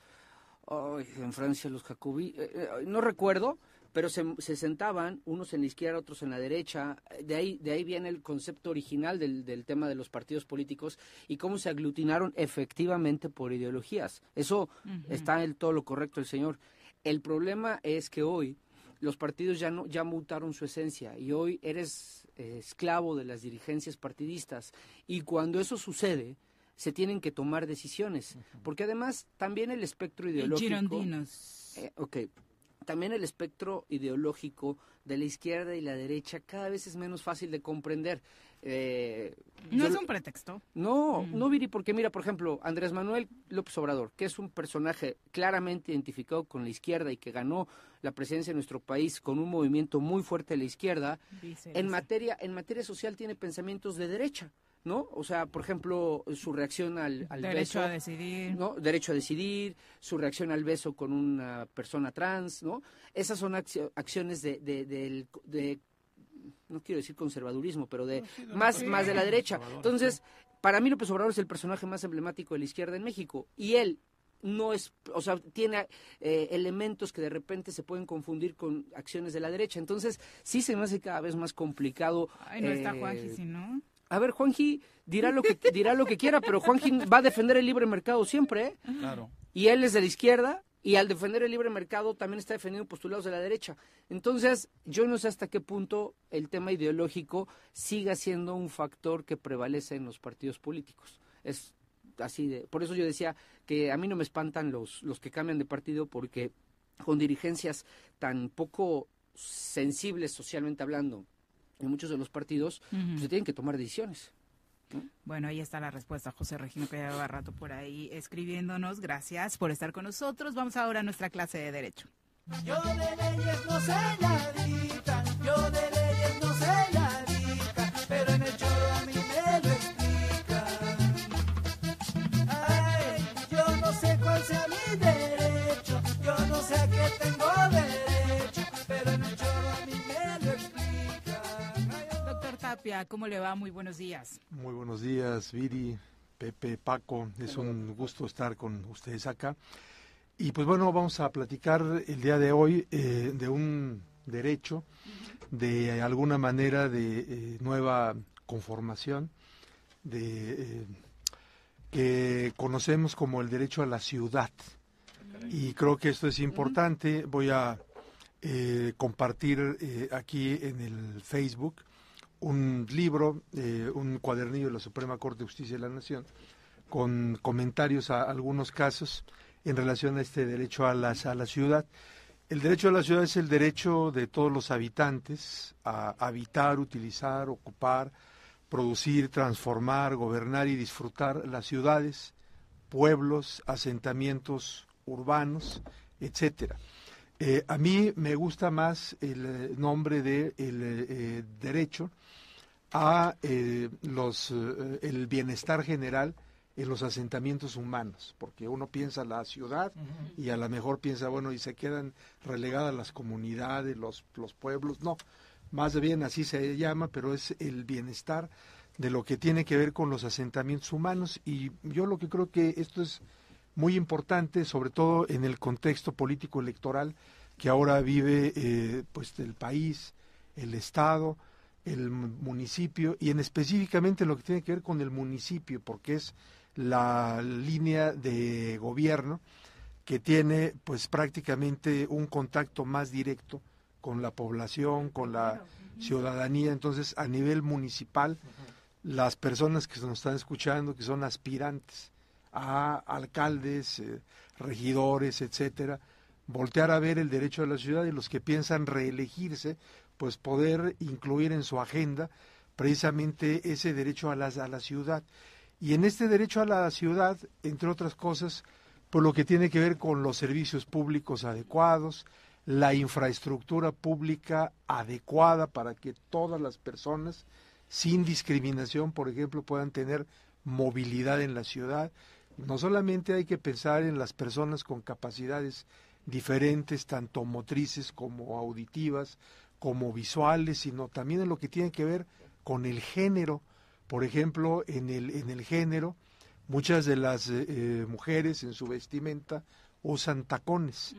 Ay, en Francia los jacobinos... no recuerdo, pero se, se sentaban unos en la izquierda, otros en la derecha. De ahí, de ahí viene el concepto original del, del tema de los partidos políticos y cómo se aglutinaron efectivamente por ideologías. Eso está en todo lo correcto el señor. El problema es que hoy los partidos ya no ya mutaron su esencia y hoy eres eh, esclavo de las dirigencias partidistas. Y cuando eso sucede se tienen que tomar decisiones. Porque además también el espectro ideológico girondinos. Eh, ok también el espectro ideológico de la izquierda y la derecha cada vez es menos fácil de comprender Eh, No yo es un pretexto. no, no, Viri, porque mira, por ejemplo, Andrés Manuel López Obrador, que es un personaje claramente identificado con la izquierda y que ganó la presidencia de nuestro país con un movimiento muy fuerte de la izquierda, Dice, en dice. materia, en materia social tiene pensamientos de derecha. ¿No? O sea, por ejemplo, su reacción al, al Derecho beso. a decidir. ¿no? Derecho a decidir, su reacción al beso con una persona trans, ¿no? Esas son accio- acciones de, de- no quiero decir conservadurismo, pero de más, más de la derecha. Entonces, para mí López Obrador es el personaje más emblemático de la izquierda en México. Y él no es, o sea, tiene eh, elementos que de repente se pueden confundir con acciones de la derecha. Entonces, sí se me hace cada vez más complicado. Ay, no está eh, Juanji, si no. A ver, Juanji dirá lo que dirá lo que quiera, pero Juanji va a defender el libre mercado siempre, ¿eh? Claro. Y él es de la izquierda y al defender el libre mercado también está defendiendo postulados de la derecha. Entonces, yo no sé hasta qué punto el tema ideológico siga siendo un factor que prevalece en los partidos políticos. Es así de, por eso yo decía que a mí no me espantan los los que cambian de partido porque con dirigencias tan poco sensibles socialmente hablando en muchos de los partidos, pues se tienen que tomar decisiones. Bueno, ahí está la respuesta, José Regino, que lleva rato por ahí escribiéndonos. Gracias por estar con nosotros. Vamos ahora a nuestra clase de Derecho. Yo de leyes no yo de leyes no Tapia, ¿cómo le va? Muy buenos días. Muy buenos días, Viri, Pepe, Paco. Es un gusto estar con ustedes acá. Y pues bueno, vamos a platicar el día de hoy eh, de un derecho, de alguna manera de eh, nueva conformación, de eh, que conocemos como el derecho a la ciudad. Y creo que esto es importante. Voy a eh, compartir eh, aquí en el Facebook un libro, eh, un cuadernillo de la Suprema Corte de Justicia de la Nación, con comentarios a algunos casos en relación a este derecho a, las, a la ciudad. El derecho a la ciudad es el derecho de todos los habitantes a habitar, utilizar, ocupar, producir, transformar, gobernar y disfrutar las ciudades pueblos, asentamientos urbanos, etcétera. Eh, a mí me gusta más el eh, nombre de el eh, derecho a los el bienestar general en los asentamientos humanos, porque uno piensa la ciudad y a lo mejor piensa, bueno, y se quedan relegadas las comunidades, los, los pueblos, no, más bien así se llama, pero es el bienestar de lo que tiene que ver con los asentamientos humanos. Y yo lo que creo que esto es muy importante, sobre todo en el contexto político electoral que ahora vive eh, pues el país, el estado, el municipio y en específicamente lo que tiene que ver con el municipio, porque es la línea de gobierno que tiene pues prácticamente un contacto más directo con la población, con la ciudadanía. Entonces, a nivel municipal, las personas que nos están escuchando, que son aspirantes a alcaldes, eh, regidores, etcétera, voltear a ver el derecho de la ciudad y los que piensan reelegirse, pues poder incluir en su agenda precisamente ese derecho a la, a la ciudad. Y en este derecho a la ciudad, entre otras cosas, por lo que tiene que ver con los servicios públicos adecuados, la infraestructura pública adecuada para que todas las personas, sin discriminación, por ejemplo, puedan tener movilidad en la ciudad. No solamente hay que pensar en las personas con capacidades diferentes, tanto motrices como auditivas, como visuales, sino también en lo que tiene que ver con el género. Por ejemplo, en el, en el género, muchas de las eh, eh, mujeres en su vestimenta usan tacones.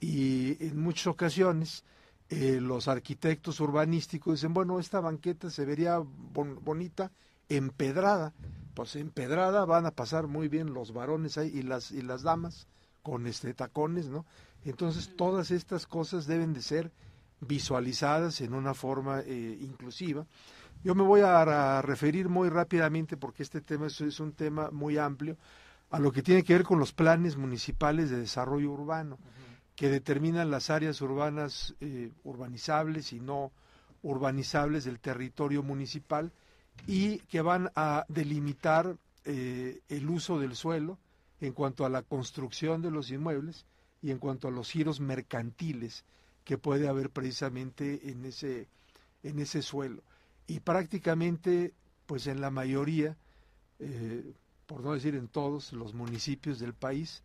Y en muchas ocasiones eh, los arquitectos urbanísticos dicen, bueno, esta banqueta se vería bonita empedrada, pues empedrada van a pasar muy bien los varones ahí y las, y las damas con este tacones, ¿no? Entonces todas estas cosas deben de ser visualizadas en una forma inclusiva. Yo me voy a, referir muy rápidamente, porque este tema es, un tema muy amplio, a lo que tiene que ver con los planes municipales de desarrollo urbano, que determinan las áreas urbanas eh, urbanizables y no urbanizables del territorio municipal y que van a delimitar eh, el uso del suelo en cuanto a la construcción de los inmuebles y en cuanto a los giros mercantiles que puede haber precisamente en ese, en ese suelo y prácticamente, pues en la mayoría, eh, por no decir en todos los municipios del país,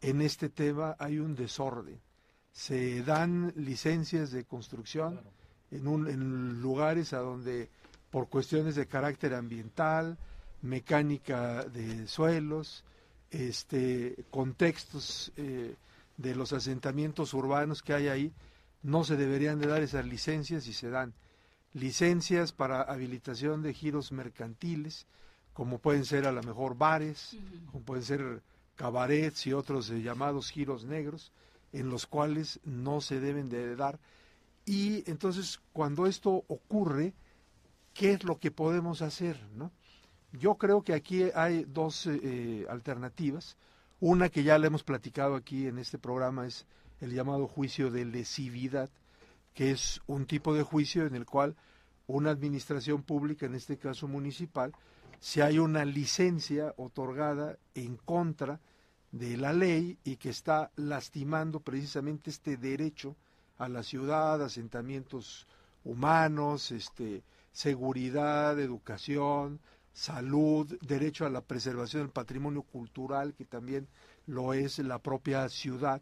en este tema hay un desorden. Se dan licencias de construcción en, un, en lugares a donde por cuestiones de carácter ambiental, mecánica de suelos, este, contextos eh, de los asentamientos urbanos que hay ahí, no se deberían de dar esas licencias y se dan licencias para habilitación de giros mercantiles, como pueden ser a lo mejor bares, como pueden ser cabarets y otros eh, llamados giros negros, en los cuales no se deben de dar. Y entonces, cuando esto ocurre, ¿qué es lo que podemos hacer? ¿no? Yo creo que aquí hay dos eh, eh, alternativas. Una que ya le hemos platicado aquí en este programa es el llamado juicio de lesividad, que es un tipo de juicio en el cual una administración pública, en este caso municipal, si hay una licencia otorgada en contra de la ley y que está lastimando precisamente este derecho a la ciudad, asentamientos humanos, este, seguridad, educación, salud, derecho a la preservación del patrimonio cultural, que también lo es la propia ciudad,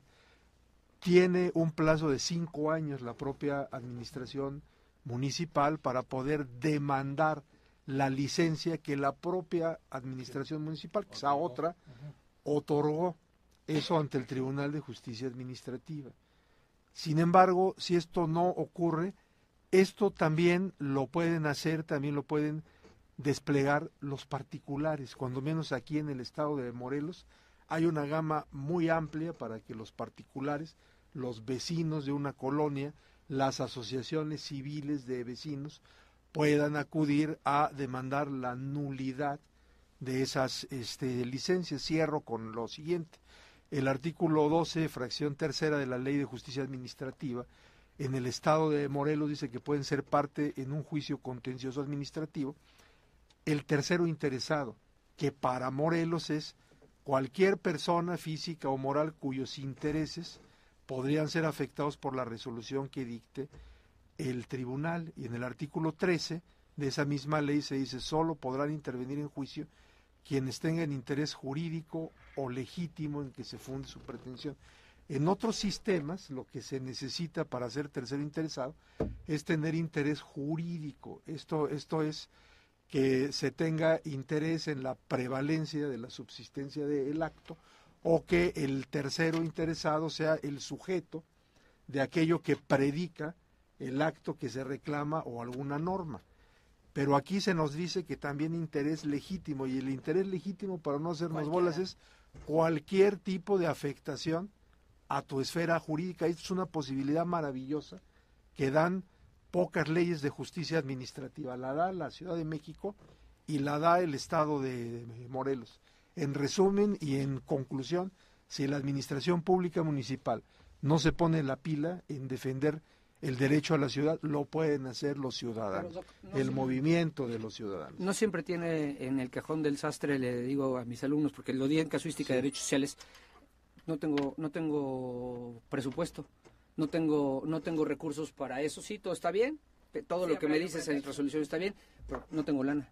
tiene un plazo de cinco años la propia administración municipal para poder demandar la licencia que la propia administración municipal, esa otra, otorgó. Eso ante el Tribunal de Justicia Administrativa. Sin embargo, si esto no ocurre, esto también lo pueden hacer, también lo pueden desplegar los particulares, cuando menos aquí en el estado de Morelos. Hay una gama muy amplia para que los particulares, los vecinos de una colonia, las asociaciones civiles de vecinos puedan acudir a demandar la nulidad de esas este, licencias. Cierro con lo siguiente. El artículo 12, fracción tercera de la Ley de Justicia Administrativa, en el estado de Morelos dice que pueden ser parte en un juicio contencioso administrativo el tercero interesado, que para Morelos es cualquier persona física o moral cuyos intereses podrían ser afectados por la resolución que dicte el tribunal. Y en el artículo 13 de esa misma ley se dice, solo podrán intervenir en juicio quienes tengan interés jurídico o legítimo en que se funde su pretensión. En otros sistemas, lo que se necesita para ser tercero interesado es tener interés jurídico. Esto, esto es que se tenga interés en la prevalencia de la subsistencia del acto o que el tercero interesado sea el sujeto de aquello que predica el acto que se reclama o alguna norma. Pero aquí se nos dice que también interés legítimo, y el interés legítimo, para no hacernos bolas, es cualquier tipo de afectación a tu esfera jurídica. Esto es una posibilidad maravillosa que dan pocas leyes de justicia administrativa. La da la Ciudad de México y la da el Estado de Morelos. En resumen y en conclusión, si la Administración Pública Municipal no se pone la pila en defender el derecho a la ciudad lo pueden hacer los ciudadanos, el movimiento de los ciudadanos. No siempre tiene en el cajón del sastre, le digo a mis alumnos, porque lo di en casuística de derechos sociales, no tengo, no tengo presupuesto, no tengo, no tengo recursos para eso, sí, todo está bien, todo lo que me dices en resolución está bien, pero no tengo lana.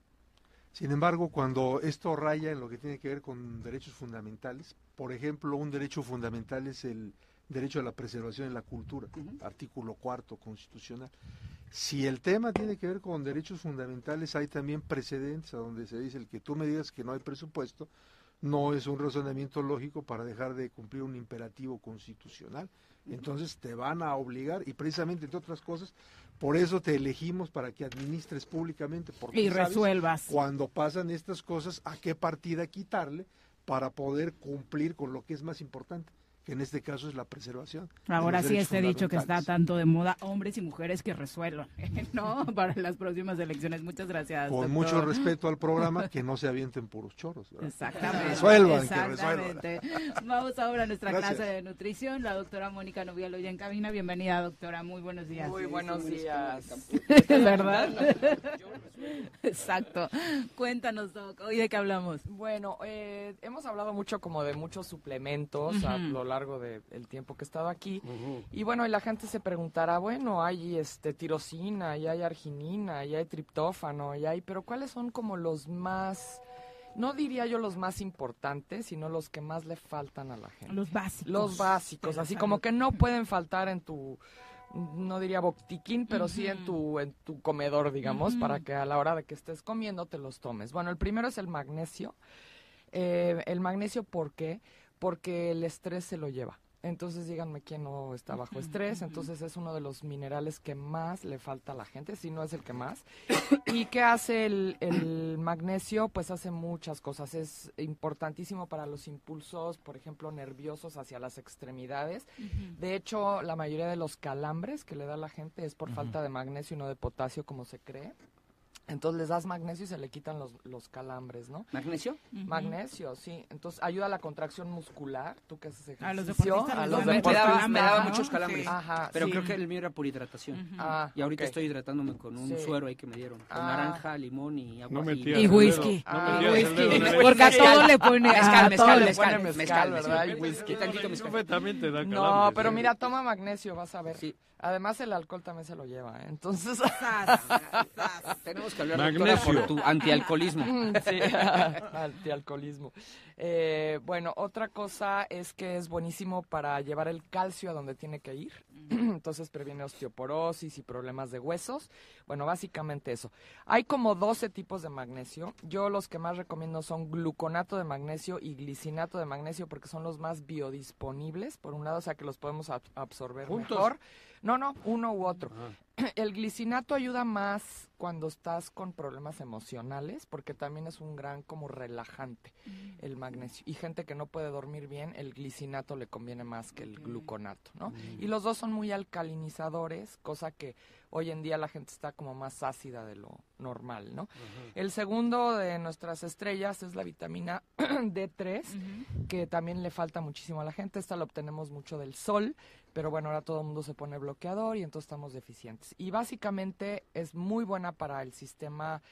Sin embargo, cuando esto raya en lo que tiene que ver con derechos fundamentales, por ejemplo, un derecho fundamental es el derecho a la preservación de la cultura, artículo cuarto constitucional. Si el tema tiene que ver con derechos fundamentales, hay también precedentes a donde se dice el que tú me digas que no hay presupuesto, no es un razonamiento lógico para dejar de cumplir un imperativo constitucional. Entonces te van a obligar y precisamente entre otras cosas, por eso te elegimos para que administres públicamente porque y resuelvas cuando pasan estas cosas a qué partida quitarle para poder cumplir con lo que es más importante, que en este caso es la preservación. Ahora sí este dicho que está tanto de moda, hombres y mujeres que resuelvan, ¿no? Para las próximas elecciones. Muchas gracias. Con mucho respeto al programa, que no se avienten puros choros. Exactamente. resuelvan, exactamente. Vamos ahora a nuestra clase de nutrición. La doctora Mónica Novialo ya en cabina. Bienvenida, doctora. Muy buenos días. Muy buenos días. ¿Verdad? Exacto. Cuéntanos, Doc, ¿hoy de qué hablamos? Bueno, eh, hemos hablado mucho como de muchos suplementos a lo largo del tiempo que he estado aquí. Y bueno, y la gente se preguntará, bueno, hay este tirosina, y hay arginina, y hay triptófano, y hay, pero ¿cuáles son como los más no diría yo los más importantes, sino los que más le faltan a la gente. Los básicos. Los básicos, así como que no pueden faltar en tu no diría botiquín, pero sí en tu en tu comedor, digamos, para que a la hora de que estés comiendo te los tomes. Bueno, el primero es el magnesio. Eh, el magnesio, ¿por qué? Porque el estrés se lo lleva. Entonces díganme quién no está bajo estrés. Entonces es uno de los minerales que más le falta a la gente, si no es el que más. ¿Y qué hace el, el, magnesio? Pues hace muchas cosas. Es importantísimo para los impulsos, por ejemplo, nerviosos hacia las extremidades. De hecho, la mayoría de los calambres que le da a la gente es por falta de magnesio y no de potasio, como se cree. Entonces les das magnesio y se le quitan los, los calambres, ¿no? ¿Magnesio? Magnesio, sí. Entonces ayuda a la contracción muscular. Tú que haces ejercicio. A los deportistas. A los deportistas. me daba ¿no? muchos calambres. Sí. Ajá, Pero sí. creo que el mío era por hidratación. Ah, y ahorita ok. estoy hidratándome con un Sí. suero ahí que me dieron. Con Ah. naranja, limón y agua. No y- Y whisky. no Ah, whisky. Porque a todo le pone... Mezcal, a mezcal, todo le mezcal, pone mezcal, mezcal. ¿verdad? Y whisky. Tantito mezcal. No, pero ¿eh? mira, toma magnesio, vas a ver. Sí. Además, el alcohol también se lo lleva. ¿eh? Entonces, Tenemos que hablar Magnesio. doctora, por tu antialcoholismo. sí, antialcoholismo. Eh, bueno, otra cosa es que es buenísimo para llevar el calcio a donde tiene que ir. Entonces previene osteoporosis y problemas de huesos. Bueno, básicamente eso. Hay como 12 tipos de magnesio. Yo los que más recomiendo son gluconato de magnesio y glicinato de magnesio porque son los más biodisponibles, por un lado, o sea que los podemos ab- absorber ¿Juntos? mejor. No, no, uno u otro. Ah. El glicinato ayuda más cuando estás con problemas emocionales, porque también es un gran como relajante el magnesio. Y gente que no puede dormir bien, el glicinato le conviene más que el gluconato, ¿no? Y los dos son muy alcalinizadores, cosa que hoy en día la gente está como más ácida de lo normal, ¿no? El segundo de nuestras estrellas es la vitamina D3, que también le falta muchísimo a la gente. Esta la obtenemos mucho del sol, pero bueno, ahora todo el mundo se pone bloqueador y entonces estamos deficientes. Y básicamente es muy buena para el sistema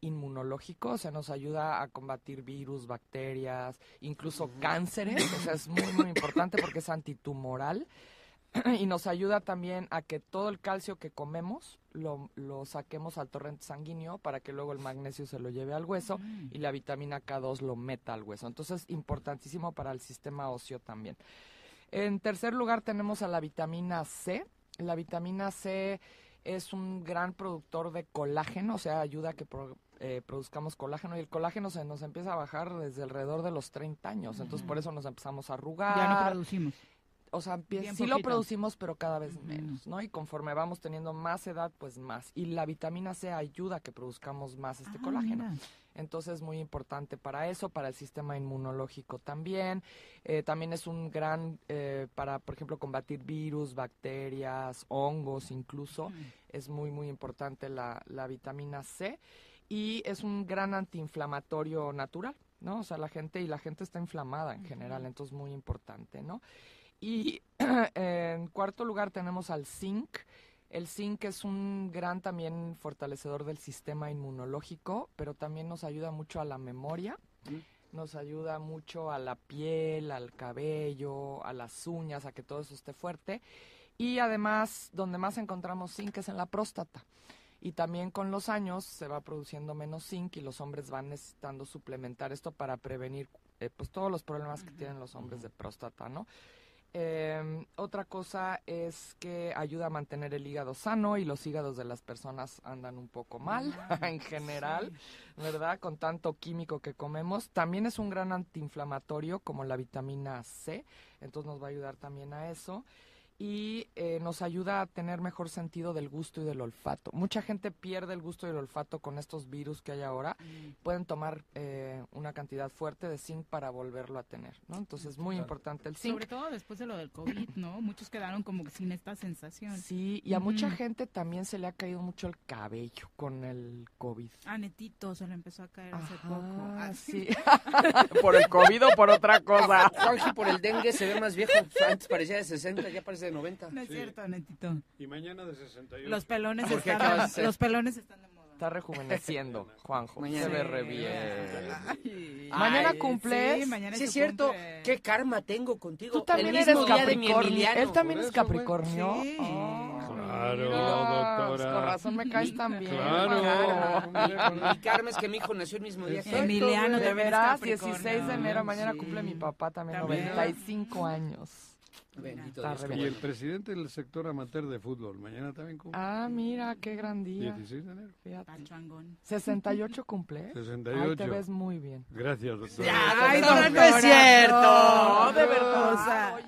inmunológico, o sea, nos ayuda a combatir virus, bacterias, incluso cánceres, o sea, es muy, muy importante porque es antitumoral y nos ayuda también a que todo el calcio que comemos lo, lo saquemos al torrente sanguíneo para que luego el magnesio se lo lleve al hueso y la vitamina K2 lo meta al hueso. Entonces, importantísimo para el sistema óseo también. En tercer lugar tenemos a la vitamina C. La vitamina C es un gran productor de colágeno, o sea, ayuda a que pro- eh, produzcamos colágeno y el colágeno se nos empieza a bajar desde alrededor de los 30 años, entonces por eso nos empezamos a arrugar. Ya no producimos. O sea, empie- Bien sí lo producimos, pero cada vez menos, ¿no? Y conforme vamos teniendo más edad, pues más. Y la vitamina C ayuda a que produzcamos más este Ah, colágeno. mira. Entonces es muy importante para eso, para el sistema inmunológico también. Eh, también es un gran, eh, para, por ejemplo, combatir virus, bacterias, hongos incluso. Es muy, muy importante la, la vitamina C. Y es un gran antiinflamatorio natural, ¿no? O sea, la gente, y la gente está inflamada en general, entonces muy importante, ¿no? Y en cuarto lugar tenemos al zinc. El zinc es un gran también fortalecedor del sistema inmunológico, pero también nos ayuda mucho a la memoria, nos ayuda mucho a la piel, al cabello, a las uñas, a que todo eso esté fuerte. Y además, donde más encontramos zinc es en la próstata. Y también con los años se va produciendo menos zinc y los hombres van necesitando suplementar esto para prevenir eh, pues todos los problemas que tienen los hombres de próstata, ¿no? Eh, otra cosa es que ayuda a mantener el hígado sano y los hígados de las personas andan un poco mal en general, ¿verdad? Con tanto químico que comemos. También es un gran antiinflamatorio como la vitamina C, entonces nos va a ayudar también a eso. Y eh, nos ayuda a tener mejor sentido del gusto y del olfato. Mucha gente pierde el gusto y el olfato con estos virus que hay ahora. Pueden tomar eh, una cantidad fuerte de zinc para volverlo a tener, ¿no? Entonces es muy Claro. importante el zinc. Sobre todo después de lo del COVID, ¿no? Muchos quedaron como que sin esta sensación. Sí, y a mucha Ujú. gente también se le ha caído mucho el cabello con el COVID. A Netito se le empezó a caer hace poco. Ah, Ah, sí. por el COVID o por otra cosa. Juanji por el dengue se ve más viejo. Antes parecía de 60, ya parece de 90. No es cierto, Netito. Y mañana de 68. Los pelones ¿Por qué están, los pelones están de moda. Está rejuveneciendo, Juanjo. Mañana. Se ve re Sí. bien. Mañana Ay, cumples. sí, mañana Sí, es cierto. cumple. Qué karma tengo contigo. Tú también el eres mismo mi Capricornio. Emiliano. Él también Por es eso, güey. Capricornio. Sí. Claro, Mira, doctora. Con razón me caes tan bien. Claro. Mi karma es que mi hijo nació el mismo día. yo. Emiliano De veras, Capricornio. 16 de enero, mañana Sí. cumple mi papá también, También. 95 años. Bendito Dios. Y el presidente del sector amateur de fútbol, mañana también cumple. Ah, mira, qué gran día. 16 de enero. Fíjate. Pachangón. 68 cumple. 68. Ay, te ves muy bien. Gracias, doctor. Ay, no, no es doctora, cierto. no, de verdad. O sea,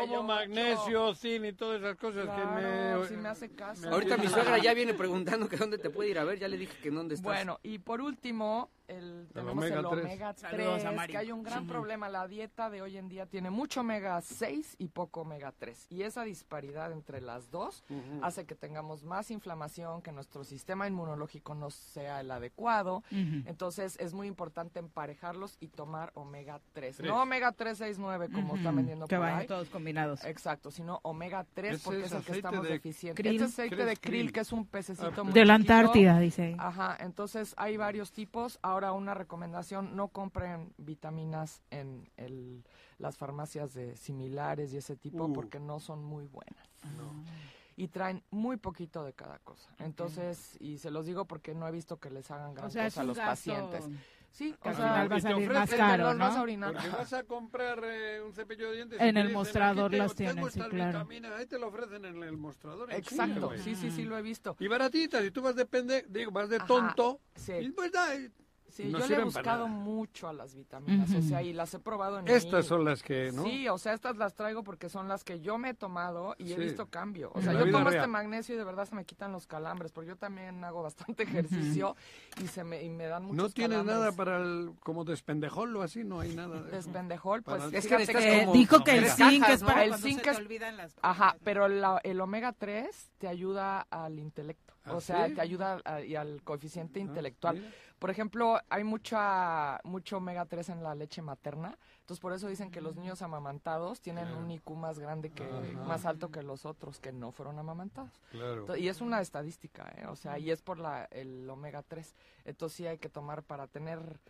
Como magnesio, zinc y todas esas cosas Claro, que me... sí me hace caso. Ahorita mi suegra ya viene preguntando que dónde te puede ir a ver. Ya le dije que en dónde estás. Bueno, y por último, el, tenemos omega el 3. omega Saludos 3, a Mari. que hay un gran Sí. problema. La dieta de hoy en día tiene mucho omega 6 y poco omega 3. Y esa disparidad entre las dos hace que tengamos más inflamación, que nuestro sistema inmunológico no sea el adecuado. Entonces es muy importante emparejarlos y tomar omega 3. Tres. No omega 3, 6, 9 como están Ujú. vendiendo Que por vayan ahí. todos combinados. Exacto, sino omega 3 Ese porque es es el que estamos de deficientes. krill. Este aceite Krill de krill, krill. que es un pececito Ah, muy De la chiquito. Antártida, dice. Ajá, entonces hay varios tipos. Ahora una recomendación, no compren vitaminas en el, las farmacias de similares y ese tipo Uh. porque no son muy buenas. Y traen muy poquito de cada cosa. Entonces, y se los digo porque no he visto que les hagan gran O sea, es cosa a los gasto pacientes. Sí, que o al sea, final va a y te salir más ofrecen, caro, los vas a ¿no? orinar. Porque vas a comprar eh, un cepillo de dientes. En el mostrador "Aquí te- las tengo tienen, sí, claro. vitaminas", Ahí te lo ofrecen en el mostrador. en Exacto, sí, sí, sí, lo he visto. Y baratitas, y tú vas de pende, digo, vas de Ajá, tonto. sí. Y pues da, Sí, no yo le he buscado mucho a las vitaminas, o sea, y las he probado en Estas mí. son las que, ¿no? Sí, o sea, estas las traigo porque son las que yo me he tomado y he visto cambio. O sea, yo tomo real. este magnesio y de verdad se me quitan los calambres, porque yo también hago bastante ejercicio y se me, y me dan muchos No calambres. nada para el, como despendejol o así, no hay nada. de. Despendejol, pues Es que que- como- dijo que el zinc cajas, es ¿no? para El zinc se te es- olvidan las Ajá, pero la- el omega 3 te ayuda al intelecto. ¿Ah, o sea, sí? que ayuda a- y al coeficiente intelectual. mira. Por ejemplo, hay mucha mucho omega 3 en la leche materna, entonces por eso dicen que los niños amamantados tienen Claro. un IQ más grande que Ajá. más alto que los otros que no fueron amamantados. Claro. Y es una estadística, ¿eh? o sea, y es por la el omega 3. Entonces sí hay que tomar para tener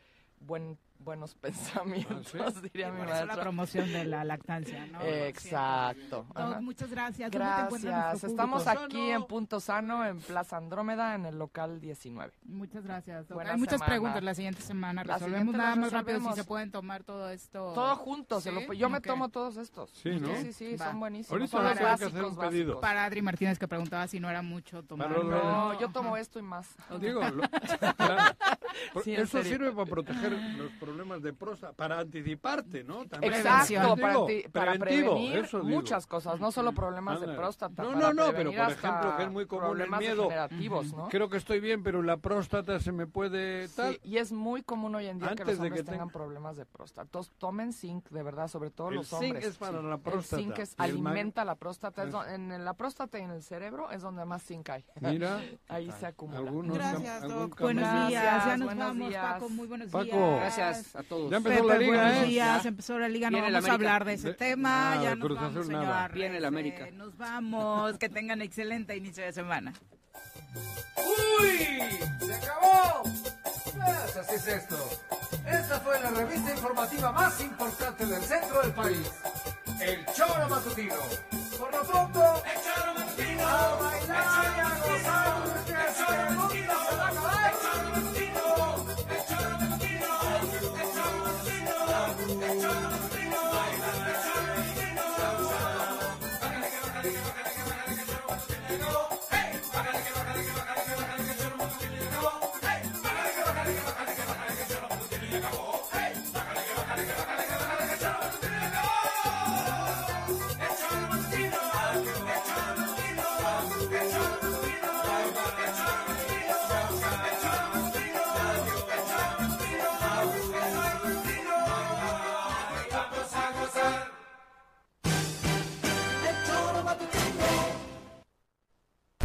buen buenos pensamientos, diría mi Por eso la maestra. promoción de la lactancia, ¿no? Exacto. Doc, muchas gracias. ¿Dónde te encuentra Gracias. Estamos público? aquí en Punto Sano, en Plaza Andrómeda, en el local 19. Muchas gracias. Doc. Hay muchas semana. preguntas la siguiente semana. La Resolvemos siguiente nada más rápido si se pueden tomar todo esto. Todo junto, se lo- ¿Sí? yo me Ok. tomo todos estos. Sí, ¿no? Sí, sí, Va. son buenísimos. Ahorita son vas los a tener que básicos, hacer un pedido. básicos. Para Adri Martínez que preguntaba si no era mucho tomar. Para lo- No, yo tomo esto y más. Digo, lo- claro. Sí, eso serio. sirve para proteger los problemas de próstata, para anticiparte, ¿no? También. Exacto, para, Digo, prevenir eso muchas cosas, no solo problemas de próstata. No, no, no, pero por ejemplo, que es muy común el problemas miedo. Creo que estoy bien, pero la próstata se me puede tal. Sí, y es muy común hoy en día que los hombres que tengan tenga- problemas de próstata. Entonces, tomen zinc, de verdad, sobre todo El los zinc hombres. es para la El próstata. zinc es- el alimenta la próstata. es Es- do- en la próstata y en el cerebro es donde más zinc hay. Mira. Ahí se acumula. Algunos Gracias, Doc. Buenos días. Ya nos buenos vamos, días. Paco. Muy buenos Paco. días. Gracias a todos. Ya empezó Pepe, la liga, buenos ¿eh? días. Ya. Empezó la liga. No Viene vamos a hablar de ese De- tema. nada, ya nos Cruz vamos, señor. nada. Viene el. América. Nos vamos. Que tengan excelente inicio de semana. ¡Uy! ¡Se acabó! Pues así es esto. Esta fue la revista informativa más importante del centro del país. El Choro Matutino. Por lo pronto, el Choro Matutino. A bailar y a gozar.